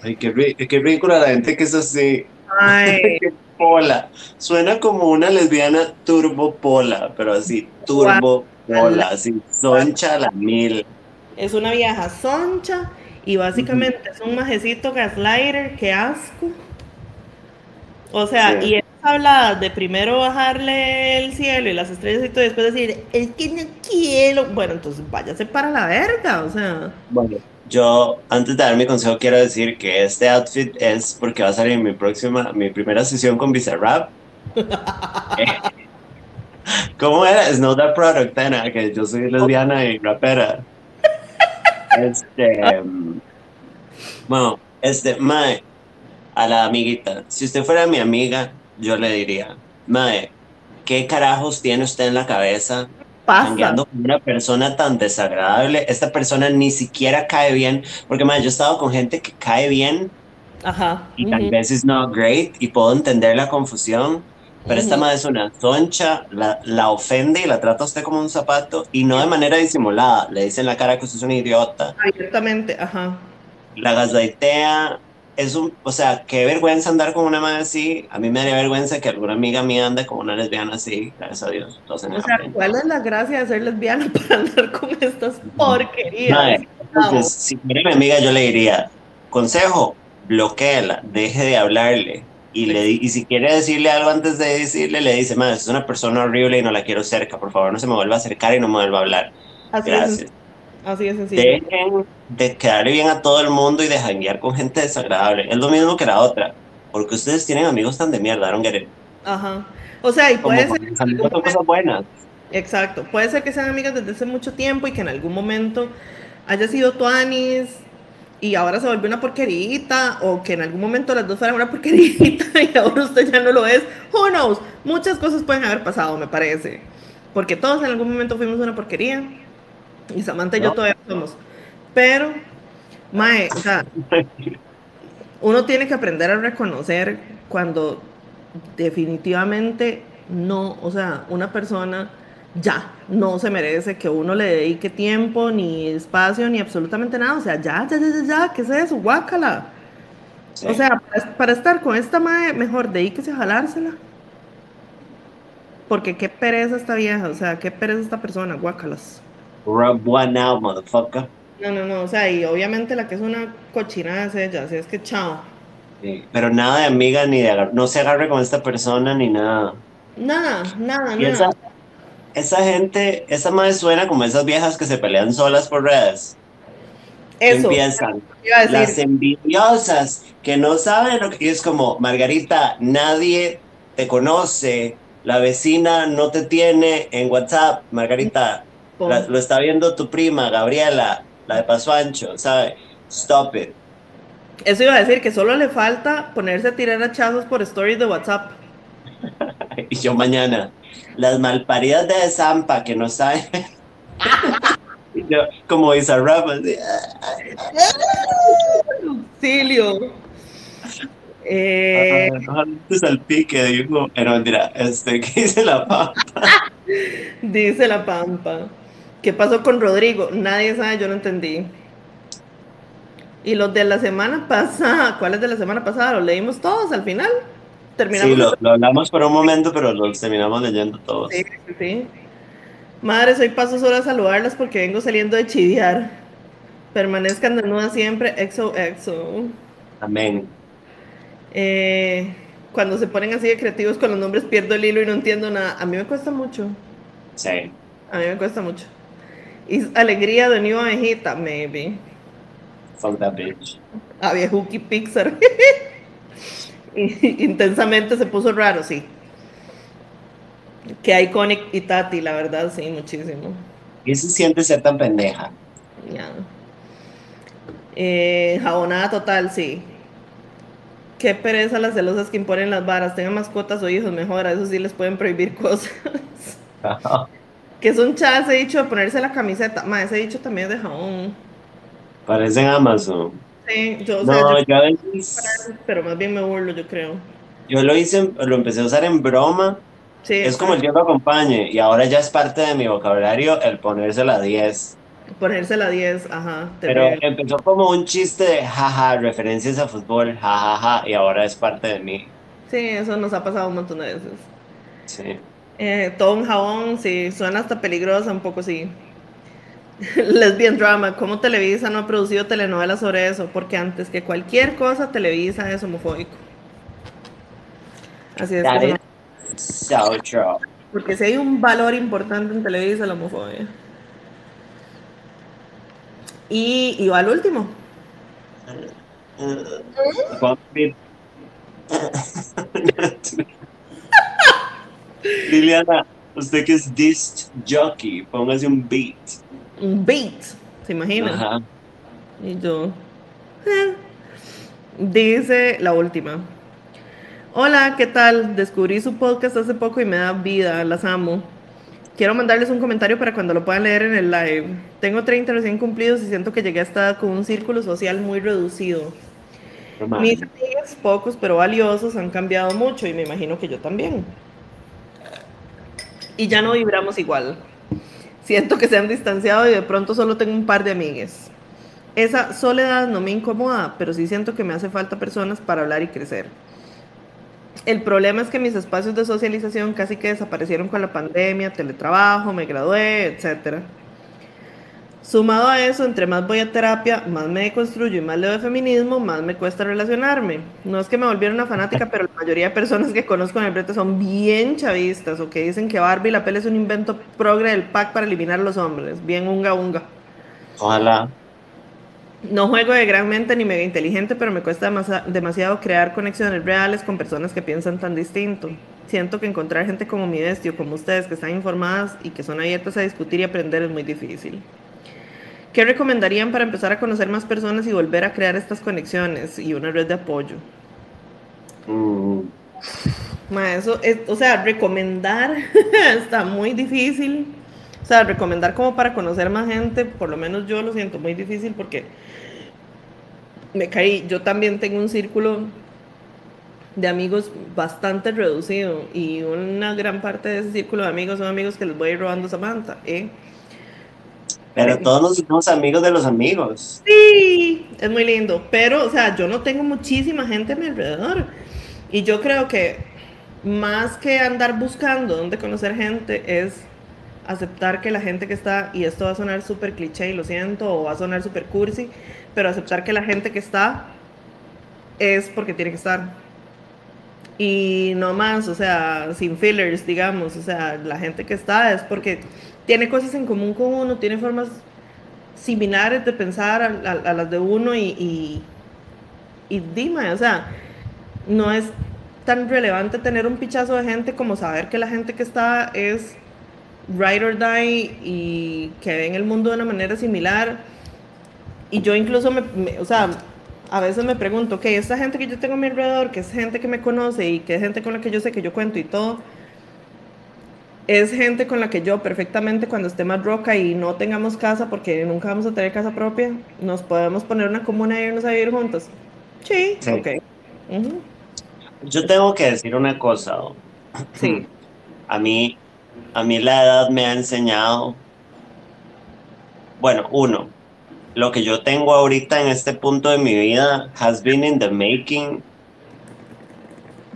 S1: Ay, qué, qué ridícula la gente que es así.
S2: Ay,
S1: Pola. Suena como una lesbiana turbo pola, pero así, turbo pola, así, soncha la mil.
S2: Es una vieja soncha y básicamente es un majecito gaslighter, qué asco. O sea, y es hablada de primero bajarle el cielo y las estrellas y todo, y después decir, es que no quiero. Bueno, entonces váyase para la verga, o sea.
S1: Bueno, yo antes de dar mi consejo quiero decir que este outfit es porque va a salir mi próxima, mi primera sesión con Bizarrap. ¿Cómo era? It's not that product, Tena, que yo soy lesbiana y rapera. Este, bueno, este, Mae, a la amiguita, si usted fuera mi amiga, yo le diría, Mae, ¿qué carajos tiene usted en la cabeza? Cambiando con una persona tan desagradable, esta persona ni siquiera cae bien, porque mae, yo he estado con gente que cae bien
S2: Ajá.
S1: y tal vez es not great y puedo entender la confusión, pero esta madre es una soncha, la, la, ofende y la trata a usted como un zapato y no de manera disimulada, le dice en la cara que usted es un idiota.
S2: Abiertamente, ajá.
S1: La gaslightea, es un, o sea, qué vergüenza andar con una madre así. A mí me daría vergüenza que alguna amiga mía ande con una lesbiana así, gracias a Dios.
S2: o sea, ¿cuál es la gracia de ser lesbiana para andar con estas porquerías? Madre,
S1: entonces, si fuera mi amiga, yo le diría, consejo, bloqueela, deje de hablarle y, le, y si quiere decirle algo antes de decirle, le dice, madre, es una persona horrible y no la quiero cerca, por favor no se me vuelva a acercar y no me vuelva a hablar.
S2: Así
S1: Gracias.
S2: Es. Así es sencillo.
S1: Dejen de quedar bien a todo el mundo y de janguear con gente desagradable. Es lo mismo que la otra. Porque ustedes tienen amigos tan de mierda, it.
S2: Ajá. O sea, y puede
S1: Como
S2: ser.
S1: son cosas buenas.
S2: Exacto. Puede ser que sean amigas desde hace mucho tiempo y que en algún momento haya sido tuanis y ahora se volvió una porquerita, o que en algún momento las dos fueran una porquerita y ahora usted ya no lo es. Who knows? Muchas cosas pueden haber pasado, me parece. Porque todos en algún momento fuimos una porquería. Y Samantha y yo
S1: No.
S2: todavía somos. Pero, Mae, o sea, uno tiene que aprender a reconocer cuando definitivamente no, o sea, una persona ya no se merece que uno le dedique tiempo, ni espacio, ni absolutamente nada. O sea, ya, ya, ya, ya, ya, ¿qué es eso? Guácala.
S1: Sí.
S2: O sea, para, para estar con esta madre, mejor dedíquese a jalársela. Porque qué pereza esta vieja, o sea, qué pereza esta persona, guácalas.
S1: Rub one out, motherfucker.
S2: No, no, no, o sea, y obviamente la que es una cochinada es ella, así es que chao.
S1: Sí, Pero nada de amiga ni de agar- no se agarre con esta persona ni nada.
S2: Nada, nada, nada.
S1: Esa gente, esa madre suena como esas viejas que se pelean solas por redes.
S2: Eso,
S1: Empiezan.
S2: iba a
S1: Las envidiosas que no saben lo que y es como, Margarita, nadie te conoce, la vecina no te tiene en WhatsApp, Margarita, la- lo está viendo tu prima, Gabriela, la de Paso Ancho, ¿sabe? Stop it.
S2: eso iba a decir que solo le falta ponerse a tirar hachazos por stories de WhatsApp.
S1: Y yo mañana, las malparidas de Zampa que no saben. Yo, como Bizarrap, así,
S2: Auxilio. Eh,
S1: ah, dijo, pero mentira, este, ¿qué dice la papa?
S2: dice la Pampa. ¿Qué pasó con Rodrigo? Nadie sabe, yo no entendí. Y los de la semana pasada, ¿cuáles de la semana pasada? Los leímos todos al final. Terminamos.
S1: Sí, lo, lo hablamos por un momento, pero los terminamos leyendo todos.
S2: Sí, sí, sí. Madres, hoy paso solo a saludarlas porque vengo saliendo de chiviar. Permanezcan desnudas siempre, exo, exo.
S1: Amén.
S2: Eh, cuando se ponen así de creativos con los nombres pierdo el hilo y no entiendo nada. A mí me cuesta mucho.
S1: Sí.
S2: A mí me cuesta mucho. Y alegría de New Abejita, maybe.
S1: Fuck that bitch.
S2: A Pixar. Intensamente se puso raro, sí. Que Iconic y Tati, la verdad, sí, muchísimo.
S1: ¿Qué se siente ser tan pendeja?
S2: Ya. Eh, jabonada total, sí. Qué pereza las celosas que imponen las varas. Tengan mascotas o hijos, mejor. A eso sí les pueden prohibir cosas. que es un chas ese dicho de ponerse la camiseta. Ma, ese dicho también es de jabón.
S1: Parece en Amazon.
S2: Yo, o sea,
S1: No,
S2: yo-
S1: yo a veces,
S2: pero más bien me burlo, yo creo.
S1: yo lo hice, lo empecé a usar en broma.
S2: Sí,
S1: Es como el lo acompañe. Y ahora ya es parte de mi vocabulario el ponerse la 10.
S2: Ponerse la 10, ajá.
S1: Pero empezó como un chiste de jaja, referencias a fútbol, jajaja, y ahora es parte de mí.
S2: Sí, eso nos ha pasado un montón de veces.
S1: Sí.
S2: Eh, todo un jabón, sí, suena hasta peligrosa, un poco sí. Lesbian drama, ¿cómo Televisa no ha producido telenovelas sobre eso? Porque antes que cualquier cosa, Televisa es homofóbico. Así es.
S1: That is so true.
S2: Porque si hay un valor importante en Televisa, la homofobia. Y, y va al último.
S1: Liliana, usted que es disc jockey, póngase un beat.
S2: Un beat, ¿se imagina?
S1: Ajá.
S2: Y yo. eh. Dice la última. Hola, ¿qué tal? Descubrí su podcast hace poco y me da vida, las amo. Quiero mandarles un comentario para cuando lo puedan leer en el live. Tengo 30 recién cumplidos y siento que llegué a esta edad con un círculo social muy reducido. Mis amigos, pocos pero valiosos, han cambiado mucho y me imagino que yo también. Y ya no vibramos igual. Siento que se han distanciado y de pronto solo tengo un par de amigues. Esa soledad no me incomoda, pero sí siento que me hace falta personas para hablar y crecer. El problema es que mis espacios de socialización casi que desaparecieron con la pandemia, teletrabajo, me gradué, etc. Sumado a eso, entre más voy a terapia, más me deconstruyo y más leo de feminismo, más me cuesta relacionarme. No es que me volviera una fanática, pero la mayoría de personas que conozco en el brete son bien chavistas o que dicen que Barbie la peli es un invento progre del pack para eliminar a los hombres. Bien unga unga.
S1: Ojalá.
S2: No juego de gran mente ni mega inteligente, pero me cuesta demasiado crear conexiones reales con personas que piensan tan distinto. Siento que encontrar gente como mi bestia o como ustedes que están informadas y que son abiertas a discutir y aprender es muy difícil. ¿Qué recomendarían para empezar a conocer más personas y volver a crear estas conexiones y una red de apoyo?
S1: Mm,
S2: Ma, eso es, o sea, recomendar está muy difícil. O sea, recomendar como para conocer más gente, por lo menos yo lo siento muy difícil porque me caí. Yo también tengo un círculo de amigos bastante reducido y una gran parte de ese círculo de amigos son amigos que les voy a ir robando Samantha. ¿eh?
S1: Pero todos nos hicimos amigos de los amigos.
S2: Sí, es muy lindo, pero, o sea, yo no tengo muchísima gente a mi alrededor. Y yo creo que más que andar buscando dónde conocer gente, es aceptar que la gente que está, y esto va a sonar súper cliché y lo siento, o va a sonar súper cursi, pero aceptar que la gente que está es porque tiene que estar. Y no más, o sea, sin fillers, digamos, o sea, la gente que está es porque tiene cosas en común con uno, tiene formas similares de pensar a, las de uno y, y, y dime, o sea, no es tan relevante tener un pichazo de gente como saber que la gente que está es ride or die y que ven el mundo de una manera similar. Y yo incluso, me, me- o sea, a veces me pregunto, ok, esta gente que yo tengo a mi alrededor, que es gente que me conoce y que es gente con la que yo sé que yo cuento y todo, es gente con la que yo perfectamente cuando esté más roca y no tengamos casa, porque nunca vamos a tener casa propia, nos podemos poner una comuna y irnos a vivir juntos. Sí,
S1: Sí.
S2: ok.
S1: Yo tengo que decir una cosa. ¿no?
S2: Sí.
S1: A mí, a mí la edad me ha enseñado, bueno, uno, lo que yo tengo ahorita en este punto de mi vida has been in the making,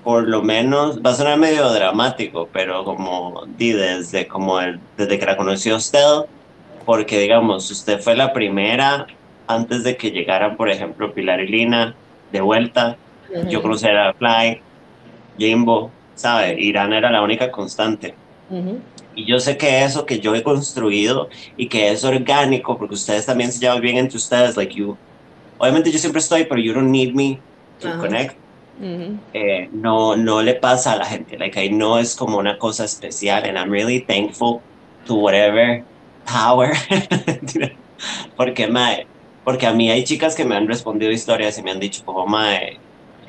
S1: por lo menos, va a sonar medio dramático, pero como di desde, como el- desde que la conoció usted, porque digamos, usted fue la primera antes de que llegaran, por ejemplo, Pilar y Lina de vuelta, yo
S2: Ujú,
S1: conocí a Fly, Jimbo, ¿sabe? Irán era la única constante.
S2: ujú,
S1: Y yo sé que eso que yo he construido y que es orgánico, porque ustedes también se llevan bien entre ustedes, like you. Obviamente yo siempre estoy, pero you don't need me to
S2: Ajá.
S1: connect. Eh, no, no le pasa a la gente. Like ahí no es como una cosa especial. And I'm really thankful to whatever power. porque, mae, porque a mí hay chicas que me han respondido historias y me han dicho como, mae,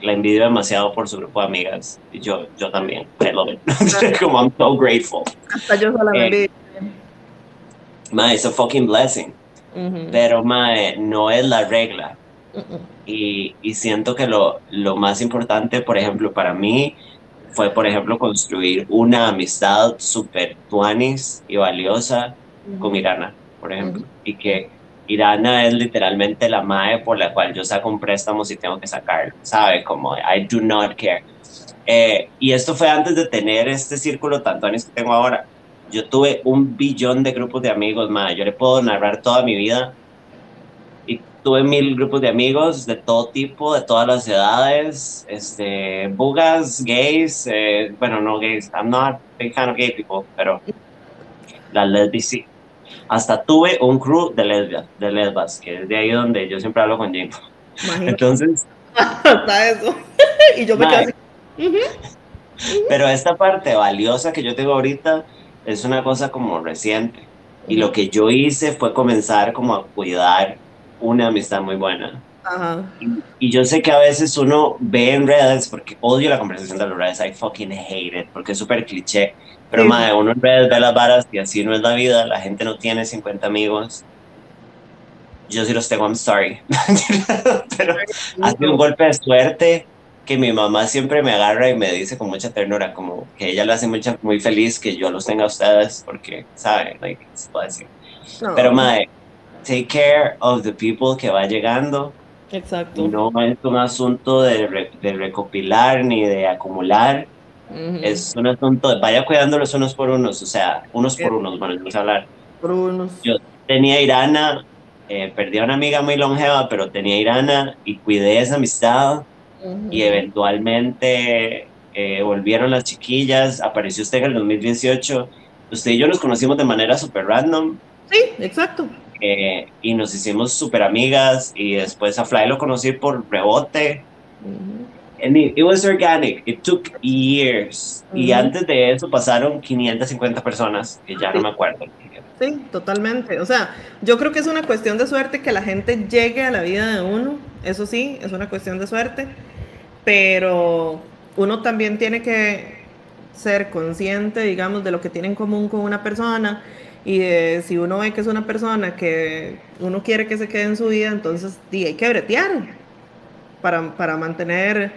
S1: la envidio demasiado por su grupo de amigas. Y yo, yo también. I love it. como I'm so grateful.
S2: Hasta yo me
S1: Eh. Mae, it's a fucking blessing.
S2: Ujú,
S1: Pero, mae, no es la regla. Y, y siento que lo, lo más importante, por ejemplo, para mí fue, por ejemplo, construir una amistad súper tuanis y valiosa con Irana, por ejemplo. Y que Irana es literalmente la mae por la cual yo saco un préstamo si tengo que sacarlo, ¿sabe? Como I do not care. Eh, y esto fue antes de tener este círculo tanto años que tengo ahora. Yo tuve un billón de grupos de amigos, más. Yo le puedo narrar toda mi vida. Tuve mil grupos de amigos de todo tipo, de todas las edades, este, bugas, gays, eh, bueno, no gays, I'm not a big fan of gay people, pero las lesbias sí. Hasta tuve un crew de lesbias, de lesbas, que es de ahí donde yo siempre hablo con Jim. Entonces...
S2: Hasta eso. y yo me quedé
S1: Pero esta parte valiosa que yo tengo ahorita es una cosa como reciente. Y lo que yo hice fue comenzar como a cuidar una amistad muy buena. Y, yo sé que a veces uno ve en redes, porque odio la conversación de las redes, I fucking hate it, porque es súper cliché. Pero madre, uno en redes ve las varas y así no es la vida, la gente no tiene 50 amigos. Yo sí los tengo, I'm sorry. Pero hace un golpe de suerte que mi mamá siempre me agarra y me dice con mucha ternura, como que ella le hace mucha, muy feliz que yo los tenga a ustedes, porque, ¿sabe? Like, se puede decir. Pero, madre, take care of the people que va llegando.
S2: Exacto.
S1: No es un asunto de, de recopilar ni de acumular. Es un asunto de vaya cuidándolos unos por unos, o sea, unos por unos, bueno, vamos a hablar.
S2: Por unos.
S1: Yo tenía Irana, eh, perdí a una amiga muy longeva, pero tenía Irana y cuidé esa amistad y eventualmente eh, volvieron las chiquillas, apareció usted en el 2018, usted y yo nos conocimos de manera súper random.
S2: Sí, exacto.
S1: Eh, y nos hicimos súper amigas y después a Fly lo conocí por rebote. And it, was organic, it took years. Y antes de eso pasaron 550 personas, que ya no me acuerdo.
S2: Sí, totalmente. O sea, yo creo que es una cuestión de suerte que la gente llegue a la vida de uno. Eso sí, es una cuestión de suerte pero uno también tiene que ser consciente, digamos, de lo que tiene en común con una persona y de si uno ve que es una persona que uno quiere que se quede en su vida, entonces hay que bretear para, para mantener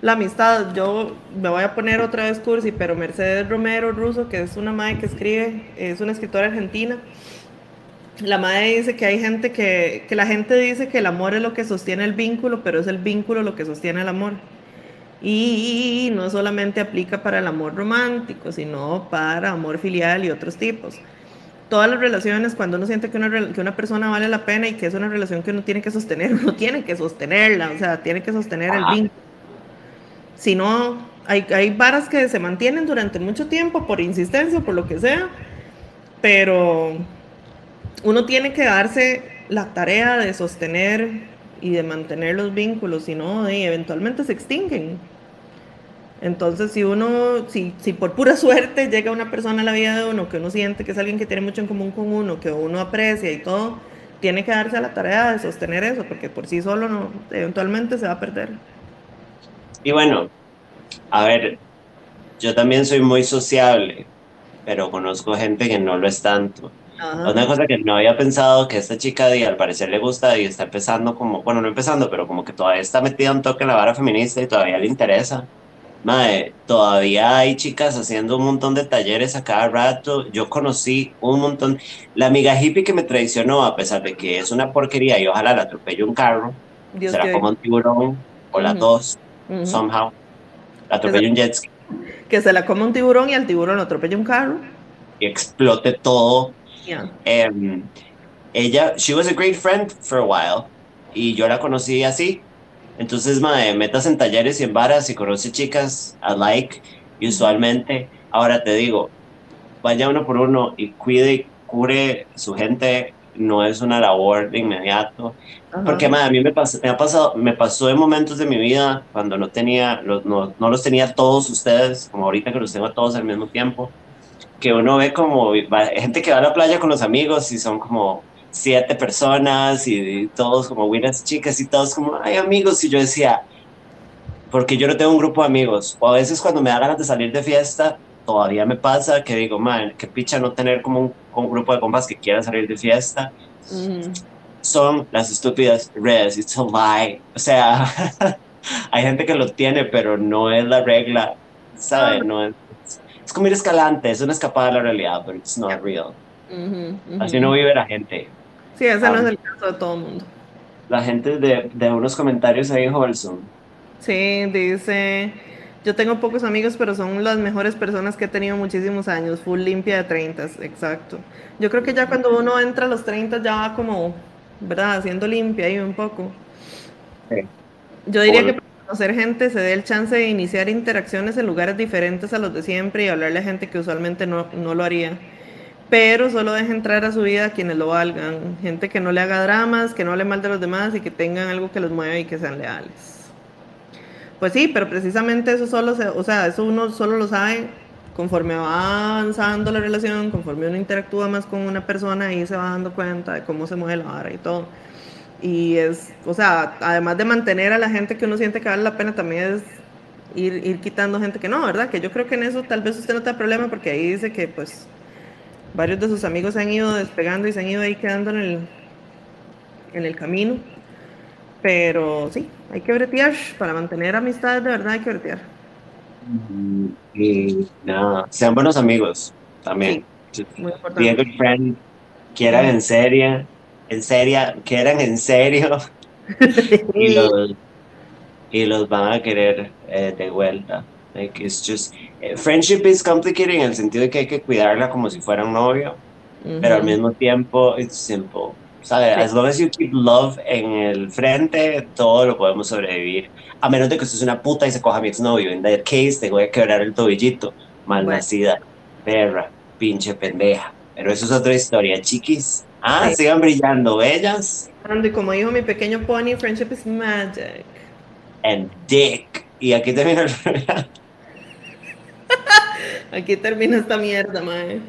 S2: la amistad. Yo me voy a poner otra vez cursi, pero Mercedes Romero Russo, que es una madre que escribe, es una escritora argentina. La madre dice que hay gente que, que la gente dice que el amor es lo que sostiene el vínculo, pero es el vínculo lo que sostiene el amor. Y no solamente aplica para el amor romántico, sino para amor filial y otros tipos. Todas las relaciones, cuando uno siente que una, que una persona vale la pena y que es una relación que uno tiene que sostener, uno tiene que sostenerla, o sea, tiene que sostener el vínculo. Si no, hay, hay varas que se mantienen durante mucho tiempo por insistencia, por lo que sea, pero uno tiene que darse la tarea de sostener y de mantener los vínculos, si no, eventualmente se extinguen. Entonces, si uno, si, si por pura suerte llega una persona a la vida de uno que uno siente que es alguien que tiene mucho en común con uno, que uno aprecia y todo, tiene que darse a la tarea de sostener eso, porque por sí solo no, eventualmente se va a perder.
S1: Y bueno, a ver, yo también soy muy sociable, pero conozco gente que no lo es tanto. Una cosa que no había pensado que esta chica y al parecer le gusta y está empezando como, bueno, no empezando, pero como que todavía está metida un toque en la vara feminista y todavía le interesa. Madre, todavía hay chicas haciendo un montón de talleres a cada rato. Yo conocí un montón. La amiga hippie que me traicionó, a pesar de que es una porquería y ojalá la atropelle un carro, será como un tiburón o la dos, somehow. La atropelle un jet ski.
S2: Que se la coma un tiburón y al tiburón lo atropelle un carro.
S1: Y explote todo. Em, ella, she was a great friend for a while. Y yo la conocí así entonces, mae, metas en talleres y en varas y conoce chicas like y usualmente, ahora te digo, vaya uno por uno y cuide y cure su gente, no es una labor de inmediato. Porque, mae, a mí me, pasó, me, ha pasado, me pasó en momentos de mi vida cuando no tenía, no, no los tenía todos ustedes, como ahorita que los tengo todos al mismo tiempo, que uno ve como gente que va a la playa con los amigos y son como siete personas y, todos como buenas chicas y todos como, ay amigos, y yo decía, porque yo no tengo un grupo de amigos, o a veces cuando me da ganas de salir de fiesta, todavía me pasa que digo, man, qué picha no tener como un, grupo de compas que quieran salir de fiesta. Son las estúpidas redes, it's a lie. O sea, hay gente que lo tiene, pero no es la regla, ¿sabes? Ah. No es, es como ir escalante, es una escapada de la realidad, pero it's not real. Así no vive la gente.
S2: Sí, ese no es el caso de todo el mundo.
S1: La gente de, de unos comentarios ahí en Wholesome.
S2: Sí, dice, Yo tengo pocos amigos, pero son las mejores personas que he tenido muchísimos años. Full limpia de 30, exacto. Yo creo que ya cuando uno entra a los 30 ya va como, ¿verdad? Haciendo limpia ahí un poco. Yo diría que para conocer gente se dé el chance de iniciar interacciones en lugares diferentes a los de siempre y hablarle a gente que usualmente no, no lo haría. Pero solo deje entrar a su vida a quienes lo valgan. Gente que no le haga dramas, que no hable mal de los demás y que tengan algo que los mueva y que sean leales. Pues sí, pero precisamente eso solo, se, o sea, eso uno solo lo sabe conforme va avanzando la relación, conforme uno interactúa más con una persona y se va dando cuenta de cómo se mueve la vara y todo. Y es, o sea, además de mantener a la gente que uno siente que vale la pena, también es ir, ir quitando gente que no, ¿verdad? Que yo creo que en eso tal vez usted no tenga problema porque ahí dice que pues varios de sus amigos se han ido despegando y se han ido ahí quedando en el, en el camino. Pero sí, hay que bretear. Para mantener amistades de verdad hay que bretear.
S1: Y nada, sean buenos amigos también.
S2: Sí, muy importante. Be a
S1: good friend. Quieran en serio. En serio, quieran en serio. y, los, y los van a querer eh, de vuelta. Like it's just eh, friendship is complicated en el sentido de que hay que cuidarla como si fuera un novio, pero al mismo tiempo it's simple. ¿sabes? As long as you keep love en el frente, todo lo podemos sobrevivir. A menos de que usted es una puta y se coja a mi exnovio. En that case, te voy a quebrar el tobillito. Malnacida, perra, pinche pendeja. Pero eso es otra historia, chiquis. Ah, sigan brillando, bellas.
S2: Y como dijo mi pequeño pony, friendship is magic.
S1: And dick. Y aquí termina el
S2: Aquí termina esta mierda, mae.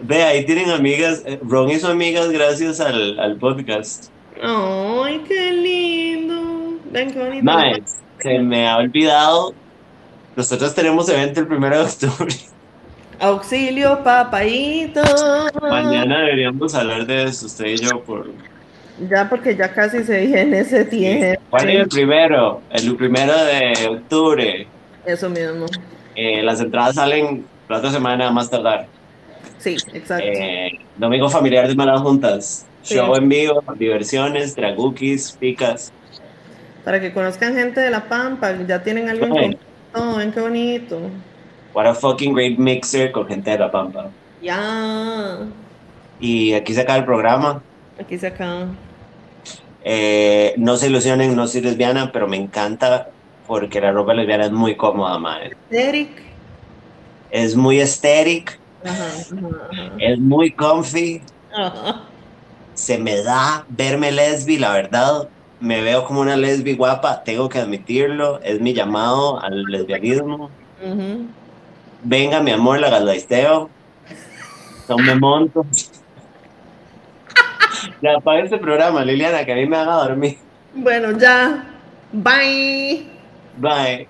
S1: Ve, ahí tienen amigas. Eh, Ron hizo amigas gracias al, al podcast.
S2: Ay, qué lindo. Ven, qué bonito.
S1: Nice. Se me ha olvidado. Nosotros tenemos evento el primero de octubre.
S2: Auxilio, papayito.
S1: Mañana deberíamos hablar de eso, usted y yo, por.
S2: Ya, porque ya casi se viene ese tiempo.
S1: ¿Cuál es el primero? El primero de octubre.
S2: Eso mismo.
S1: Eh, las entradas salen la otra semana más tardar.
S2: Sí, exacto.
S1: Eh, domingo familiar de Malas Juntas. Show en vivo, diversiones, dragukis, picas.
S2: Para que conozcan gente de La Pampa, ya tienen algo en común. ven qué bonito.
S1: What a fucking great mixer con gente de La Pampa.
S2: Ya.
S1: Y aquí se acaba el programa.
S2: Aquí se acaba.
S1: Eh, no se ilusionen, no soy lesbiana, pero me encanta porque la ropa lesbiana es muy cómoda, madre.
S2: Esteric.
S1: Es muy estética es muy comfy. Se me da verme lesbi, la verdad. Me veo como una lesbi guapa, tengo que admitirlo. Es mi llamado al lesbianismo. Venga, mi amor, la galdaisteo. Tome monto. ya, apaga este programa, Liliana, que a mí me haga dormir.
S2: Bueno, ya. Bye.
S1: Bye.